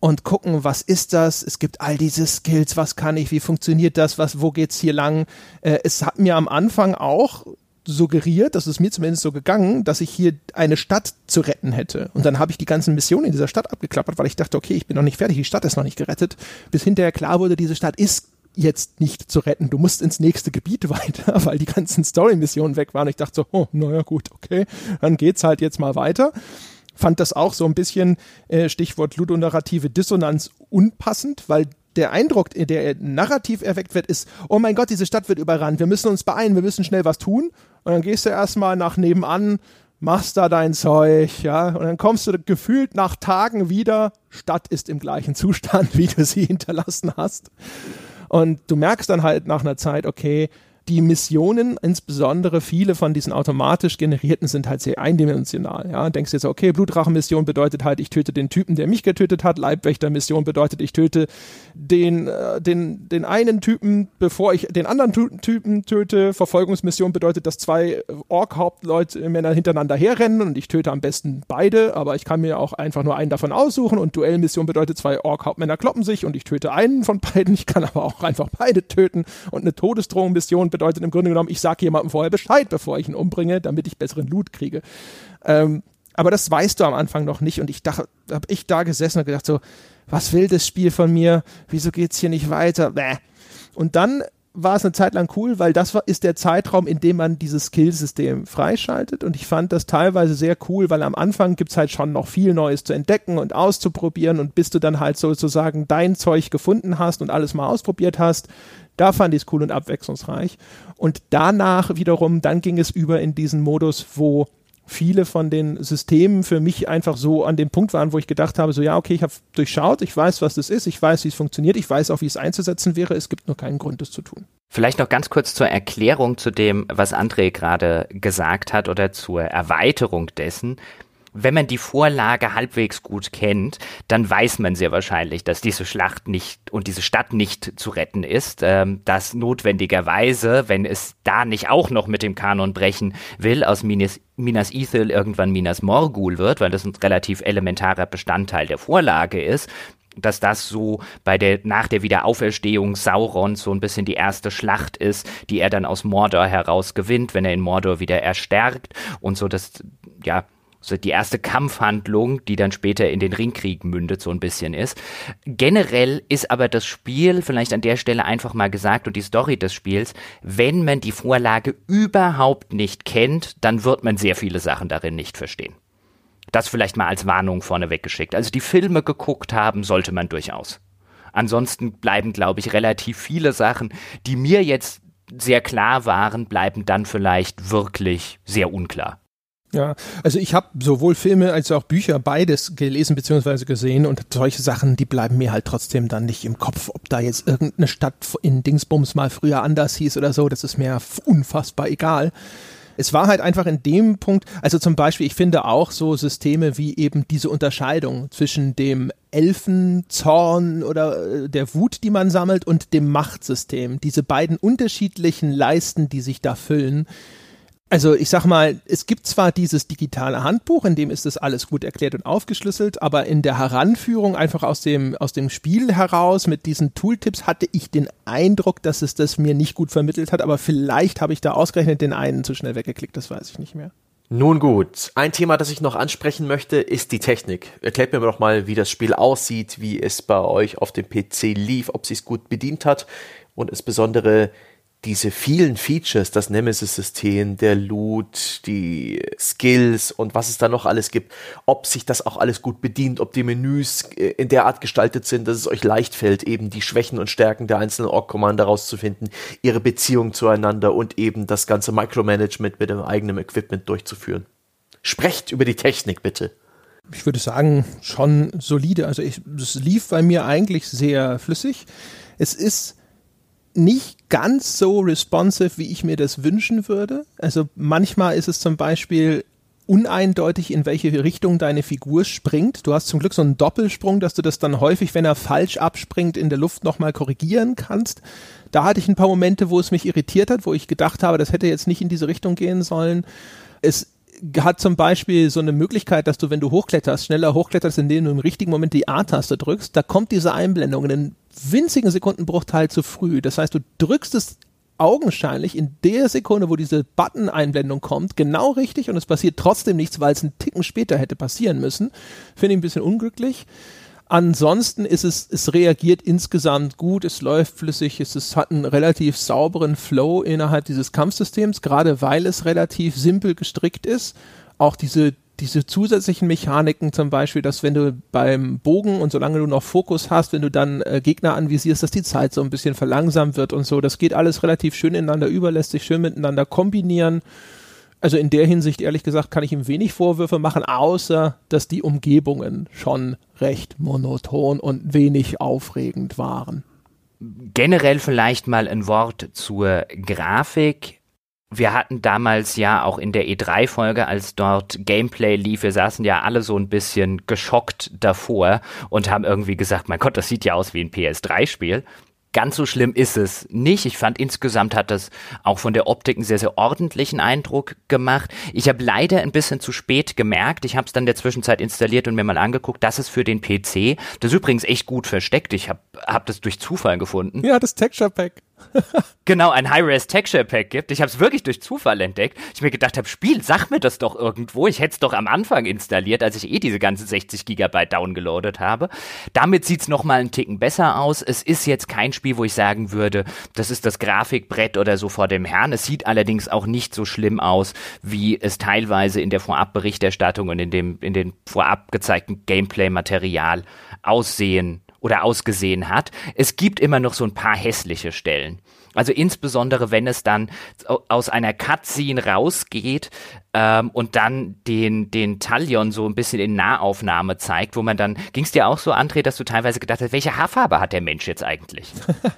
und gucken, was ist das? Es gibt all diese Skills, was kann ich, wie funktioniert das, was, wo geht's hier lang? Äh, es hat mir am Anfang auch suggeriert, das ist mir zumindest so gegangen, dass ich hier eine Stadt zu retten hätte. Und dann habe ich die ganzen Missionen in dieser Stadt abgeklappert, weil ich dachte, okay, ich bin noch nicht fertig, die Stadt ist noch nicht gerettet, bis hinterher klar wurde, diese Stadt ist jetzt nicht zu retten. Du musst ins nächste Gebiet (laughs) weiter, weil die ganzen Story-Missionen weg waren. Ich dachte so, oh, naja, gut, okay, dann geht's halt jetzt mal weiter fand das auch so ein bisschen, äh, Stichwort ludonarrative Dissonanz, unpassend, weil der Eindruck, der narrativ erweckt wird, ist, oh mein Gott, diese Stadt wird überrannt, wir müssen uns beeilen, wir müssen schnell was tun. Und dann gehst du erstmal nach nebenan, machst da dein Zeug, ja, und dann kommst du gefühlt nach Tagen wieder, Stadt ist im gleichen Zustand, (laughs) wie du sie hinterlassen hast. Und du merkst dann halt nach einer Zeit, okay, die Missionen, insbesondere viele von diesen automatisch generierten, sind halt sehr eindimensional. Ja, denkst jetzt, okay, Blutrachenmission bedeutet halt, ich töte den Typen, der mich getötet hat. Leibwächtermission bedeutet, ich töte den, äh, den, den einen Typen, bevor ich den anderen Typen töte. Verfolgungsmission bedeutet, dass zwei Ork-Hauptleute Männer hintereinander herrennen und ich töte am besten beide, aber ich kann mir auch einfach nur einen davon aussuchen. Und Duellmission bedeutet, zwei Ork-Hauptmänner kloppen sich und ich töte einen von beiden. Ich kann aber auch einfach beide töten. Und eine Todesdrohung-Mission bedeutet im Grunde genommen, ich sage jemandem vorher Bescheid, bevor ich ihn umbringe, damit ich besseren Loot kriege. Ähm, aber das weißt du am Anfang noch nicht und ich dachte, habe ich da gesessen und gedacht so, was will das Spiel von mir? Wieso geht's hier nicht weiter? Bäh. Und dann war es eine Zeit lang cool, weil das war, ist der Zeitraum, in dem man dieses Skillsystem freischaltet. Und ich fand das teilweise sehr cool, weil am Anfang gibt's halt schon noch viel Neues zu entdecken und auszuprobieren. Und bis du dann halt sozusagen dein Zeug gefunden hast und alles mal ausprobiert hast, da fand ich es cool und abwechslungsreich. Und danach wiederum, dann ging es über in diesen Modus, wo viele von den Systemen für mich einfach so an dem Punkt waren, wo ich gedacht habe, so ja, okay, ich habe durchschaut, ich weiß, was das ist, ich weiß, wie es funktioniert, ich weiß auch, wie es einzusetzen wäre, es gibt nur keinen Grund, das zu tun. Vielleicht noch ganz kurz zur Erklärung zu dem, was André gerade gesagt hat oder zur Erweiterung dessen wenn man die Vorlage halbwegs gut kennt, dann weiß man sehr wahrscheinlich, dass diese Schlacht nicht und diese Stadt nicht zu retten ist, ähm, dass notwendigerweise, wenn es da nicht auch noch mit dem Kanon brechen will, aus Minas, Minas Ithil irgendwann Minas Morgul wird, weil das ein relativ elementarer Bestandteil der Vorlage ist, dass das so bei der nach der Wiederauferstehung Saurons so ein bisschen die erste Schlacht ist, die er dann aus Mordor heraus gewinnt, wenn er in Mordor wieder erstärkt und so dass ja so die erste Kampfhandlung, die dann später in den Ringkrieg mündet, so ein bisschen ist. Generell ist aber das Spiel, vielleicht an der Stelle einfach mal gesagt, und die Story des Spiels, wenn man die Vorlage überhaupt nicht kennt, dann wird man sehr viele Sachen darin nicht verstehen. Das vielleicht mal als Warnung vorneweg geschickt. Also die Filme geguckt haben, sollte man durchaus. Ansonsten bleiben, glaube ich, relativ viele Sachen, die mir jetzt sehr klar waren, bleiben dann vielleicht wirklich sehr unklar. Ja, also ich habe sowohl Filme als auch Bücher beides gelesen bzw. gesehen und solche Sachen, die bleiben mir halt trotzdem dann nicht im Kopf, ob da jetzt irgendeine Stadt in Dingsbums mal früher anders hieß oder so, das ist mir unfassbar egal. Es war halt einfach in dem Punkt, also zum Beispiel, ich finde auch so Systeme wie eben diese Unterscheidung zwischen dem Elfenzorn oder äh, der Wut, die man sammelt, und dem Machtsystem. Diese beiden unterschiedlichen Leisten, die sich da füllen, also ich sag mal, es gibt zwar dieses digitale Handbuch, in dem ist das alles gut erklärt und aufgeschlüsselt, aber in der Heranführung einfach aus dem, aus dem Spiel heraus mit diesen Tooltips hatte ich den Eindruck, dass es das mir nicht gut vermittelt hat, aber vielleicht habe ich da ausgerechnet den einen zu schnell weggeklickt, das weiß ich nicht mehr. Nun gut, ein Thema, das ich noch ansprechen möchte, ist die Technik. Erklärt mir doch mal, wie das Spiel aussieht, wie es bei euch auf dem PC lief, ob sie es gut bedient hat und insbesondere diese vielen Features, das Nemesis-System, der Loot, die Skills und was es da noch alles gibt, ob sich das auch alles gut bedient, ob die Menüs äh, in der Art gestaltet sind, dass es euch leicht fällt, eben die Schwächen und Stärken der einzelnen Org-Commander rauszufinden, ihre Beziehung zueinander und eben das ganze Micromanagement mit dem eigenen Equipment durchzuführen. Sprecht über die Technik bitte. Ich würde sagen, schon solide. Also es lief bei mir eigentlich sehr flüssig. Es ist nicht ganz so responsive, wie ich mir das wünschen würde. Also manchmal ist es zum Beispiel uneindeutig, in welche Richtung deine Figur springt. Du hast zum Glück so einen Doppelsprung, dass du das dann häufig, wenn er falsch abspringt, in der Luft nochmal korrigieren kannst. Da hatte ich ein paar Momente, wo es mich irritiert hat, wo ich gedacht habe, das hätte jetzt nicht in diese Richtung gehen sollen. Es hat zum Beispiel so eine Möglichkeit, dass du, wenn du hochkletterst, schneller hochkletterst, indem du im richtigen Moment die A-Taste drückst, da kommt diese Einblendung in einen winzigen Sekundenbruchteil zu früh. Das heißt, du drückst es augenscheinlich in der Sekunde, wo diese Button-Einblendung kommt, genau richtig und es passiert trotzdem nichts, weil es einen Ticken später hätte passieren müssen. Finde ich ein bisschen unglücklich. Ansonsten ist es, es reagiert insgesamt gut, es läuft flüssig, es, es hat einen relativ sauberen Flow innerhalb dieses Kampfsystems, gerade weil es relativ simpel gestrickt ist. Auch diese, diese zusätzlichen Mechaniken zum Beispiel, dass wenn du beim Bogen und solange du noch Fokus hast, wenn du dann äh, Gegner anvisierst, dass die Zeit so ein bisschen verlangsamt wird und so, das geht alles relativ schön ineinander über, lässt sich schön miteinander kombinieren also in der Hinsicht, ehrlich gesagt, kann ich ihm wenig Vorwürfe machen, außer dass die Umgebungen schon recht monoton und wenig aufregend waren. Generell vielleicht mal ein Wort zur Grafik. Wir hatten damals ja auch in der E3-Folge, als dort Gameplay lief, wir saßen ja alle so ein bisschen geschockt davor und haben irgendwie gesagt, mein Gott, das sieht ja aus wie ein PS3-Spiel. Ganz so schlimm ist es nicht. Ich fand insgesamt hat das auch von der Optik einen sehr, sehr ordentlichen Eindruck gemacht. Ich habe leider ein bisschen zu spät gemerkt. Ich habe es dann in der Zwischenzeit installiert und mir mal angeguckt. Das ist für den PC. Das ist übrigens echt gut versteckt. Ich habe hab das durch Zufall gefunden. Ja, das Texture Pack. (laughs) genau, ein High-Res Texture Pack gibt. Ich habe es wirklich durch Zufall entdeckt. Ich mir gedacht habe, Spiel, sag mir das doch irgendwo. Ich hätte es doch am Anfang installiert, als ich eh diese ganzen 60 Gigabyte downgeloadet habe. Damit sieht es nochmal einen Ticken besser aus. Es ist jetzt kein Spiel, wo ich sagen würde, das ist das Grafikbrett oder so vor dem Herrn. Es sieht allerdings auch nicht so schlimm aus, wie es teilweise in der Vorabberichterstattung und in dem in den vorab gezeigten Gameplay-Material aussehen oder ausgesehen hat. Es gibt immer noch so ein paar hässliche Stellen. Also insbesondere, wenn es dann aus einer Cutscene rausgeht ähm, und dann den, den Talion so ein bisschen in Nahaufnahme zeigt, wo man dann, ging es dir auch so, André, dass du teilweise gedacht hast, welche Haarfarbe hat der Mensch jetzt eigentlich?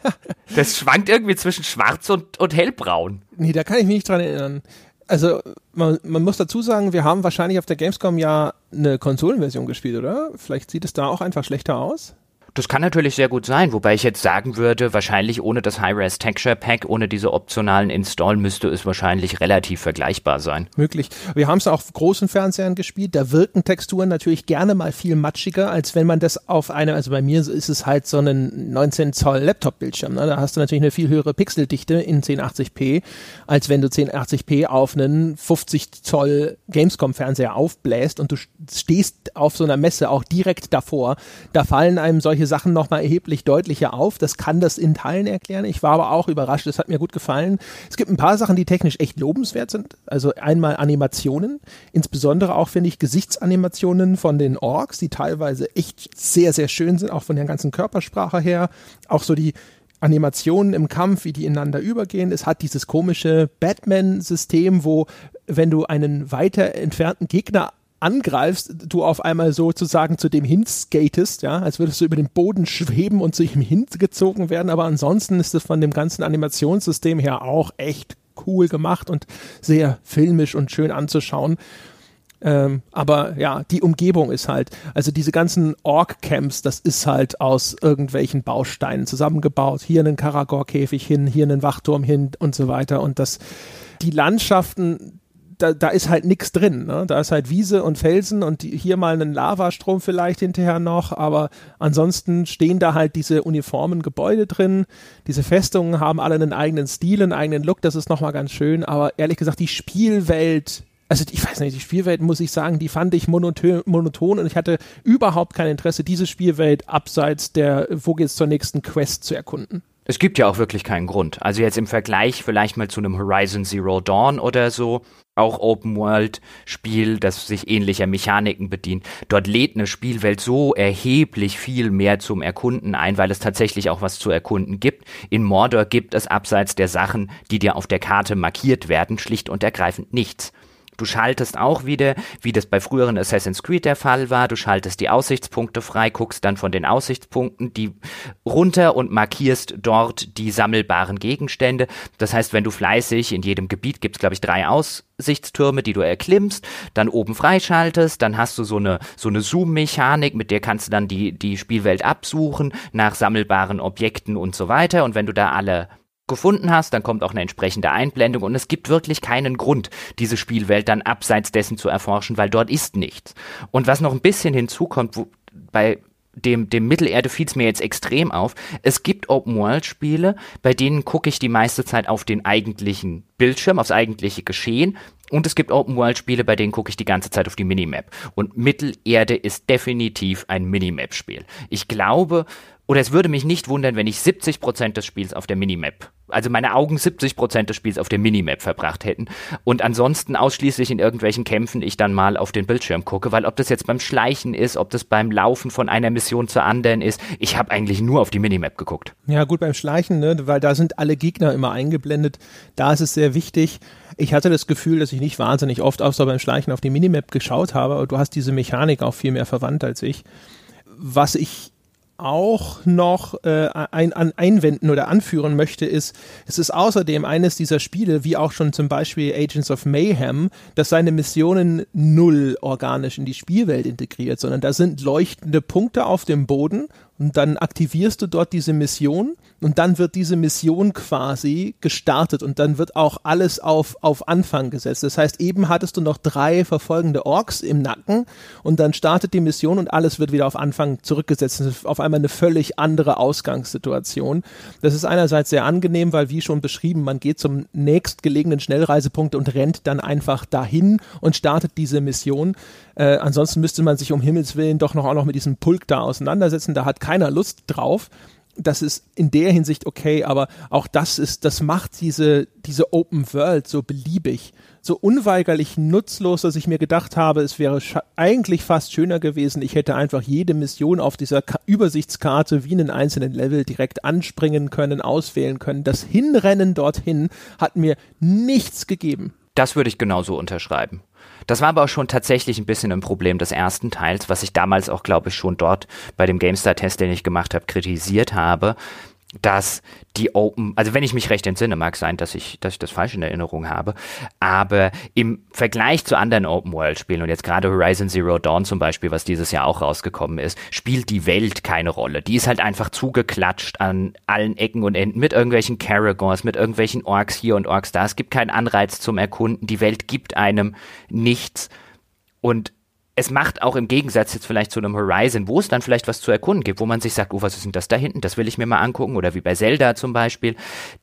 (laughs) das schwankt irgendwie zwischen schwarz und, und hellbraun. Nee, da kann ich mich nicht dran erinnern. Also man, man muss dazu sagen, wir haben wahrscheinlich auf der Gamescom ja eine Konsolenversion gespielt, oder? Vielleicht sieht es da auch einfach schlechter aus. Das kann natürlich sehr gut sein, wobei ich jetzt sagen würde, wahrscheinlich ohne das High-Res Texture Pack, ohne diese optionalen Install, müsste es wahrscheinlich relativ vergleichbar sein. Möglich. Wir haben es auch auf großen Fernsehern gespielt. Da wirken Texturen natürlich gerne mal viel matschiger, als wenn man das auf einem, also bei mir ist es halt so ein 19 Zoll Laptop-Bildschirm. Ne? Da hast du natürlich eine viel höhere Pixeldichte in 1080p, als wenn du 1080p auf einen 50 Zoll Gamescom-Fernseher aufbläst und du stehst auf so einer Messe auch direkt davor. Da fallen einem solche solche Sachen nochmal erheblich deutlicher auf. Das kann das in Teilen erklären. Ich war aber auch überrascht. Es hat mir gut gefallen. Es gibt ein paar Sachen, die technisch echt lobenswert sind. Also einmal Animationen. Insbesondere auch, finde ich, Gesichtsanimationen von den Orks, die teilweise echt sehr, sehr schön sind, auch von der ganzen Körpersprache her. Auch so die Animationen im Kampf, wie die ineinander übergehen. Es hat dieses komische Batman-System, wo wenn du einen weiter entfernten Gegner angreifst, du auf einmal sozusagen zu dem hinskatest, ja, als würdest du über den Boden schweben und zu ihm hingezogen werden, aber ansonsten ist es von dem ganzen Animationssystem her auch echt cool gemacht und sehr filmisch und schön anzuschauen. Ähm, aber ja, die Umgebung ist halt, also diese ganzen Ork-Camps, das ist halt aus irgendwelchen Bausteinen zusammengebaut. Hier einen Karagor-Käfig hin, hier einen Wachturm hin und so weiter. Und das, die Landschaften, da, da ist halt nichts drin. Ne? Da ist halt Wiese und Felsen und die, hier mal einen Lavastrom vielleicht hinterher noch, aber ansonsten stehen da halt diese uniformen Gebäude drin. Diese Festungen haben alle einen eigenen Stil, einen eigenen Look, das ist nochmal ganz schön, aber ehrlich gesagt, die Spielwelt also ich weiß nicht, die Spielwelt muss ich sagen, die fand ich monoton, und ich hatte überhaupt kein Interesse, diese Spielwelt abseits der, wo geht's zur nächsten Quest zu erkunden. Es gibt ja auch wirklich keinen Grund. Also jetzt im Vergleich vielleicht mal zu einem Horizon Zero Dawn oder so, auch Open World Spiel, das sich ähnlicher Mechaniken bedient. Dort lädt eine Spielwelt so erheblich viel mehr zum Erkunden ein, weil es tatsächlich auch was zu erkunden gibt. In Mordor gibt es abseits der Sachen, die dir auf der Karte markiert werden, schlicht und ergreifend nichts. Du schaltest auch wieder, wie das bei früheren Assassin's Creed der Fall war, du schaltest die Aussichtspunkte frei, guckst dann von den Aussichtspunkten die runter und markierst dort die sammelbaren Gegenstände. Das heißt, wenn du fleißig in jedem Gebiet gibt's glaube ich drei Aussichtstürme, die du erklimmst, dann oben freischaltest, dann hast du so eine so eine Zoom-Mechanik, mit der kannst du dann die die Spielwelt absuchen nach sammelbaren Objekten und so weiter. Und wenn du da alle gefunden hast, dann kommt auch eine entsprechende Einblendung und es gibt wirklich keinen Grund, diese Spielwelt dann abseits dessen zu erforschen, weil dort ist nichts. Und was noch ein bisschen hinzukommt, wo, bei dem, dem Mittelerde fiel es mir jetzt extrem auf. Es gibt Open-World-Spiele, bei denen gucke ich die meiste Zeit auf den eigentlichen Bildschirm, aufs eigentliche Geschehen. Und es gibt Open-World-Spiele, bei denen gucke ich die ganze Zeit auf die Minimap. Und Mittelerde ist definitiv ein Minimap-Spiel. Ich glaube, oder es würde mich nicht wundern, wenn ich 70% des Spiels auf der Minimap, also meine Augen 70% des Spiels auf der Minimap verbracht hätten und ansonsten ausschließlich in irgendwelchen Kämpfen ich dann mal auf den Bildschirm gucke, weil ob das jetzt beim Schleichen ist, ob das beim Laufen von einer Mission zur anderen ist, ich habe eigentlich nur auf die Minimap geguckt. Ja gut, beim Schleichen, ne, weil da sind alle Gegner immer eingeblendet, da ist es sehr wichtig. Ich hatte das Gefühl, dass ich nicht wahnsinnig oft außer beim Schleichen auf die Minimap geschaut habe, aber du hast diese Mechanik auch viel mehr verwandt als ich. Was ich auch noch äh, ein, an einwenden oder anführen möchte, ist, es ist außerdem eines dieser Spiele, wie auch schon zum Beispiel Agents of Mayhem, dass seine Missionen null organisch in die Spielwelt integriert, sondern da sind leuchtende Punkte auf dem Boden und dann aktivierst du dort diese Mission Und dann wird diese Mission quasi gestartet und dann wird auch alles auf, auf Anfang gesetzt. Das heißt, eben hattest du noch drei verfolgende Orks im Nacken und dann startet die Mission und alles wird wieder auf Anfang zurückgesetzt. Das ist auf einmal eine völlig andere Ausgangssituation. Das ist einerseits sehr angenehm, weil wie schon beschrieben, man geht zum nächstgelegenen Schnellreisepunkt und rennt dann einfach dahin und startet diese Mission. Äh, ansonsten müsste man sich um Himmels Willen doch noch auch noch mit diesem Pulk da auseinandersetzen. Da hat keiner Lust drauf das ist in der Hinsicht okay, aber auch das ist, das macht diese, diese Open World so beliebig, so unweigerlich nutzlos, dass ich mir gedacht habe, es wäre eigentlich fast schöner gewesen, ich hätte einfach jede Mission auf dieser Ka Übersichtskarte wie einen einzelnen Level direkt anspringen können, auswählen können. Das Hinrennen dorthin hat mir nichts gegeben. Das würde ich genauso unterschreiben. Das war aber auch schon tatsächlich ein bisschen ein Problem des ersten Teils, was ich damals auch, glaube ich, schon dort bei dem GameStar-Test, den ich gemacht habe, kritisiert habe, dass die Open, also wenn ich mich recht entsinne, mag sein, dass ich, dass ich das falsch in Erinnerung habe, aber im Vergleich zu anderen Open-World-Spielen und jetzt gerade Horizon Zero Dawn zum Beispiel, was dieses Jahr auch rausgekommen ist, spielt die Welt keine Rolle. Die ist halt einfach zugeklatscht an allen Ecken und Enden mit irgendwelchen Caragors, mit irgendwelchen Orks hier und Orks da. Es gibt keinen Anreiz zum Erkunden. Die Welt gibt einem nichts. Und es macht auch im Gegensatz jetzt vielleicht zu einem Horizon, wo es dann vielleicht was zu erkunden gibt, wo man sich sagt, oh, was ist denn das da hinten? Das will ich mir mal angucken. Oder wie bei Zelda zum Beispiel.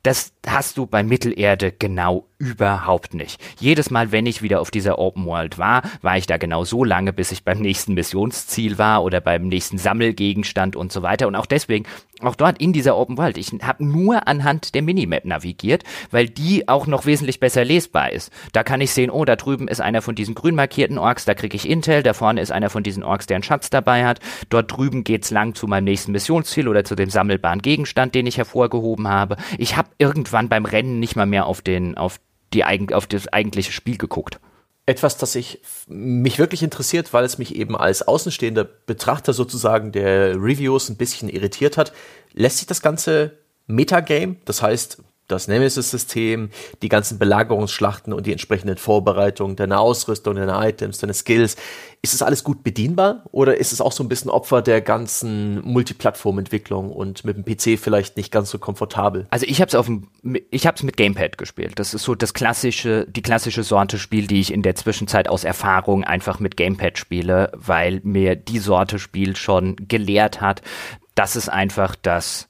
Das hast du bei Mittelerde genau überhaupt nicht. Jedes Mal, wenn ich wieder auf dieser Open World war, war ich da genau so lange, bis ich beim nächsten Missionsziel war oder beim nächsten Sammelgegenstand und so weiter. Und auch deswegen, auch dort in dieser Open World, ich habe nur anhand der Minimap navigiert, weil die auch noch wesentlich besser lesbar ist. Da kann ich sehen, oh, da drüben ist einer von diesen grün markierten Orks, da kriege ich Intel, da vorne ist einer von diesen Orks, der einen Schatz dabei hat. Dort drüben geht's lang zu meinem nächsten Missionsziel oder zu dem sammelbaren Gegenstand, den ich hervorgehoben habe. Ich habe irgendwann beim Rennen nicht mal mehr auf den auf die, auf das eigentliche Spiel geguckt. Etwas, das ich, mich wirklich interessiert, weil es mich eben als außenstehender Betrachter sozusagen der Reviews ein bisschen irritiert hat. Lässt sich das ganze Metagame, das heißt das Nemesis-System, die ganzen Belagerungsschlachten und die entsprechenden Vorbereitungen, deine Ausrüstung, deine Items, deine Skills. Ist es alles gut bedienbar oder ist es auch so ein bisschen Opfer der ganzen Multiplattform-Entwicklung und mit dem PC vielleicht nicht ganz so komfortabel? Also ich habe es auf dem, ich habe es mit Gamepad gespielt. Das ist so das klassische, die klassische Sorte Spiel, die ich in der Zwischenzeit aus Erfahrung einfach mit Gamepad spiele, weil mir die Sorte Spiel schon gelehrt hat, dass es einfach das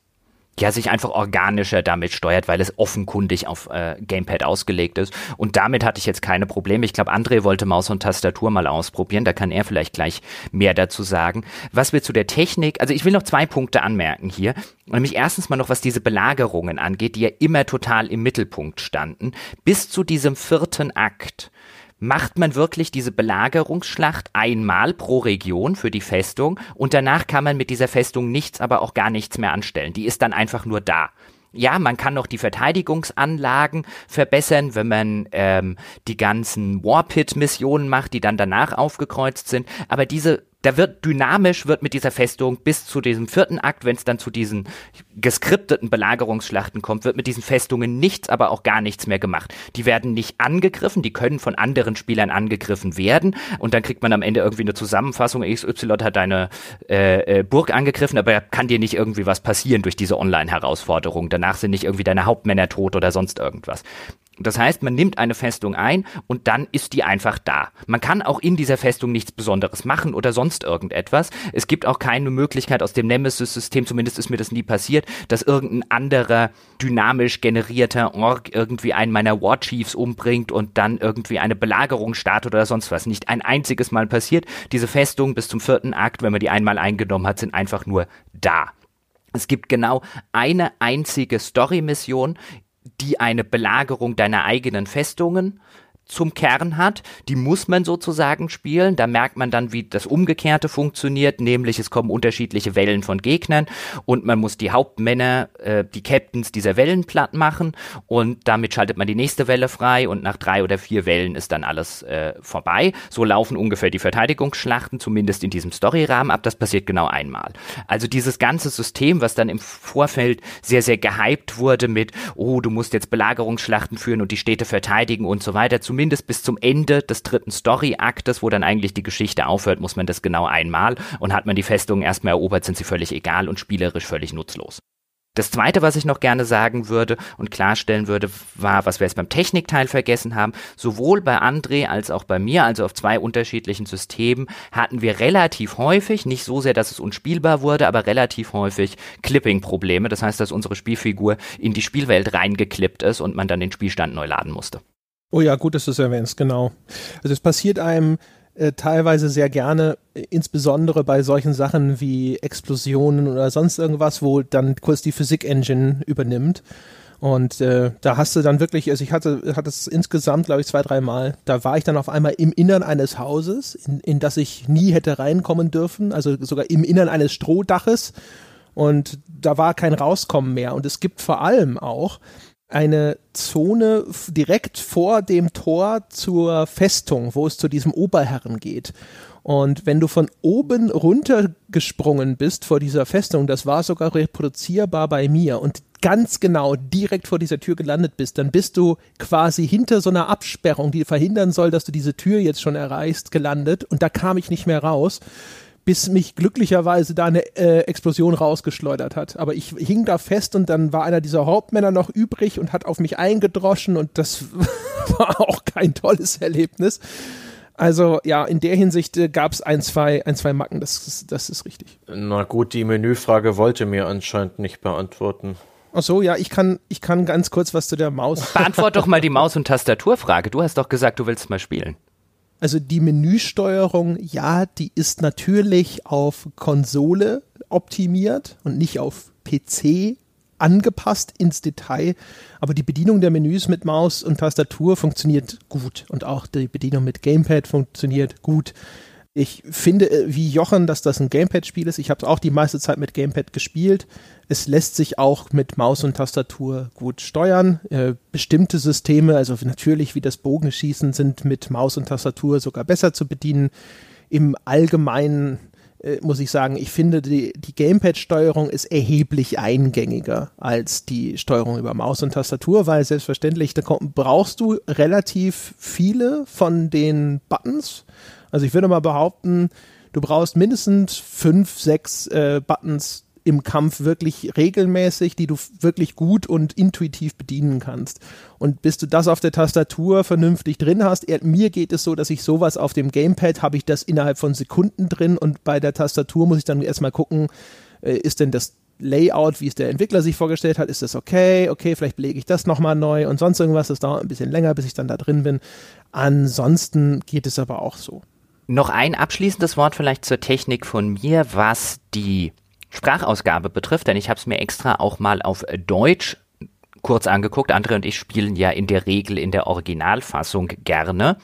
ja, sich einfach organischer damit steuert, weil es offenkundig auf äh, Gamepad ausgelegt ist. Und damit hatte ich jetzt keine Probleme. Ich glaube, André wollte Maus und Tastatur mal ausprobieren. Da kann er vielleicht gleich mehr dazu sagen. Was wir zu der Technik, also ich will noch zwei Punkte anmerken hier. Nämlich erstens mal noch, was diese Belagerungen angeht, die ja immer total im Mittelpunkt standen. Bis zu diesem vierten Akt macht man wirklich diese Belagerungsschlacht einmal pro Region für die Festung und danach kann man mit dieser Festung nichts, aber auch gar nichts mehr anstellen. Die ist dann einfach nur da. Ja, man kann noch die Verteidigungsanlagen verbessern, wenn man ähm, die ganzen Warpit-Missionen macht, die dann danach aufgekreuzt sind. Aber diese da wird dynamisch wird mit dieser Festung bis zu diesem vierten Akt, wenn es dann zu diesen geskripteten Belagerungsschlachten kommt, wird mit diesen Festungen nichts, aber auch gar nichts mehr gemacht. Die werden nicht angegriffen, die können von anderen Spielern angegriffen werden und dann kriegt man am Ende irgendwie eine Zusammenfassung, XY hat deine äh, äh, Burg angegriffen, aber kann dir nicht irgendwie was passieren durch diese Online-Herausforderung. Danach sind nicht irgendwie deine Hauptmänner tot oder sonst irgendwas. Das heißt, man nimmt eine Festung ein und dann ist die einfach da. Man kann auch in dieser Festung nichts Besonderes machen oder sonst irgendetwas. Es gibt auch keine Möglichkeit aus dem Nemesis-System, zumindest ist mir das nie passiert, dass irgendein anderer dynamisch generierter Org irgendwie einen meiner War Chiefs umbringt und dann irgendwie eine Belagerung startet oder sonst was. Nicht ein einziges Mal passiert. Diese Festung bis zum vierten Akt, wenn man die einmal eingenommen hat, sind einfach nur da. Es gibt genau eine einzige Story-Mission, die eine Belagerung deiner eigenen Festungen zum Kern hat. Die muss man sozusagen spielen. Da merkt man dann, wie das Umgekehrte funktioniert, nämlich es kommen unterschiedliche Wellen von Gegnern und man muss die Hauptmänner, äh, die Captains dieser Wellen platt machen und damit schaltet man die nächste Welle frei und nach drei oder vier Wellen ist dann alles äh, vorbei. So laufen ungefähr die Verteidigungsschlachten, zumindest in diesem Storyrahmen ab. Das passiert genau einmal. Also dieses ganze System, was dann im Vorfeld sehr, sehr gehypt wurde mit, oh, du musst jetzt Belagerungsschlachten führen und die Städte verteidigen und so weiter, zumindest bis zum Ende des dritten Story-Aktes, wo dann eigentlich die Geschichte aufhört, muss man das genau einmal und hat man die Festung erstmal erobert, sind sie völlig egal und spielerisch völlig nutzlos. Das zweite, was ich noch gerne sagen würde und klarstellen würde, war, was wir jetzt beim Technikteil vergessen haben. Sowohl bei André als auch bei mir, also auf zwei unterschiedlichen Systemen, hatten wir relativ häufig, nicht so sehr, dass es unspielbar wurde, aber relativ häufig Clipping-Probleme. Das heißt, dass unsere Spielfigur in die Spielwelt reingeklippt ist und man dann den Spielstand neu laden musste. Oh ja, gut, dass du es erwähnst, genau. Also es passiert einem äh, teilweise sehr gerne, insbesondere bei solchen Sachen wie Explosionen oder sonst irgendwas, wo dann kurz die Physik-Engine übernimmt. Und äh, da hast du dann wirklich, also ich hatte, hatte es insgesamt, glaube ich, zwei, dreimal, da war ich dann auf einmal im Innern eines Hauses, in, in das ich nie hätte reinkommen dürfen, also sogar im Innern eines Strohdaches. Und da war kein Rauskommen mehr. Und es gibt vor allem auch eine Zone direkt vor dem Tor zur Festung, wo es zu diesem Oberherren geht. Und wenn du von oben runtergesprungen bist vor dieser Festung, das war sogar reproduzierbar bei mir und ganz genau direkt vor dieser Tür gelandet bist, dann bist du quasi hinter so einer Absperrung, die verhindern soll, dass du diese Tür jetzt schon erreichst, gelandet und da kam ich nicht mehr raus bis mich glücklicherweise da eine äh, Explosion rausgeschleudert hat. Aber ich hing da fest und dann war einer dieser Hauptmänner noch übrig und hat auf mich eingedroschen und das (laughs) war auch kein tolles Erlebnis. Also ja, in der Hinsicht äh, gab es ein, zwei, ein, zwei Macken, das, ist, das ist richtig. Na gut, die Menüfrage wollte mir anscheinend nicht beantworten. Ach so, ja, ich kann, ich kann ganz kurz was zu der Maus. Beantwort doch mal die Maus- und Tastaturfrage. Du hast doch gesagt, du willst mal spielen. Also die Menüsteuerung, ja, die ist natürlich auf Konsole optimiert und nicht auf PC angepasst ins Detail, aber die Bedienung der Menüs mit Maus und Tastatur funktioniert gut und auch die Bedienung mit Gamepad funktioniert gut. Ich finde, äh, wie Jochen, dass das ein Gamepad-Spiel ist. Ich habe es auch die meiste Zeit mit Gamepad gespielt. Es lässt sich auch mit Maus und Tastatur gut steuern. Äh, bestimmte Systeme, also natürlich wie das Bogenschießen, sind mit Maus und Tastatur sogar besser zu bedienen. Im Allgemeinen äh, muss ich sagen, ich finde, die, die Gamepad-Steuerung ist erheblich eingängiger als die Steuerung über Maus und Tastatur, weil selbstverständlich, da brauchst du relativ viele von den Buttons also ich würde mal behaupten, du brauchst mindestens fünf, sechs äh, Buttons im Kampf wirklich regelmäßig, die du wirklich gut und intuitiv bedienen kannst. Und bis du das auf der Tastatur vernünftig drin hast, mir geht es so, dass ich sowas auf dem Gamepad habe ich das innerhalb von Sekunden drin und bei der Tastatur muss ich dann erstmal gucken, äh, ist denn das Layout, wie es der Entwickler sich vorgestellt hat, ist das okay? Okay, vielleicht lege ich das nochmal neu und sonst irgendwas. Das dauert ein bisschen länger, bis ich dann da drin bin. Ansonsten geht es aber auch so. Noch ein abschließendes Wort vielleicht zur Technik von mir, was die Sprachausgabe betrifft, denn ich habe es mir extra auch mal auf Deutsch kurz angeguckt. Andre und ich spielen ja in der Regel in der Originalfassung gerne.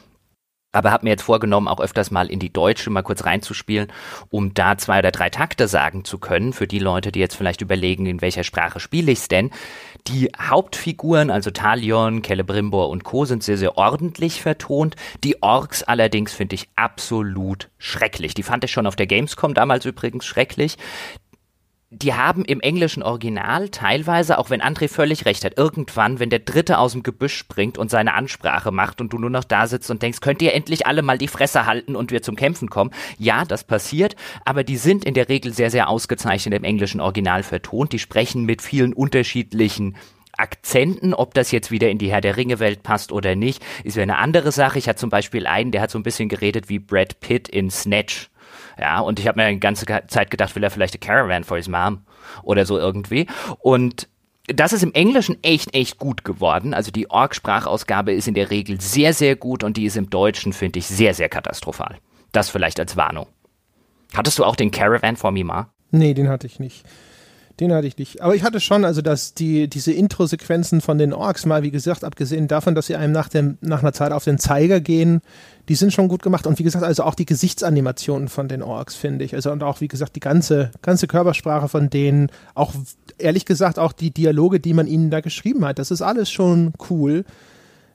Aber habe mir jetzt vorgenommen, auch öfters mal in die Deutsche mal kurz reinzuspielen, um da zwei oder drei Takte sagen zu können, für die Leute, die jetzt vielleicht überlegen, in welcher Sprache spiele ich's denn. Die Hauptfiguren, also Talion, Celebrimbor und Co. sind sehr, sehr ordentlich vertont. Die Orks allerdings finde ich absolut schrecklich. Die fand ich schon auf der Gamescom damals übrigens schrecklich die haben im englischen Original teilweise, auch wenn André völlig recht hat, irgendwann, wenn der Dritte aus dem Gebüsch springt und seine Ansprache macht und du nur noch da sitzt und denkst, könnt ihr endlich alle mal die Fresse halten und wir zum Kämpfen kommen? Ja, das passiert, aber die sind in der Regel sehr, sehr ausgezeichnet im englischen Original vertont. Die sprechen mit vielen unterschiedlichen Akzenten, ob das jetzt wieder in die Herr der Ringe Welt passt oder nicht, ist ja eine andere Sache. Ich hatte zum Beispiel einen, der hat so ein bisschen geredet wie Brad Pitt in Snatch ja, und ich habe mir die ganze Zeit gedacht, will er vielleicht a Caravan for his mom oder so irgendwie. Und das ist im Englischen echt, echt gut geworden. Also die Org-Sprachausgabe ist in der Regel sehr, sehr gut und die ist im Deutschen, finde ich, sehr, sehr katastrophal. Das vielleicht als Warnung. Hattest du auch den Caravan for me, Ma? Nee, den hatte ich nicht. Den hatte ich nicht. Aber ich hatte schon, also dass die, diese Intro-Sequenzen von den Orks mal, wie gesagt, abgesehen davon, dass sie einem nach, dem, nach einer Zeit auf den Zeiger gehen, die sind schon gut gemacht. Und wie gesagt, also auch die Gesichtsanimationen von den Orks, finde ich. Also und auch, wie gesagt, die ganze, ganze Körpersprache von denen, auch ehrlich gesagt, auch die Dialoge, die man ihnen da geschrieben hat, das ist alles schon cool.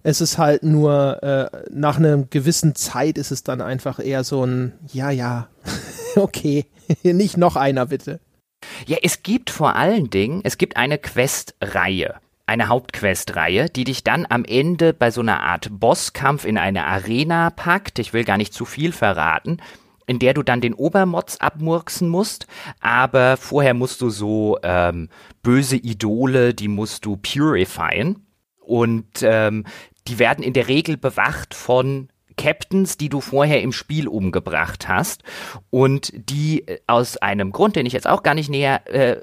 Es ist halt nur, äh, nach einer gewissen Zeit ist es dann einfach eher so ein, ja, ja, (laughs) okay, (laughs) nicht noch einer bitte. Ja, es gibt vor allen Dingen, es gibt eine Questreihe eine Hauptquestreihe, die dich dann am Ende bei so einer Art Bosskampf in eine Arena packt. Ich will gar nicht zu viel verraten. in der du dann den Obermods abmurksen musst, aber vorher musst du so ähm, böse Idole, die musst du purifyen und ähm, die werden in der Regel bewacht von Captains, die du vorher im Spiel umgebracht hast und die äh, aus einem Grund, den ich jetzt auch gar nicht näher äh,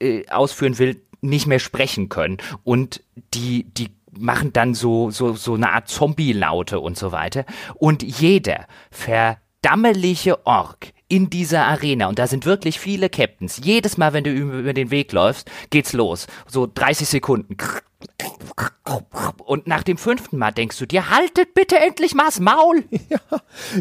äh, ausführen will, nicht mehr sprechen können und die die machen dann so so so eine Art Zombie-Laute und so weiter und jeder verdammelige Ork in dieser Arena und da sind wirklich viele Captains. Jedes Mal, wenn du über den Weg läufst, geht's los. So 30 Sekunden. Und nach dem fünften Mal denkst du dir, haltet bitte endlich mal das Maul. (laughs) Ja,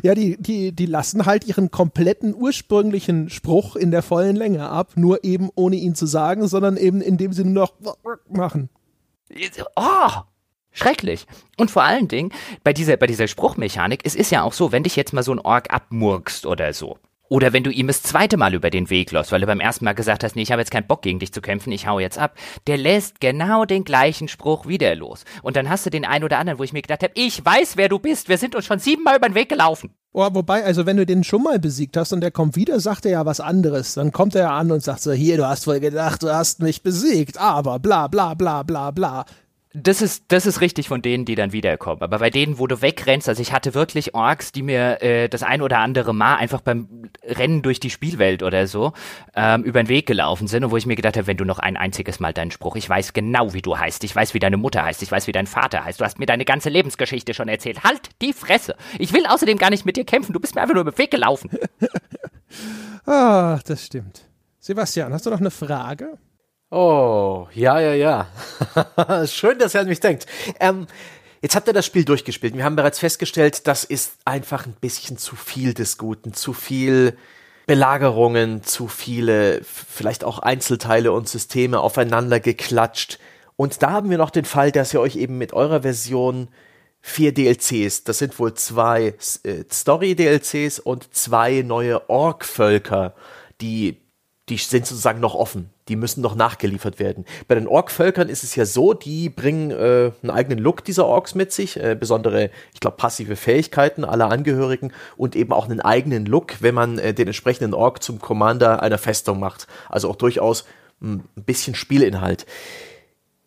ja die, die, die lassen halt ihren kompletten ursprünglichen Spruch in der vollen Länge ab, nur eben ohne ihn zu sagen, sondern eben indem sie nur noch machen. Oh, Schrecklich. Und vor allen Dingen, bei dieser, bei dieser Spruchmechanik, es ist ja auch so, wenn dich jetzt mal so ein Ork abmurkst oder so, oder wenn du ihm das zweite Mal über den Weg läufst, weil du beim ersten Mal gesagt hast, nee, ich habe jetzt keinen Bock gegen dich zu kämpfen, ich hau jetzt ab. Der lässt genau den gleichen Spruch wieder los. Und dann hast du den einen oder anderen, wo ich mir gedacht habe, ich weiß, wer du bist, wir sind uns schon siebenmal über den Weg gelaufen. Oh, wobei, also wenn du den schon mal besiegt hast und der kommt wieder, sagt er ja was anderes. Dann kommt er ja an und sagt so, hier, du hast wohl gedacht, du hast mich besiegt, aber bla bla bla bla bla das ist, das ist richtig von denen, die dann wiederkommen. Aber bei denen, wo du wegrennst, also ich hatte wirklich Orks, die mir äh, das ein oder andere Mal einfach beim Rennen durch die Spielwelt oder so ähm, über den Weg gelaufen sind und wo ich mir gedacht habe, wenn du noch ein einziges Mal deinen Spruch, ich weiß genau, wie du heißt, ich weiß, wie deine Mutter heißt, ich weiß, wie dein Vater heißt, du hast mir deine ganze Lebensgeschichte schon erzählt. Halt die Fresse! Ich will außerdem gar nicht mit dir kämpfen, du bist mir einfach nur über den Weg gelaufen. (laughs) ah, das stimmt. Sebastian, hast du noch eine Frage? Oh, ja, ja, ja. (laughs) Schön, dass er an mich denkt. Ähm, jetzt habt ihr das Spiel durchgespielt. Wir haben bereits festgestellt, das ist einfach ein bisschen zu viel des Guten, zu viel Belagerungen, zu viele, vielleicht auch Einzelteile und Systeme aufeinander geklatscht. Und da haben wir noch den Fall, dass ihr euch eben mit eurer Version vier DLCs, das sind wohl zwei äh, Story-DLCs und zwei neue Ork-Völker, die, die sind sozusagen noch offen die müssen noch nachgeliefert werden. Bei den Ork-Völkern ist es ja so, die bringen äh, einen eigenen Look dieser Orks mit sich, äh, besondere, ich glaube, passive Fähigkeiten aller Angehörigen und eben auch einen eigenen Look, wenn man äh, den entsprechenden Ork zum Commander einer Festung macht. Also auch durchaus hm, ein bisschen Spielinhalt.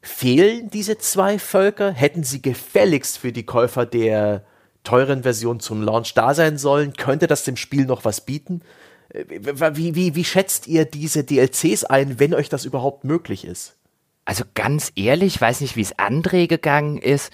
Fehlen diese zwei Völker? Hätten sie gefälligst für die Käufer der teuren Version zum Launch da sein sollen? Könnte das dem Spiel noch was bieten? Wie, wie, wie schätzt ihr diese DLCs ein, wenn euch das überhaupt möglich ist? Also ganz ehrlich, weiß nicht, wie es André gegangen ist.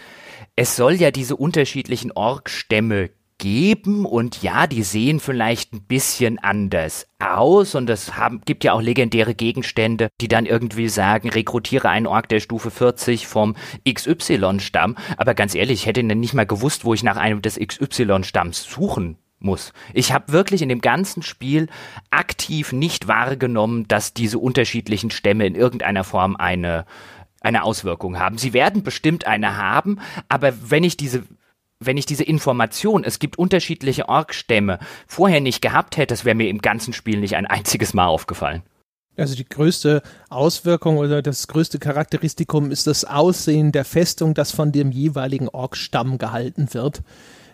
Es soll ja diese unterschiedlichen Orkstämme geben und ja, die sehen vielleicht ein bisschen anders aus und es haben, gibt ja auch legendäre Gegenstände, die dann irgendwie sagen, rekrutiere einen Ork der Stufe 40 vom XY-Stamm. Aber ganz ehrlich, ich hätte nicht mal gewusst, wo ich nach einem des XY-Stamms suchen muss. Ich habe wirklich in dem ganzen Spiel aktiv nicht wahrgenommen, dass diese unterschiedlichen Stämme in irgendeiner Form eine eine Auswirkung haben. Sie werden bestimmt eine haben, aber wenn ich diese wenn ich diese Information, es gibt unterschiedliche Orkstämme, vorher nicht gehabt hätte, das wäre mir im ganzen Spiel nicht ein einziges Mal aufgefallen. Also die größte Auswirkung oder das größte Charakteristikum ist das Aussehen der Festung, das von dem jeweiligen Orkstamm gehalten wird.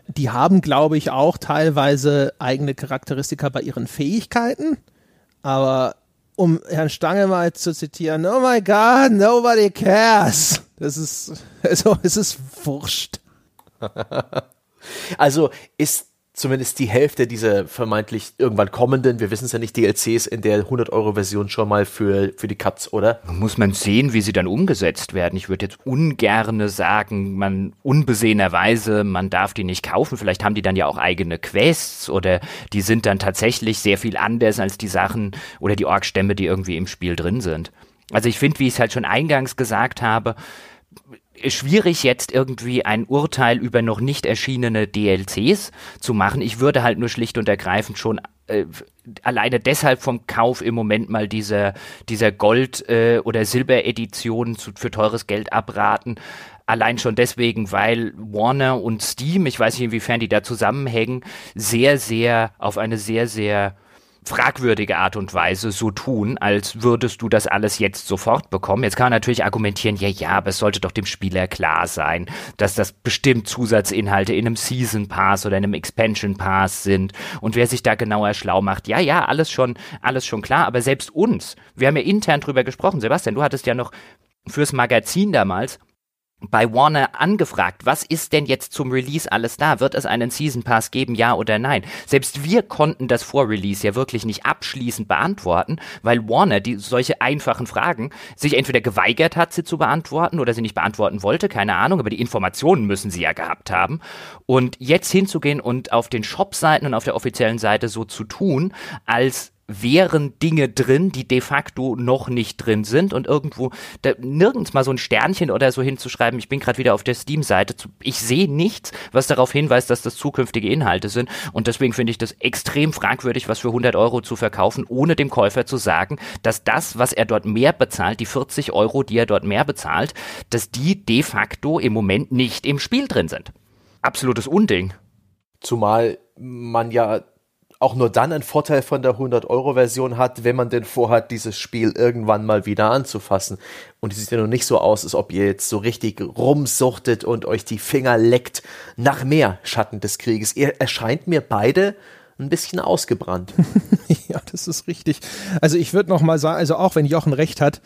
Die haben, glaube ich, auch teilweise eigene Charakteristika bei ihren Fähigkeiten. Aber um Herrn Stange mal zu zitieren, oh my God, nobody cares. Das ist, (laughs) also, es ist wurscht. also ist zumindest die Hälfte dieser vermeintlich irgendwann kommenden, wir wissen es ja nicht, DLCs in der 100-Euro-Version schon mal für, für die Cuts, oder? Muss man sehen, wie sie dann umgesetzt werden. Ich würde jetzt ungerne sagen, man unbesehenerweise, man darf die nicht kaufen. Vielleicht haben die dann ja auch eigene Quests oder die sind dann tatsächlich sehr viel anders als die Sachen oder die Orkstämme, die irgendwie im Spiel drin sind. Also ich finde, wie ich es halt schon eingangs gesagt habe, schwierig jetzt irgendwie ein Urteil über noch nicht erschienene DLCs zu machen. Ich würde halt nur schlicht und ergreifend schon äh, alleine deshalb vom Kauf im Moment mal dieser dieser Gold- äh, oder Silberedition für teures Geld abraten. Allein schon deswegen, weil Warner und Steam, ich weiß nicht inwiefern die da zusammenhängen, sehr, sehr auf eine sehr, sehr fragwürdige Art und Weise so tun, als würdest du das alles jetzt sofort bekommen. Jetzt kann man natürlich argumentieren, ja, ja, aber es sollte doch dem Spieler klar sein, dass das bestimmt Zusatzinhalte in einem Season Pass oder in einem Expansion Pass sind. Und wer sich da genauer schlau macht, ja, ja, alles schon, alles schon klar, aber selbst uns, wir haben ja intern drüber gesprochen, Sebastian, du hattest ja noch fürs Magazin damals bei Warner angefragt, was ist denn jetzt zum Release alles da? Wird es einen Season Pass geben, ja oder nein? Selbst wir konnten das vor Release ja wirklich nicht abschließend beantworten, weil Warner die solche einfachen Fragen sich entweder geweigert hat, sie zu beantworten oder sie nicht beantworten wollte, keine Ahnung, aber die Informationen müssen sie ja gehabt haben. Und jetzt hinzugehen und auf den Shop-Seiten und auf der offiziellen Seite so zu tun, als wären Dinge drin, die de facto noch nicht drin sind und irgendwo da, nirgends mal so ein Sternchen oder so hinzuschreiben, ich bin gerade wieder auf der Steam-Seite, ich sehe nichts, was darauf hinweist, dass das zukünftige Inhalte sind und deswegen finde ich das extrem fragwürdig, was für 100 Euro zu verkaufen, ohne dem Käufer zu sagen, dass das, was er dort mehr bezahlt, die 40 Euro, die er dort mehr bezahlt, dass die de facto im Moment nicht im Spiel drin sind. Absolutes Unding. Zumal man ja auch nur dann einen Vorteil von der 100-Euro-Version hat, wenn man denn vorhat, dieses Spiel irgendwann mal wieder anzufassen. Und es sieht ja noch nicht so aus, als ob ihr jetzt so richtig rumsuchtet und euch die Finger leckt nach mehr Schatten des Krieges. Ihr erscheint mir beide ein bisschen ausgebrannt. (laughs) ja, das ist richtig. Also ich würde noch mal sagen, also auch wenn Jochen recht hat,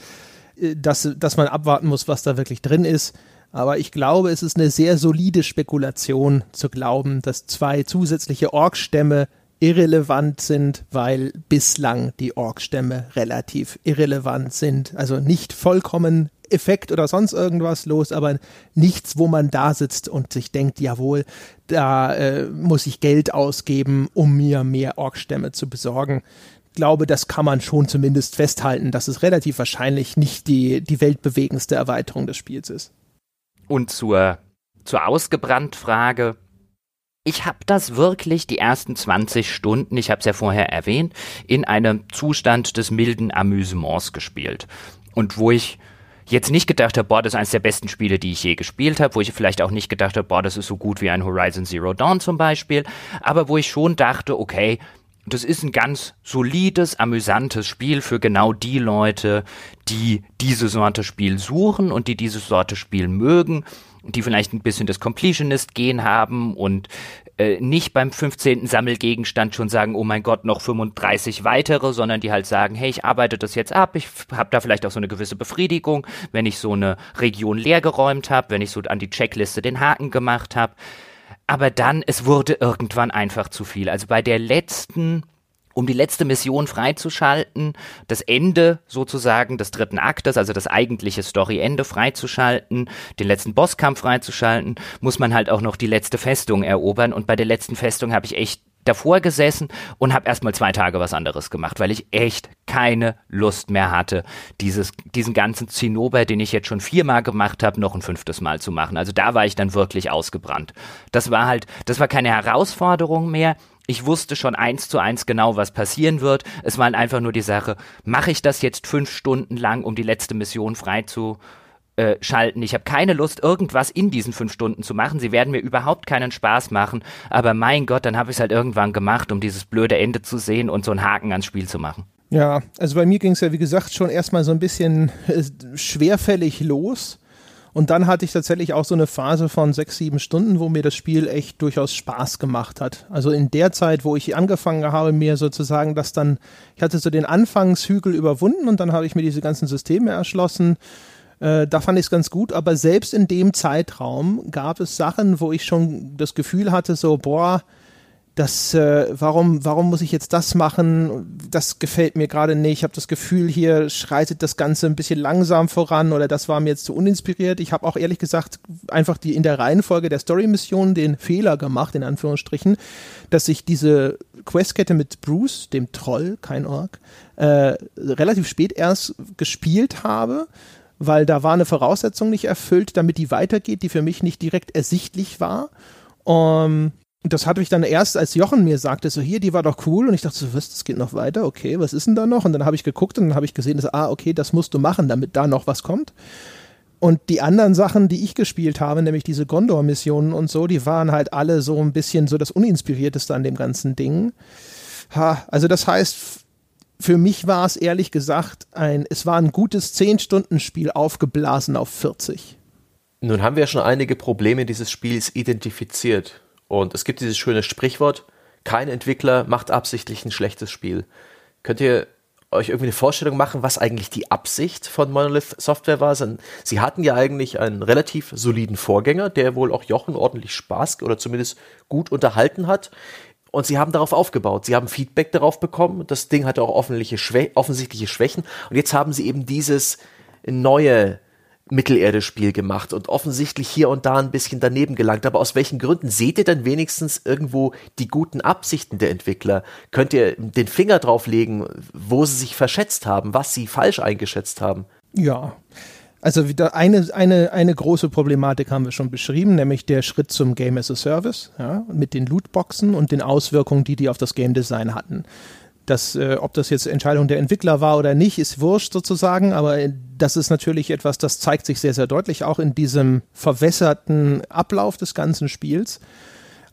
äh, dass, dass man abwarten muss, was da wirklich drin ist. Aber ich glaube, es ist eine sehr solide Spekulation zu glauben, dass zwei zusätzliche Orkstämme irrelevant sind, weil bislang die Ork-Stämme relativ irrelevant sind. Also nicht vollkommen Effekt oder sonst irgendwas los, aber nichts, wo man da sitzt und sich denkt, jawohl, da äh, muss ich Geld ausgeben, um mir mehr Ork-Stämme zu besorgen. Ich glaube, das kann man schon zumindest festhalten, dass es relativ wahrscheinlich nicht die, die weltbewegendste Erweiterung des Spiels ist. Und zur, zur Ausgebrannt-Frage, ich habe das wirklich die ersten 20 Stunden, ich habe es ja vorher erwähnt, in einem Zustand des milden Amüsements gespielt. Und wo ich jetzt nicht gedacht habe, boah, das ist eines der besten Spiele, die ich je gespielt habe, wo ich vielleicht auch nicht gedacht habe, boah, das ist so gut wie ein Horizon Zero Dawn zum Beispiel, aber wo ich schon dachte, okay, das ist ein ganz solides, amüsantes Spiel für genau die Leute, die diese Sorte Spiel suchen und die diese Sorte Spiel mögen die vielleicht ein bisschen das Completionist-Gen haben und äh, nicht beim 15. Sammelgegenstand schon sagen, oh mein Gott, noch 35 weitere, sondern die halt sagen, hey, ich arbeite das jetzt ab, ich habe da vielleicht auch so eine gewisse Befriedigung, wenn ich so eine Region leergeräumt habe, wenn ich so an die Checkliste den Haken gemacht habe. Aber dann, es wurde irgendwann einfach zu viel. Also bei der letzten um die letzte Mission freizuschalten, das Ende sozusagen des dritten Aktes, also das eigentliche Storyende freizuschalten, den letzten Bosskampf freizuschalten, muss man halt auch noch die letzte Festung erobern. Und bei der letzten Festung habe ich echt davor gesessen und habe erstmal zwei Tage was anderes gemacht, weil ich echt keine Lust mehr hatte, dieses, diesen ganzen Zinnober, den ich jetzt schon viermal gemacht habe, noch ein fünftes Mal zu machen. Also da war ich dann wirklich ausgebrannt. Das war halt, das war keine Herausforderung mehr ich wusste schon eins zu eins genau, was passieren wird. Es war einfach nur die Sache, mache ich das jetzt fünf Stunden lang, um die letzte Mission frei zu äh, schalten. Ich habe keine Lust, irgendwas in diesen fünf Stunden zu machen. Sie werden mir überhaupt keinen Spaß machen. Aber mein Gott, dann habe ich es halt irgendwann gemacht, um dieses blöde Ende zu sehen und so einen Haken ans Spiel zu machen. Ja, also bei mir ging es ja, wie gesagt, schon erstmal so ein bisschen äh, schwerfällig los. Und dann hatte ich tatsächlich auch so eine Phase von sechs, sieben Stunden, wo mir das Spiel echt durchaus Spaß gemacht hat. Also in der Zeit, wo ich angefangen habe, mir sozusagen das dann, ich hatte so den Anfangshügel überwunden und dann habe ich mir diese ganzen Systeme erschlossen. Äh, da fand ich es ganz gut, aber selbst in dem Zeitraum gab es Sachen, wo ich schon das Gefühl hatte, so, boah, das, äh, warum, warum muss ich jetzt das machen? Das gefällt mir gerade nicht. Ich habe das Gefühl, hier schreitet das Ganze ein bisschen langsam voran oder das war mir jetzt zu uninspiriert. Ich habe auch ehrlich gesagt einfach die in der Reihenfolge der Story-Mission den Fehler gemacht, in Anführungsstrichen, dass ich diese Questkette mit Bruce, dem Troll, kein Ork, äh, relativ spät erst gespielt habe weil da war eine Voraussetzung nicht erfüllt, damit die weitergeht, die für mich nicht direkt ersichtlich war. Um, das hatte ich dann erst, als Jochen mir sagte, so hier, die war doch cool. Und ich dachte so, was, das geht noch weiter? Okay, was ist denn da noch? Und dann habe ich geguckt und dann habe ich gesehen, dass, ah, okay, das musst du machen, damit da noch was kommt. Und die anderen Sachen, die ich gespielt habe, nämlich diese Gondor-Missionen und so, die waren halt alle so ein bisschen so das Uninspirierteste an dem ganzen Ding. Ha, also das heißt, für mich war es ehrlich gesagt ein, es war ein gutes 10-Stunden-Spiel aufgeblasen auf 40. Nun haben wir schon einige Probleme dieses Spiels identifiziert. Und es gibt dieses schöne Sprichwort, kein Entwickler macht absichtlich ein schlechtes Spiel. Könnt ihr euch irgendwie eine Vorstellung machen, was eigentlich die Absicht von Monolith Software war? Sie hatten ja eigentlich einen relativ soliden Vorgänger, der wohl auch Jochen ordentlich Spaß oder zumindest gut unterhalten hat. Und sie haben darauf aufgebaut. Sie haben Feedback darauf bekommen. Das Ding hatte auch offensichtliche Schwächen. Und jetzt haben sie eben dieses neue Mittelerde-Spiel gemacht und offensichtlich hier und da ein bisschen daneben gelangt. Aber aus welchen Gründen? Seht ihr dann wenigstens irgendwo die guten Absichten der Entwickler? Könnt ihr den Finger drauflegen, wo sie sich verschätzt haben, was sie falsch eingeschätzt haben? Ja. Also wieder eine, eine, eine große Problematik haben wir schon beschrieben, nämlich der Schritt zum Game as a Service, ja, mit den Lootboxen und den Auswirkungen, die die auf das Game Design hatten. Das, äh, ob das jetzt Entscheidung der Entwickler war oder nicht, ist wurscht sozusagen, aber äh, das ist natürlich etwas, das zeigt sich sehr, sehr deutlich auch in diesem verwässerten Ablauf des ganzen Spiels.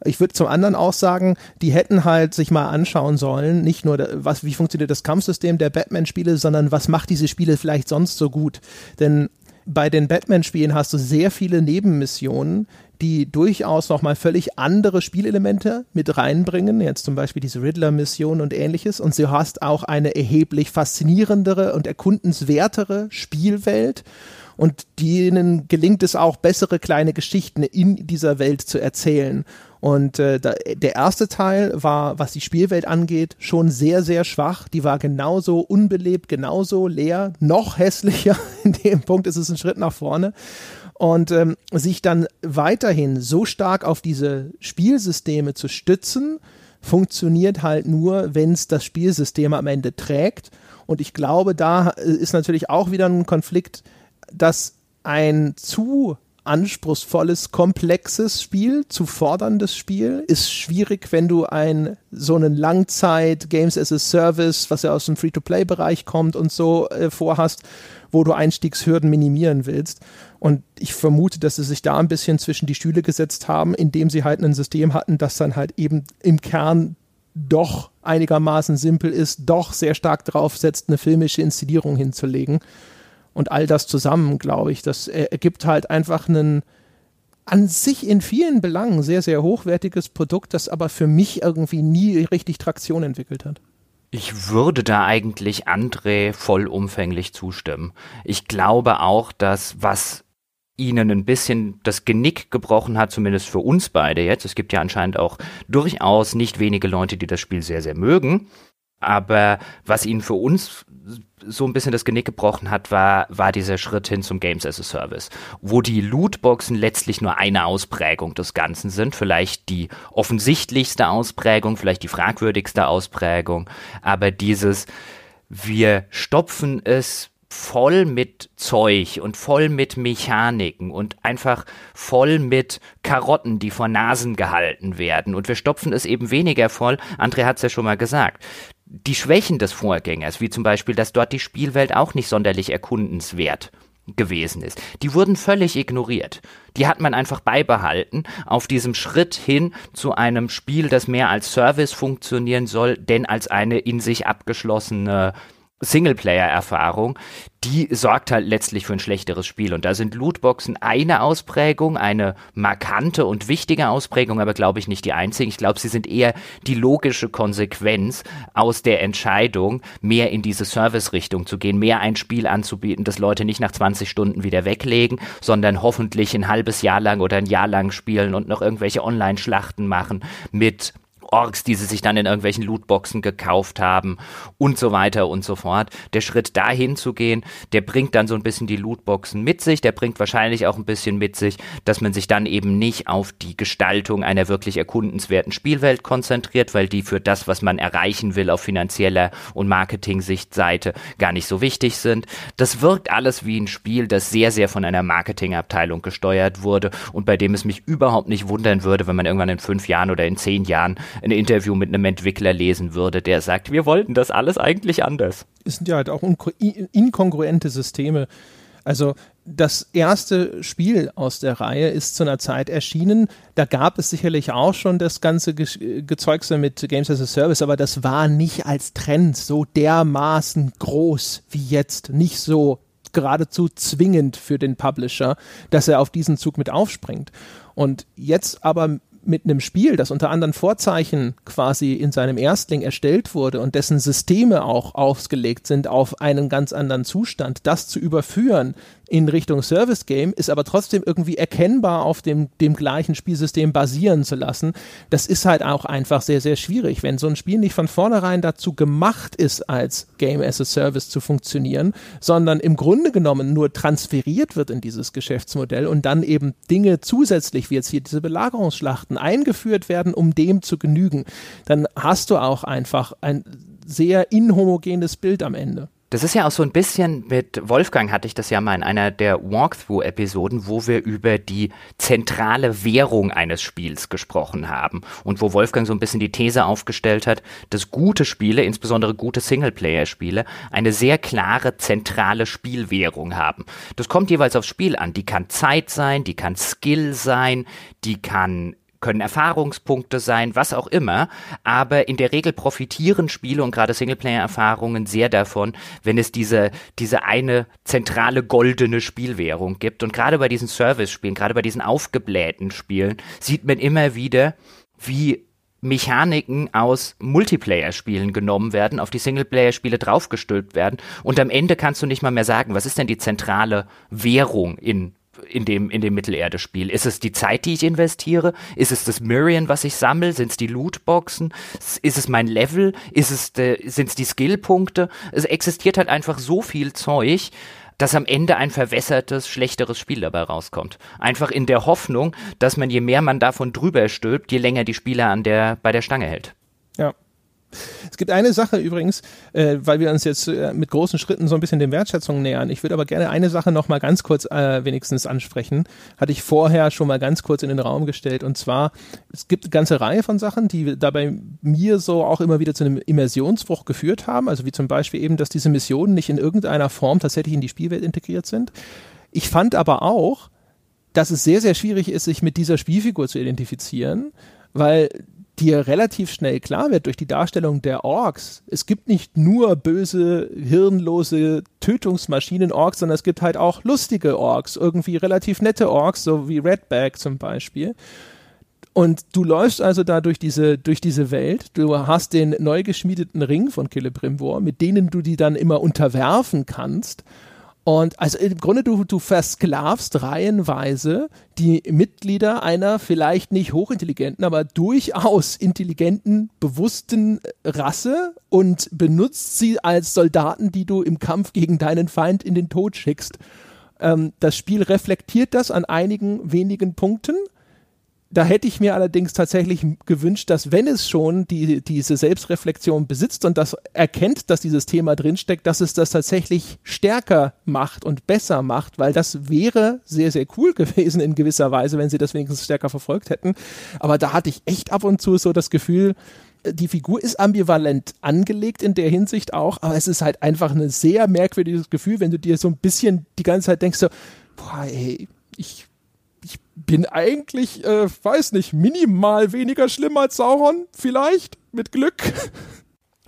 Ich würde zum anderen auch sagen, die hätten halt sich mal anschauen sollen, nicht nur, was, wie funktioniert das Kampfsystem der Batman-Spiele, sondern was macht diese Spiele vielleicht sonst so gut. Denn bei den Batman-Spielen hast du sehr viele Nebenmissionen, die durchaus nochmal völlig andere Spielelemente mit reinbringen, jetzt zum Beispiel diese Riddler-Mission und ähnliches. Und du hast auch eine erheblich faszinierendere und erkundenswertere Spielwelt. Und denen gelingt es auch, bessere kleine Geschichten in dieser Welt zu erzählen. Und äh, der erste Teil war, was die Spielwelt angeht, schon sehr, sehr schwach. Die war genauso unbelebt, genauso leer, noch hässlicher. (laughs) In dem Punkt ist es ein Schritt nach vorne. Und ähm, sich dann weiterhin so stark auf diese Spielsysteme zu stützen, funktioniert halt nur, wenn es das Spielsystem am Ende trägt. Und ich glaube, da äh, ist natürlich auch wieder ein Konflikt, dass ein zu anspruchsvolles, komplexes Spiel, zu forderndes Spiel. Ist schwierig, wenn du ein so einen Langzeit Games as a Service, was ja aus dem Free-to-Play-Bereich kommt und so äh, vorhast, wo du Einstiegshürden minimieren willst. Und ich vermute, dass sie sich da ein bisschen zwischen die Stühle gesetzt haben, indem sie halt ein System hatten, das dann halt eben im Kern doch einigermaßen simpel ist, doch sehr stark drauf setzt, eine filmische Inszenierung hinzulegen. Und all das zusammen, glaube ich, das ergibt halt einfach einen an sich in vielen Belangen sehr, sehr hochwertiges Produkt, das aber für mich irgendwie nie richtig Traktion entwickelt hat. Ich würde da eigentlich André vollumfänglich zustimmen. Ich glaube auch, dass was ihnen ein bisschen das Genick gebrochen hat, zumindest für uns beide jetzt. Es gibt ja anscheinend auch durchaus nicht wenige Leute, die das Spiel sehr, sehr mögen. Aber was ihnen für uns so ein bisschen das Genick gebrochen hat, war, war dieser Schritt hin zum Games as a Service, wo die Lootboxen letztlich nur eine Ausprägung des Ganzen sind, vielleicht die offensichtlichste Ausprägung, vielleicht die fragwürdigste Ausprägung, aber dieses, wir stopfen es voll mit Zeug und voll mit Mechaniken und einfach voll mit Karotten, die vor Nasen gehalten werden. Und wir stopfen es eben weniger voll. André hat es ja schon mal gesagt die Schwächen des Vorgängers, wie zum Beispiel, dass dort die Spielwelt auch nicht sonderlich erkundenswert gewesen ist. Die wurden völlig ignoriert. Die hat man einfach beibehalten auf diesem Schritt hin zu einem Spiel, das mehr als Service funktionieren soll, denn als eine in sich abgeschlossene Singleplayer-Erfahrung, die sorgt halt letztlich für ein schlechteres Spiel. Und da sind Lootboxen eine Ausprägung, eine markante und wichtige Ausprägung, aber glaube ich nicht die einzige. Ich glaube, sie sind eher die logische Konsequenz aus der Entscheidung, mehr in diese Service-Richtung zu gehen, mehr ein Spiel anzubieten, das Leute nicht nach 20 Stunden wieder weglegen, sondern hoffentlich ein halbes Jahr lang oder ein Jahr lang spielen und noch irgendwelche Online-Schlachten machen mit Orks, die sie sich dann in irgendwelchen Lootboxen gekauft haben und so weiter und so fort. Der Schritt dahin zu gehen, der bringt dann so ein bisschen die Lootboxen mit sich, der bringt wahrscheinlich auch ein bisschen mit sich, dass man sich dann eben nicht auf die Gestaltung einer wirklich erkundenswerten Spielwelt konzentriert, weil die für das, was man erreichen will auf finanzieller und Marketing-Sichtseite gar nicht so wichtig sind. Das wirkt alles wie ein Spiel, das sehr, sehr von einer Marketingabteilung gesteuert wurde und bei dem es mich überhaupt nicht wundern würde, wenn man irgendwann in fünf Jahren oder in zehn Jahren ein Interview mit einem Entwickler lesen würde, der sagt, wir wollten das alles eigentlich anders. Es sind ja halt auch inkongruente Systeme. Also das erste Spiel aus der Reihe ist zu einer Zeit erschienen. Da gab es sicherlich auch schon das ganze Ge Gezeugse mit Games as a Service, aber das war nicht als Trend so dermaßen groß wie jetzt. Nicht so geradezu zwingend für den Publisher, dass er auf diesen Zug mit aufspringt. Und jetzt aber mit einem Spiel, das unter anderen Vorzeichen quasi in seinem Erstling erstellt wurde und dessen Systeme auch ausgelegt sind auf einen ganz anderen Zustand, das zu überführen in Richtung Service Game, ist aber trotzdem irgendwie erkennbar auf dem, dem gleichen Spielsystem basieren zu lassen. Das ist halt auch einfach sehr, sehr schwierig. Wenn so ein Spiel nicht von vornherein dazu gemacht ist, als Game as a Service zu funktionieren, sondern im Grunde genommen nur transferiert wird in dieses Geschäftsmodell und dann eben Dinge zusätzlich, wie jetzt hier diese Belagerungsschlachten, eingeführt werden, um dem zu genügen, dann hast du auch einfach ein sehr inhomogenes Bild am Ende. Das ist ja auch so ein bisschen mit Wolfgang hatte ich das ja mal in einer der Walkthrough-Episoden, wo wir über die zentrale Währung eines Spiels gesprochen haben und wo Wolfgang so ein bisschen die These aufgestellt hat, dass gute Spiele, insbesondere gute Singleplayer-Spiele, eine sehr klare zentrale Spielwährung haben. Das kommt jeweils aufs Spiel an. Die kann Zeit sein, die kann Skill sein, die kann können Erfahrungspunkte sein, was auch immer. Aber in der Regel profitieren Spiele und gerade Singleplayer-Erfahrungen sehr davon, wenn es diese, diese eine zentrale goldene Spielwährung gibt. Und gerade bei diesen Service-Spielen, gerade bei diesen aufgeblähten Spielen, sieht man immer wieder, wie Mechaniken aus Multiplayer-Spielen genommen werden, auf die Singleplayer-Spiele draufgestülpt werden und am Ende kannst du nicht mal mehr sagen, was ist denn die zentrale Währung in in dem, in dem Mittelerde-Spiel? Ist es die Zeit, die ich investiere? Ist es das Mirian, was ich sammle? Sind es die Lootboxen? Ist es mein Level? Ist es sind es die Skillpunkte? Es existiert halt einfach so viel Zeug, dass am Ende ein verwässertes, schlechteres Spiel dabei rauskommt. Einfach in der Hoffnung, dass man je mehr man davon drüber stülpt, je länger die Spieler an der, bei der Stange hält. Ja. Es gibt eine Sache übrigens, äh, weil wir uns jetzt äh, mit großen Schritten so ein bisschen den Wertschätzungen nähern. Ich würde aber gerne eine Sache noch mal ganz kurz äh, wenigstens ansprechen. Hatte ich vorher schon mal ganz kurz in den Raum gestellt. Und zwar, es gibt eine ganze Reihe von Sachen, die dabei mir so auch immer wieder zu einem Immersionsbruch geführt haben. Also wie zum Beispiel eben, dass diese Missionen nicht in irgendeiner Form tatsächlich in die Spielwelt integriert sind. Ich fand aber auch, dass es sehr, sehr schwierig ist, sich mit dieser Spielfigur zu identifizieren, weil dir relativ schnell klar wird durch die Darstellung der Orks, es gibt nicht nur böse, hirnlose Tötungsmaschinen-Orks, sondern es gibt halt auch lustige Orks, irgendwie relativ nette Orks, so wie Redback zum Beispiel. Und du läufst also da durch diese, durch diese Welt. Du hast den neu geschmiedeten Ring von Celebrimbor, mit denen du die dann immer unterwerfen kannst. Und also im Grunde, du, du versklavst reihenweise die Mitglieder einer vielleicht nicht hochintelligenten, aber durchaus intelligenten, bewussten Rasse und benutzt sie als Soldaten, die du im Kampf gegen deinen Feind in den Tod schickst. Ähm, das Spiel reflektiert das an einigen wenigen Punkten da hätte ich mir allerdings tatsächlich gewünscht, dass wenn es schon die, diese Selbstreflexion besitzt und das erkennt, dass dieses Thema drinsteckt, dass es das tatsächlich stärker macht und besser macht, weil das wäre sehr, sehr cool (laughs) gewesen in gewisser Weise, wenn sie das wenigstens stärker verfolgt hätten. Aber da hatte ich echt ab und zu so das Gefühl, die Figur ist ambivalent angelegt in der Hinsicht auch, aber es ist halt einfach ein sehr merkwürdiges Gefühl, wenn du dir so ein bisschen die ganze Zeit denkst so, boah, ey, ich ich bin eigentlich, äh, weiß nicht, minimal weniger schlimm als Sauron, vielleicht, mit Glück.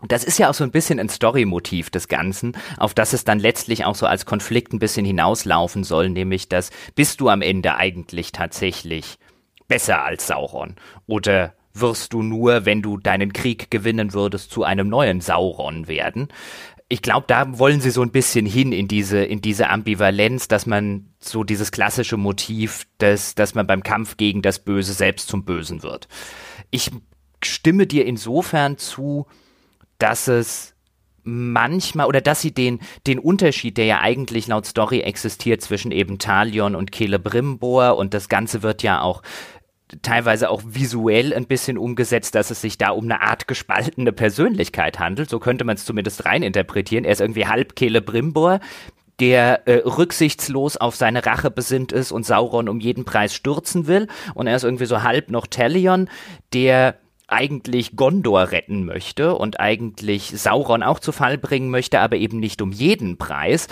Das ist ja auch so ein bisschen ein Story-Motiv des Ganzen, auf das es dann letztlich auch so als Konflikt ein bisschen hinauslaufen soll, nämlich dass bist du am Ende eigentlich tatsächlich besser als Sauron? Oder wirst du nur, wenn du deinen Krieg gewinnen würdest, zu einem neuen Sauron werden? Ich glaube, da wollen sie so ein bisschen hin in diese, in diese Ambivalenz, dass man so dieses klassische Motiv, dass, dass man beim Kampf gegen das Böse selbst zum Bösen wird. Ich stimme dir insofern zu, dass es manchmal oder dass sie den, den Unterschied, der ja eigentlich laut Story existiert zwischen eben Talion und Celebrimbor und das Ganze wird ja auch teilweise auch visuell ein bisschen umgesetzt, dass es sich da um eine Art gespaltene Persönlichkeit handelt. So könnte man es zumindest reininterpretieren. Er ist irgendwie halb Celebrimbor, der äh, rücksichtslos auf seine Rache besinnt ist und Sauron um jeden Preis stürzen will. Und er ist irgendwie so halb noch Talion, der eigentlich Gondor retten möchte und eigentlich Sauron auch zu Fall bringen möchte, aber eben nicht um jeden Preis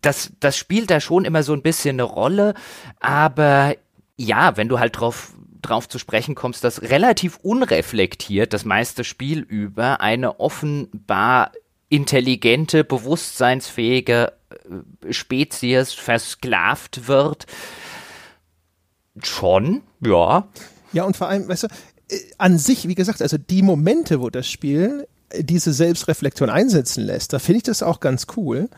das, das spielt da schon immer so ein bisschen eine Rolle, aber ja, wenn du halt drauf drauf zu sprechen kommst, dass relativ unreflektiert das meiste Spiel über eine offenbar intelligente, bewusstseinsfähige äh, Spezies versklavt wird. Schon, ja. Ja, und vor allem, weißt du, äh, an sich, wie gesagt, also die Momente, wo das Spiel äh, diese Selbstreflexion einsetzen lässt, da finde ich das auch ganz cool.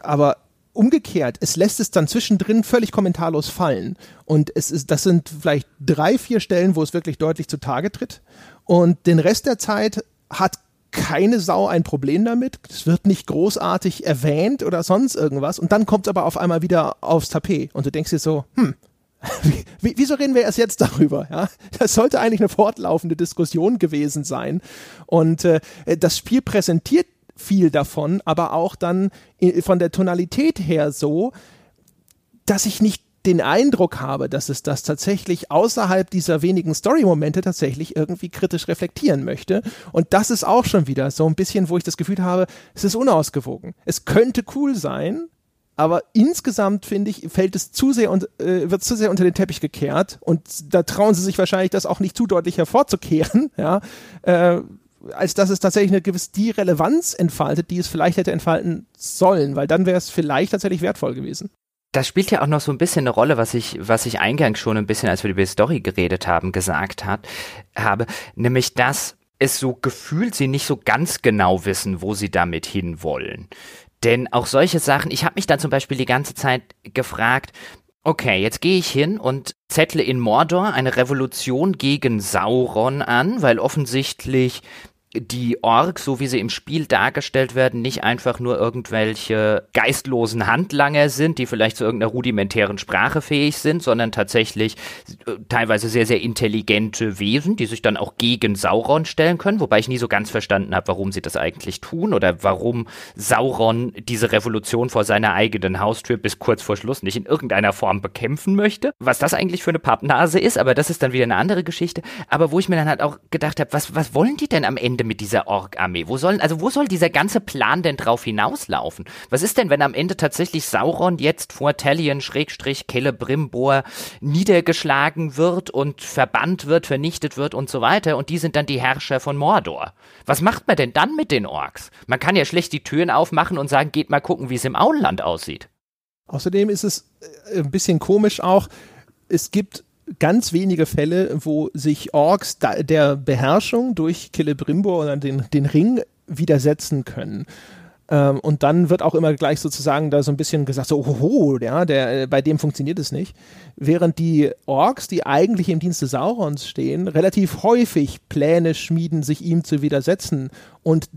Aber umgekehrt, es lässt es dann zwischendrin völlig kommentarlos fallen. Und es ist, das sind vielleicht drei, vier Stellen, wo es wirklich deutlich zutage tritt. Und den Rest der Zeit hat keine Sau ein Problem damit. Es wird nicht großartig erwähnt oder sonst irgendwas. Und dann kommt es aber auf einmal wieder aufs Tapet. Und du denkst dir so, hm, (laughs) wieso reden wir erst jetzt darüber? Ja? Das sollte eigentlich eine fortlaufende Diskussion gewesen sein. Und äh, das Spiel präsentiert viel davon, aber auch dann von der Tonalität her so, dass ich nicht den Eindruck habe, dass es das tatsächlich außerhalb dieser wenigen Story-Momente tatsächlich irgendwie kritisch reflektieren möchte. Und das ist auch schon wieder so ein bisschen, wo ich das Gefühl habe, es ist unausgewogen. Es könnte cool sein, aber insgesamt finde ich, fällt es zu sehr und äh, wird zu sehr unter den Teppich gekehrt und da trauen sie sich wahrscheinlich das auch nicht zu deutlich hervorzukehren, (laughs) ja, äh, als dass es tatsächlich eine gewisse die Relevanz entfaltet, die es vielleicht hätte entfalten sollen, weil dann wäre es vielleicht tatsächlich wertvoll gewesen. Das spielt ja auch noch so ein bisschen eine Rolle, was ich, was ich eingangs schon ein bisschen, als wir über die Story geredet haben, gesagt hat, habe, nämlich dass es so gefühlt sie nicht so ganz genau wissen, wo sie damit hinwollen. Denn auch solche Sachen, ich habe mich dann zum Beispiel die ganze Zeit gefragt, okay, jetzt gehe ich hin und zettle in Mordor eine Revolution gegen Sauron an, weil offensichtlich die Orks, so wie sie im Spiel dargestellt werden, nicht einfach nur irgendwelche geistlosen Handlanger sind, die vielleicht zu irgendeiner rudimentären Sprache fähig sind, sondern tatsächlich äh, teilweise sehr, sehr intelligente Wesen, die sich dann auch gegen Sauron stellen können, wobei ich nie so ganz verstanden habe, warum sie das eigentlich tun oder warum Sauron diese Revolution vor seiner eigenen Haustür bis kurz vor Schluss nicht in irgendeiner Form bekämpfen möchte. Was das eigentlich für eine Pappnase ist, aber das ist dann wieder eine andere Geschichte. Aber wo ich mir dann halt auch gedacht habe, was, was wollen die denn am Ende mit dieser Ork-Armee? Wo sollen, also wo soll dieser ganze Plan denn drauf hinauslaufen? Was ist denn, wenn am Ende tatsächlich Sauron jetzt vor Talion Schrägstrich Celebrimbor niedergeschlagen wird und verbannt wird, vernichtet wird und so weiter und die sind dann die Herrscher von Mordor? Was macht man denn dann mit den Orks? Man kann ja schlecht die Türen aufmachen und sagen, geht mal gucken, wie es im Auenland aussieht. Außerdem ist es äh, ein bisschen komisch auch, es gibt ganz wenige Fälle, wo sich Orks der Beherrschung durch Celebrimbor oder den, den Ring widersetzen können. Ähm, und dann wird auch immer gleich sozusagen da so ein bisschen gesagt, so, hoho, ja, der, bei dem funktioniert es nicht. Während die Orks, die eigentlich im Dienste Saurons stehen, relativ häufig Pläne schmieden, sich ihm zu widersetzen. Und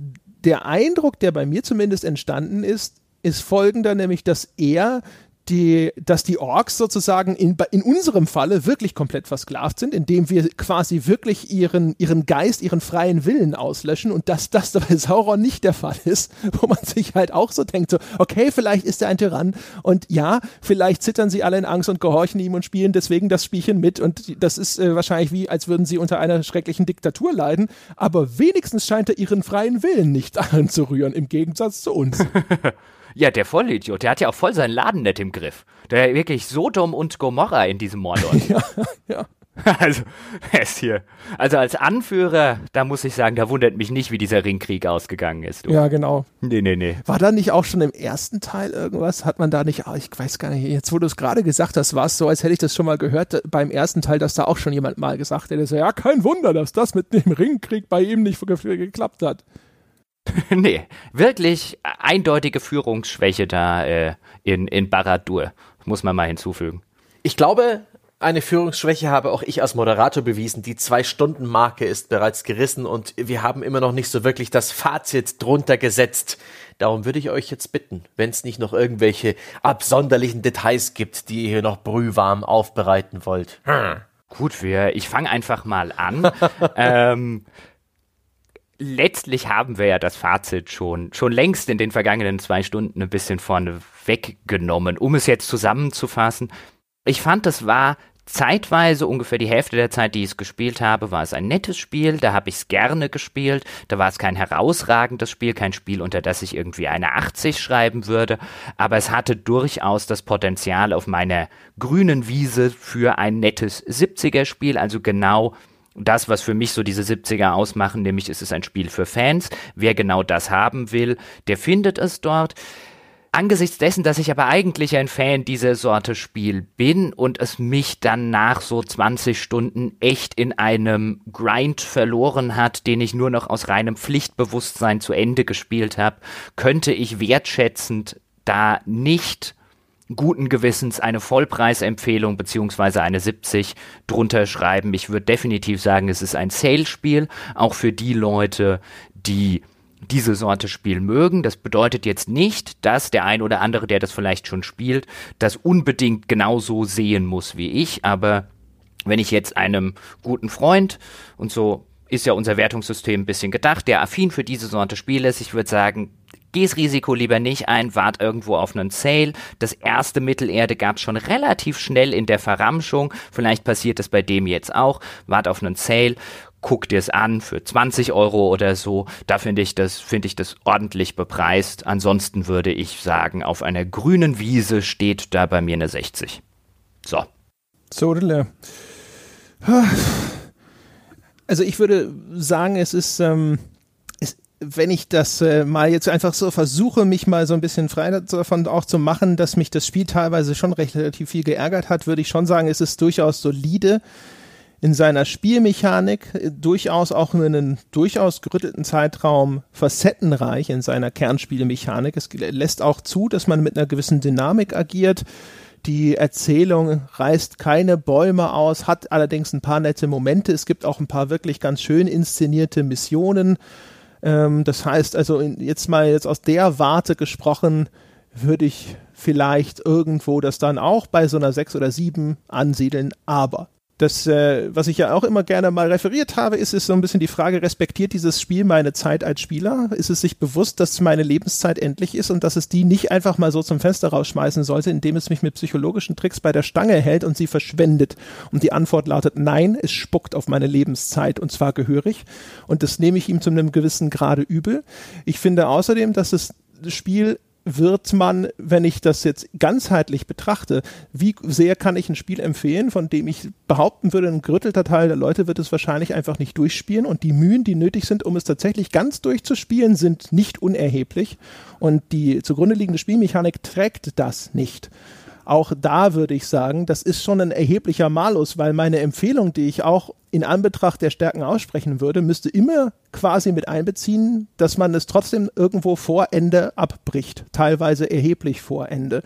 der Eindruck, der bei mir zumindest entstanden ist, ist folgender, nämlich dass er die, dass die Orks sozusagen in, in unserem Falle wirklich komplett versklavt sind, indem wir quasi wirklich ihren, ihren Geist, ihren freien Willen auslöschen und dass das bei Sauron nicht der Fall ist, wo man sich halt auch so denkt, so, okay, vielleicht ist er ein Tyrann und ja, vielleicht zittern sie alle in Angst und gehorchen ihm und spielen deswegen das Spielchen mit und das ist äh, wahrscheinlich wie, als würden sie unter einer schrecklichen Diktatur leiden, aber wenigstens scheint er ihren freien Willen nicht (laughs) anzurühren, im Gegensatz zu uns. (laughs) Ja, der Vollidiot, der hat ja auch voll seinen Laden nicht im Griff. Der wirklich Sodom und Gomorra in diesem Mordor. (laughs) ja, ja. (laughs) Also, er ist hier. Also als Anführer, da muss ich sagen, da wundert mich nicht, wie dieser Ringkrieg ausgegangen ist. Du. Ja, genau. Nee, nee, nee. War da nicht auch schon im ersten Teil irgendwas? Hat man da nicht, ah, ich weiß gar nicht, jetzt wo du es gerade gesagt hast, war es so, als hätte ich das schon mal gehört beim ersten Teil, dass da auch schon jemand mal gesagt hätte, so, ja, kein Wunder, dass das mit dem Ringkrieg bei ihm nicht geklappt hat. (laughs) nee, wirklich eindeutige Führungsschwäche da äh, in, in Baradur, muss man mal hinzufügen. Ich glaube, eine Führungsschwäche habe auch ich als Moderator bewiesen. Die Zwei-Stunden-Marke ist bereits gerissen und wir haben immer noch nicht so wirklich das Fazit drunter gesetzt. Darum würde ich euch jetzt bitten, wenn es nicht noch irgendwelche absonderlichen Details gibt, die ihr hier noch brühwarm aufbereiten wollt. Hm. Gut, wir, ich fange einfach mal an. (laughs) ähm, letztlich haben wir ja das Fazit schon, schon längst in den vergangenen zwei Stunden ein bisschen vorne weggenommen. Um es jetzt zusammenzufassen, ich fand, es war zeitweise, ungefähr die Hälfte der Zeit, die ich es gespielt habe, war es ein nettes Spiel, da habe ich es gerne gespielt, da war es kein herausragendes Spiel, kein Spiel, unter das ich irgendwie eine 80 schreiben würde, aber es hatte durchaus das Potenzial auf meiner grünen Wiese für ein nettes 70er Spiel, also genau das, was für mich so diese 70er ausmachen, nämlich ist es ein Spiel für Fans. Wer genau das haben will, der findet es dort. Angesichts dessen, dass ich aber eigentlich ein Fan dieser Sorte Spiel bin und es mich dann nach so 20 Stunden echt in einem Grind verloren hat, den ich nur noch aus reinem Pflichtbewusstsein zu Ende gespielt habe, könnte ich wertschätzend da nicht guten Gewissens eine Vollpreisempfehlung beziehungsweise eine 70 drunter schreiben. Ich würde definitiv sagen, es ist ein Sale-Spiel, auch für die Leute, die diese Sorte Spiel mögen. Das bedeutet jetzt nicht, dass der ein oder andere, der das vielleicht schon spielt, das unbedingt genauso sehen muss wie ich. Aber wenn ich jetzt einem guten Freund und so ist ja unser Wertungssystem ein bisschen gedacht, der affin für diese Sorte Spiel ist, ich würde sagen, geh's Risiko lieber nicht ein, wart irgendwo auf einen Sale. Das erste Mittelerde gab's schon relativ schnell in der Verramschung. Vielleicht passiert es bei dem jetzt auch. Wart auf einen Sale guck dir es an für 20 Euro oder so. Da finde ich das, ich das ordentlich bepreist. Ansonsten würde ich sagen, auf einer grünen Wiese steht da bei mir eine 60. So. So, also ich würde sagen, es ist, ähm, wenn ich das äh, mal jetzt einfach so versuche, mich mal so ein bisschen frei davon auch zu machen, dass mich das Spiel teilweise schon recht relativ viel geärgert hat, würde ich schon sagen, es ist durchaus solide in seiner Spielmechanik äh, durchaus auch in einem durchaus gerüttelten Zeitraum facettenreich in seiner Kernspielmechanik. Es lässt auch zu, dass man mit einer gewissen Dynamik agiert. Die Erzählung reißt keine Bäume aus, hat allerdings ein paar nette Momente. Es gibt auch ein paar wirklich ganz schön inszenierte Missionen. Ähm, das heißt also, jetzt mal jetzt aus der Warte gesprochen, würde ich vielleicht irgendwo das dann auch bei so einer 6 oder 7 ansiedeln, aber das, äh, was ich ja auch immer gerne mal referiert habe, ist, ist so ein bisschen die Frage, respektiert dieses Spiel meine Zeit als Spieler? Ist es sich bewusst, dass meine Lebenszeit endlich ist und dass es die nicht einfach mal so zum Fenster rausschmeißen sollte, indem es mich mit psychologischen Tricks bei der Stange hält und sie verschwendet? Und die Antwort lautet nein, es spuckt auf meine Lebenszeit und zwar gehörig. Und das nehme ich ihm zu einem gewissen Grade übel. Ich finde außerdem, dass das Spiel wird man, wenn ich das jetzt ganzheitlich betrachte, wie sehr kann ich ein Spiel empfehlen, von dem ich behaupten würde, ein gerüttelter Teil der Leute wird es wahrscheinlich einfach nicht durchspielen. Und die Mühen, die nötig sind, um es tatsächlich ganz durchzuspielen, sind nicht unerheblich. Und die zugrunde liegende Spielmechanik trägt das nicht auch da würde ich sagen, das ist schon ein erheblicher Malus, weil meine Empfehlung, die ich auch in Anbetracht der Stärken aussprechen würde, müsste immer quasi mit einbeziehen, dass man es trotzdem irgendwo vor Ende abbricht, teilweise erheblich vor Ende.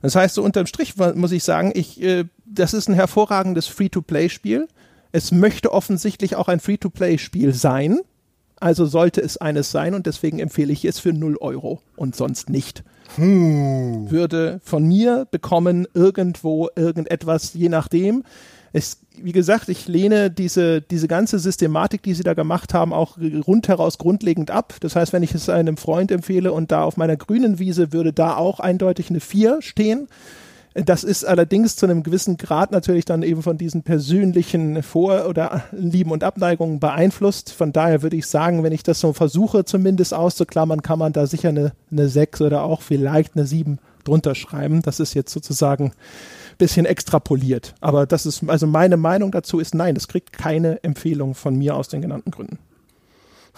Das heißt, so unterm Strich muss ich sagen, ich, äh, das ist ein hervorragendes Free-to-Play-Spiel. Es möchte offensichtlich auch ein Free-to-Play-Spiel sein. Also sollte es eines sein und deswegen empfehle ich es für 0 Euro und sonst nicht. Hm. Würde von mir bekommen irgendwo irgendetwas, je nachdem. Es, wie gesagt, ich lehne diese, diese ganze Systematik, die sie da gemacht haben, auch rundheraus grundlegend ab. Das heißt, wenn ich es einem Freund empfehle und da auf meiner grünen Wiese würde da auch eindeutig eine 4 stehen, das ist allerdings zu einem gewissen Grad natürlich dann eben von diesen persönlichen Vor- oder Lieben und Abneigungen beeinflusst. Von daher würde ich sagen, wenn ich das so versuche zumindest auszuklammern, kann man da sicher eine, eine 6 oder auch vielleicht eine 7 drunter schreiben. Das ist jetzt sozusagen ein bisschen extrapoliert. Aber das ist, also meine Meinung dazu ist nein, das kriegt keine Empfehlung von mir aus den genannten Gründen.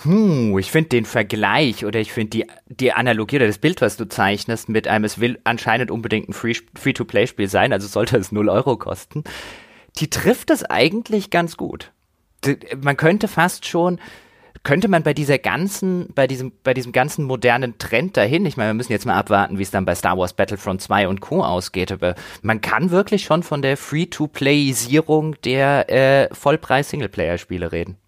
Hm, ich finde den Vergleich oder ich finde die, die Analogie oder das Bild, was du zeichnest, mit einem, es will anscheinend unbedingt ein Free-to-Play-Spiel sein, also sollte es 0 Euro kosten, die trifft es eigentlich ganz gut. Man könnte fast schon, könnte man bei dieser ganzen, bei diesem, bei diesem ganzen modernen Trend dahin, ich meine, wir müssen jetzt mal abwarten, wie es dann bei Star Wars Battlefront 2 und Co. ausgeht, aber man kann wirklich schon von der Free-to-Playisierung der äh, Vollpreis-Singleplayer-Spiele reden.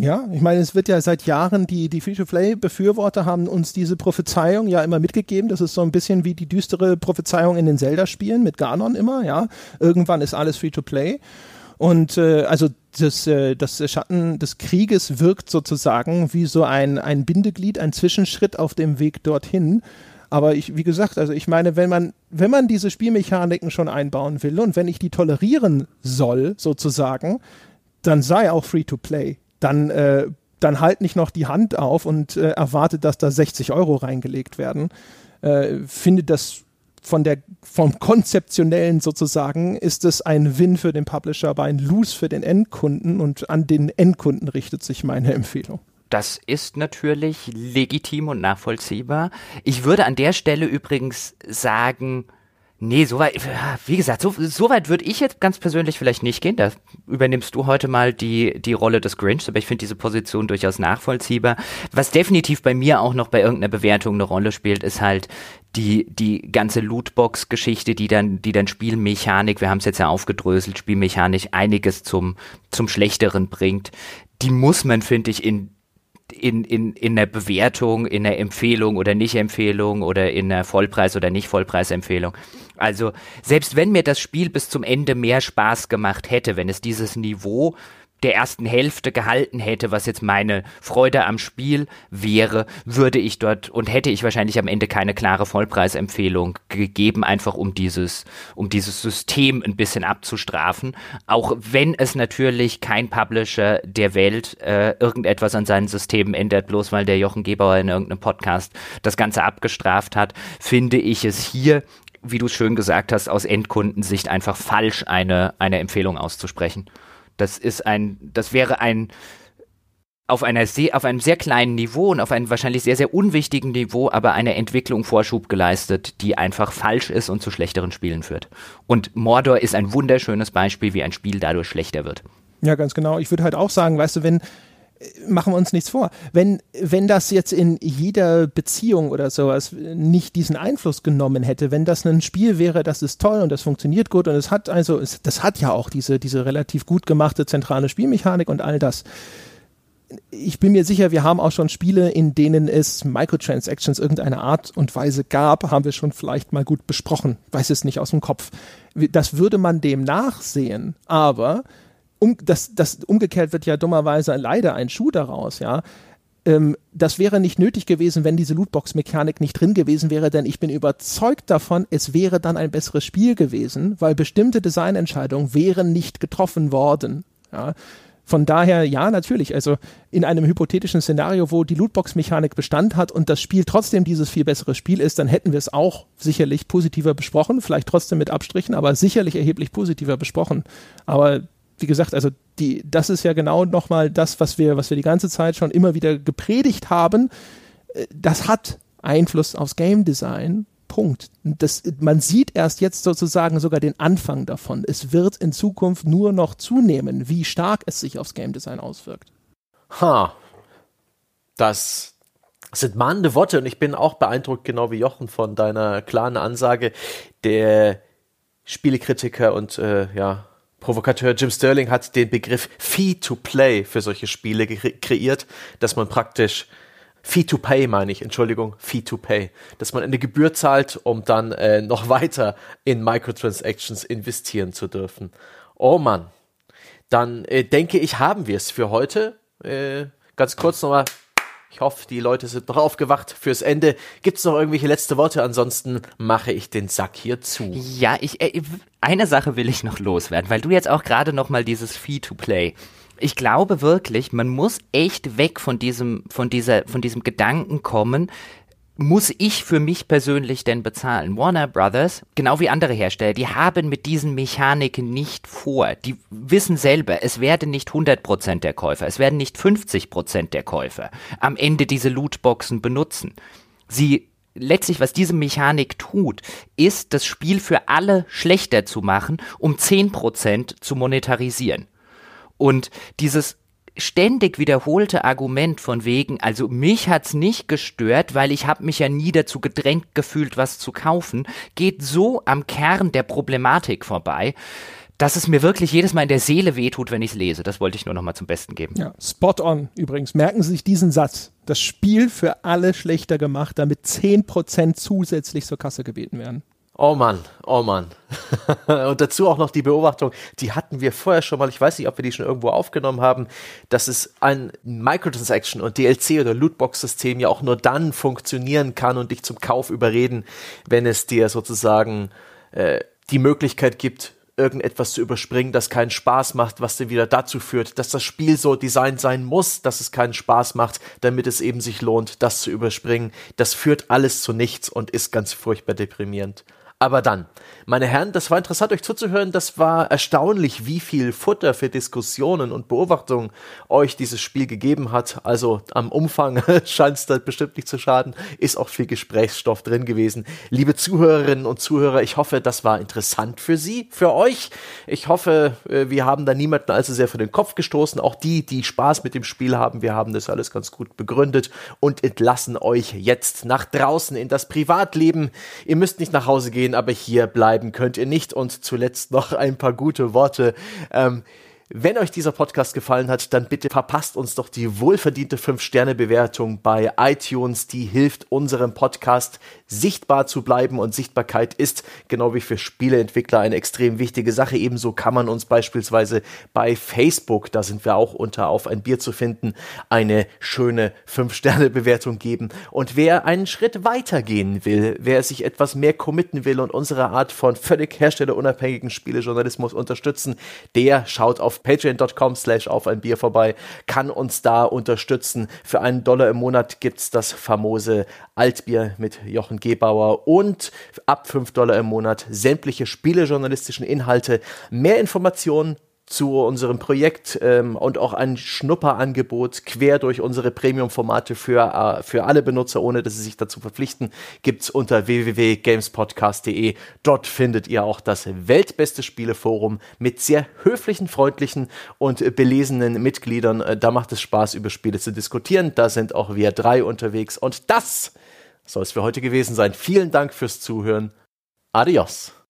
Ja, ich meine, es wird ja seit Jahren, die, die Free-to-Play-Befürworter haben uns diese Prophezeiung ja immer mitgegeben. Das ist so ein bisschen wie die düstere Prophezeiung in den Zelda-Spielen mit Ganon immer, ja. Irgendwann ist alles Free-to-Play. Und äh, also das, äh, das Schatten des Krieges wirkt sozusagen wie so ein, ein Bindeglied, ein Zwischenschritt auf dem Weg dorthin. Aber ich, wie gesagt, also ich meine, wenn man, wenn man diese Spielmechaniken schon einbauen will und wenn ich die tolerieren soll, sozusagen, dann sei auch free to play. Dann, äh, dann halt nicht noch die Hand auf und äh, erwartet, dass da 60 Euro reingelegt werden. Äh, finde das von der, vom konzeptionellen sozusagen ist es ein Win für den Publisher, aber ein Lose für den Endkunden und an den Endkunden richtet sich meine Empfehlung. Das ist natürlich legitim und nachvollziehbar. Ich würde an der Stelle übrigens sagen, Nee, soweit, wie gesagt, so, so weit würde ich jetzt ganz persönlich vielleicht nicht gehen. Da übernimmst du heute mal die, die Rolle des Grinch, aber ich finde diese Position durchaus nachvollziehbar. Was definitiv bei mir auch noch bei irgendeiner Bewertung eine Rolle spielt, ist halt die, die ganze Lootbox-Geschichte, die dann, die dann Spielmechanik, wir haben es jetzt ja aufgedröselt, Spielmechanik einiges zum, zum Schlechteren bringt. Die muss man, finde ich, in in, in, in der Bewertung, in der Empfehlung oder Nicht-Empfehlung oder in der Vollpreis- oder Nicht-Vollpreisempfehlung. Also selbst wenn mir das Spiel bis zum Ende mehr Spaß gemacht hätte, wenn es dieses Niveau der ersten Hälfte gehalten hätte, was jetzt meine Freude am Spiel wäre, würde ich dort und hätte ich wahrscheinlich am Ende keine klare Vollpreisempfehlung gegeben, einfach um dieses, um dieses System ein bisschen abzustrafen. Auch wenn es natürlich kein Publisher der Welt äh, irgendetwas an seinen Systemen ändert, bloß weil der Jochen Gebauer in irgendeinem Podcast das Ganze abgestraft hat, finde ich es hier wie du schön gesagt hast, aus Endkundensicht einfach falsch, eine, eine Empfehlung auszusprechen. Das ist ein, das wäre ein auf einer sehr, auf einem sehr kleinen Niveau und auf einem wahrscheinlich sehr, sehr unwichtigen Niveau, aber eine Entwicklung Vorschub geleistet, die einfach falsch ist und zu schlechteren Spielen führt. Und Mordor ist ein wunderschönes Beispiel, wie ein Spiel dadurch schlechter wird. Ja, ganz genau. Ich würde halt auch sagen, weißt du, wenn, machen wir uns nichts vor. Wenn, wenn das jetzt in jeder Beziehung oder sowas nicht diesen Einfluss genommen hätte, wenn das ein Spiel wäre, das ist toll und das funktioniert gut und es hat also, es, das hat ja auch diese, diese relativ gut gemachte zentrale Spielmechanik und all das. Ich bin mir sicher, wir haben auch schon Spiele, in denen es Microtransactions irgendeiner Art und Weise gab, haben wir schon vielleicht mal gut besprochen. Weiß es nicht aus dem Kopf. Das würde man dem nachsehen, aber um, das, das umgekehrt wird ja dummerweise leider ein Schuh daraus, ja. Ähm, das wäre nicht nötig gewesen, wenn diese Lootbox-Mechanik nicht drin gewesen wäre, denn ich bin überzeugt davon, es wäre dann ein besseres Spiel gewesen, weil bestimmte Designentscheidungen wären nicht getroffen worden. Ja. Von daher, ja, natürlich. Also in einem hypothetischen Szenario, wo die Lootbox-Mechanik Bestand hat und das Spiel trotzdem dieses viel bessere Spiel ist, dann hätten wir es auch sicherlich positiver besprochen, vielleicht trotzdem mit Abstrichen, aber sicherlich erheblich positiver besprochen. Aber wie gesagt, also die, das ist ja genau nochmal das, was wir, was wir die ganze Zeit schon immer wieder gepredigt haben. Äh, das hat Einfluss aufs Game Design. Punkt. Das, man sieht erst jetzt sozusagen sogar den Anfang davon. Es wird in Zukunft nur noch zunehmen, wie stark es sich aufs Game Design auswirkt. Ha. Das sind mahnende Worte und ich bin auch beeindruckt, genau wie Jochen, von deiner klaren Ansage. Der Spielekritiker und äh, ja, Provokateur Jim Sterling hat den Begriff Fee to Play für solche Spiele kreiert, dass man praktisch Fee to Pay meine ich, Entschuldigung, Fee to Pay, dass man eine Gebühr zahlt, um dann äh, noch weiter in Microtransactions investieren zu dürfen. Oh Mann, dann äh, denke ich, haben wir es für heute. Äh, ganz kurz nochmal ich hoffe, die Leute sind noch aufgewacht fürs Ende. Gibt es noch irgendwelche letzte Worte? Ansonsten mache ich den Sack hier zu. Ja, ich, äh, eine Sache will ich noch loswerden, weil du jetzt auch gerade noch mal dieses Fee-to-Play ich glaube wirklich, man muss echt weg von diesem, von dieser, von diesem Gedanken kommen, muss ich für mich persönlich denn bezahlen? Warner Brothers, genau wie andere Hersteller, die haben mit diesen Mechaniken nicht vor. Die wissen selber, es werden nicht 100% der Käufer, es werden nicht 50% der Käufer am Ende diese Lootboxen benutzen. Sie letztlich, was diese Mechanik tut, ist, das Spiel für alle schlechter zu machen, um 10% zu monetarisieren. Und dieses ständig wiederholte Argument von wegen, also mich hat's nicht gestört, weil ich habe mich ja nie dazu gedrängt gefühlt, was zu kaufen, geht so am Kern der Problematik vorbei, dass es mir wirklich jedes Mal in der Seele wehtut, wenn ich es lese. Das wollte ich nur noch mal zum Besten geben. Ja, spot on übrigens. Merken Sie sich diesen Satz. Das Spiel für alle schlechter gemacht, damit 10% zusätzlich zur Kasse gebeten werden. Oh Mann, oh Mann. (laughs) und dazu auch noch die Beobachtung, die hatten wir vorher schon mal, ich weiß nicht, ob wir die schon irgendwo aufgenommen haben, dass es ein Microtransaction und DLC oder Lootbox-System ja auch nur dann funktionieren kann und dich zum Kauf überreden, wenn es dir sozusagen äh, die Möglichkeit gibt, irgendetwas zu überspringen, das keinen Spaß macht, was dir wieder dazu führt, dass das Spiel so designt sein muss, dass es keinen Spaß macht, damit es eben sich lohnt, das zu überspringen. Das führt alles zu nichts und ist ganz furchtbar deprimierend. Aber dann, meine Herren, das war interessant, euch zuzuhören. Das war erstaunlich, wie viel Futter für Diskussionen und Beobachtungen euch dieses Spiel gegeben hat. Also am Umfang (laughs) scheint es da bestimmt nicht zu schaden. Ist auch viel Gesprächsstoff drin gewesen. Liebe Zuhörerinnen und Zuhörer, ich hoffe, das war interessant für Sie, für euch. Ich hoffe, äh, wir haben da niemanden allzu sehr vor den Kopf gestoßen. Auch die, die Spaß mit dem Spiel haben, wir haben das alles ganz gut begründet und entlassen euch jetzt nach draußen in das Privatleben. Ihr müsst nicht nach Hause gehen, aber hier bleiben könnt ihr nicht. Und zuletzt noch ein paar gute Worte. Ähm, wenn euch dieser Podcast gefallen hat, dann bitte verpasst uns doch die wohlverdiente 5-Sterne-Bewertung bei iTunes. Die hilft unserem Podcast sichtbar zu bleiben und Sichtbarkeit ist, genau wie für Spieleentwickler, eine extrem wichtige Sache. Ebenso kann man uns beispielsweise bei Facebook, da sind wir auch unter auf ein Bier zu finden, eine schöne 5-Sterne-Bewertung geben. Und wer einen Schritt weiter gehen will, wer sich etwas mehr committen will und unsere Art von völlig herstellerunabhängigen Spielejournalismus unterstützen, der schaut auf patreon.com slash auf ein Bier vorbei, kann uns da unterstützen. Für einen Dollar im Monat gibt's das famose Altbier mit Jochen Gebauer und ab 5 Dollar im Monat sämtliche spielejournalistischen Inhalte. Mehr Informationen zu unserem Projekt ähm, und auch ein Schnupperangebot quer durch unsere Premium-Formate für, äh, für alle Benutzer, ohne dass sie sich dazu verpflichten, gibt's unter www.gamespodcast.de. Dort findet ihr auch das weltbeste Spieleforum mit sehr höflichen, freundlichen und belesenen Mitgliedern. Äh, da macht es Spaß, über Spiele zu diskutieren. Da sind auch wir drei unterwegs. Und das soll es für heute gewesen sein. Vielen Dank fürs Zuhören. Adios.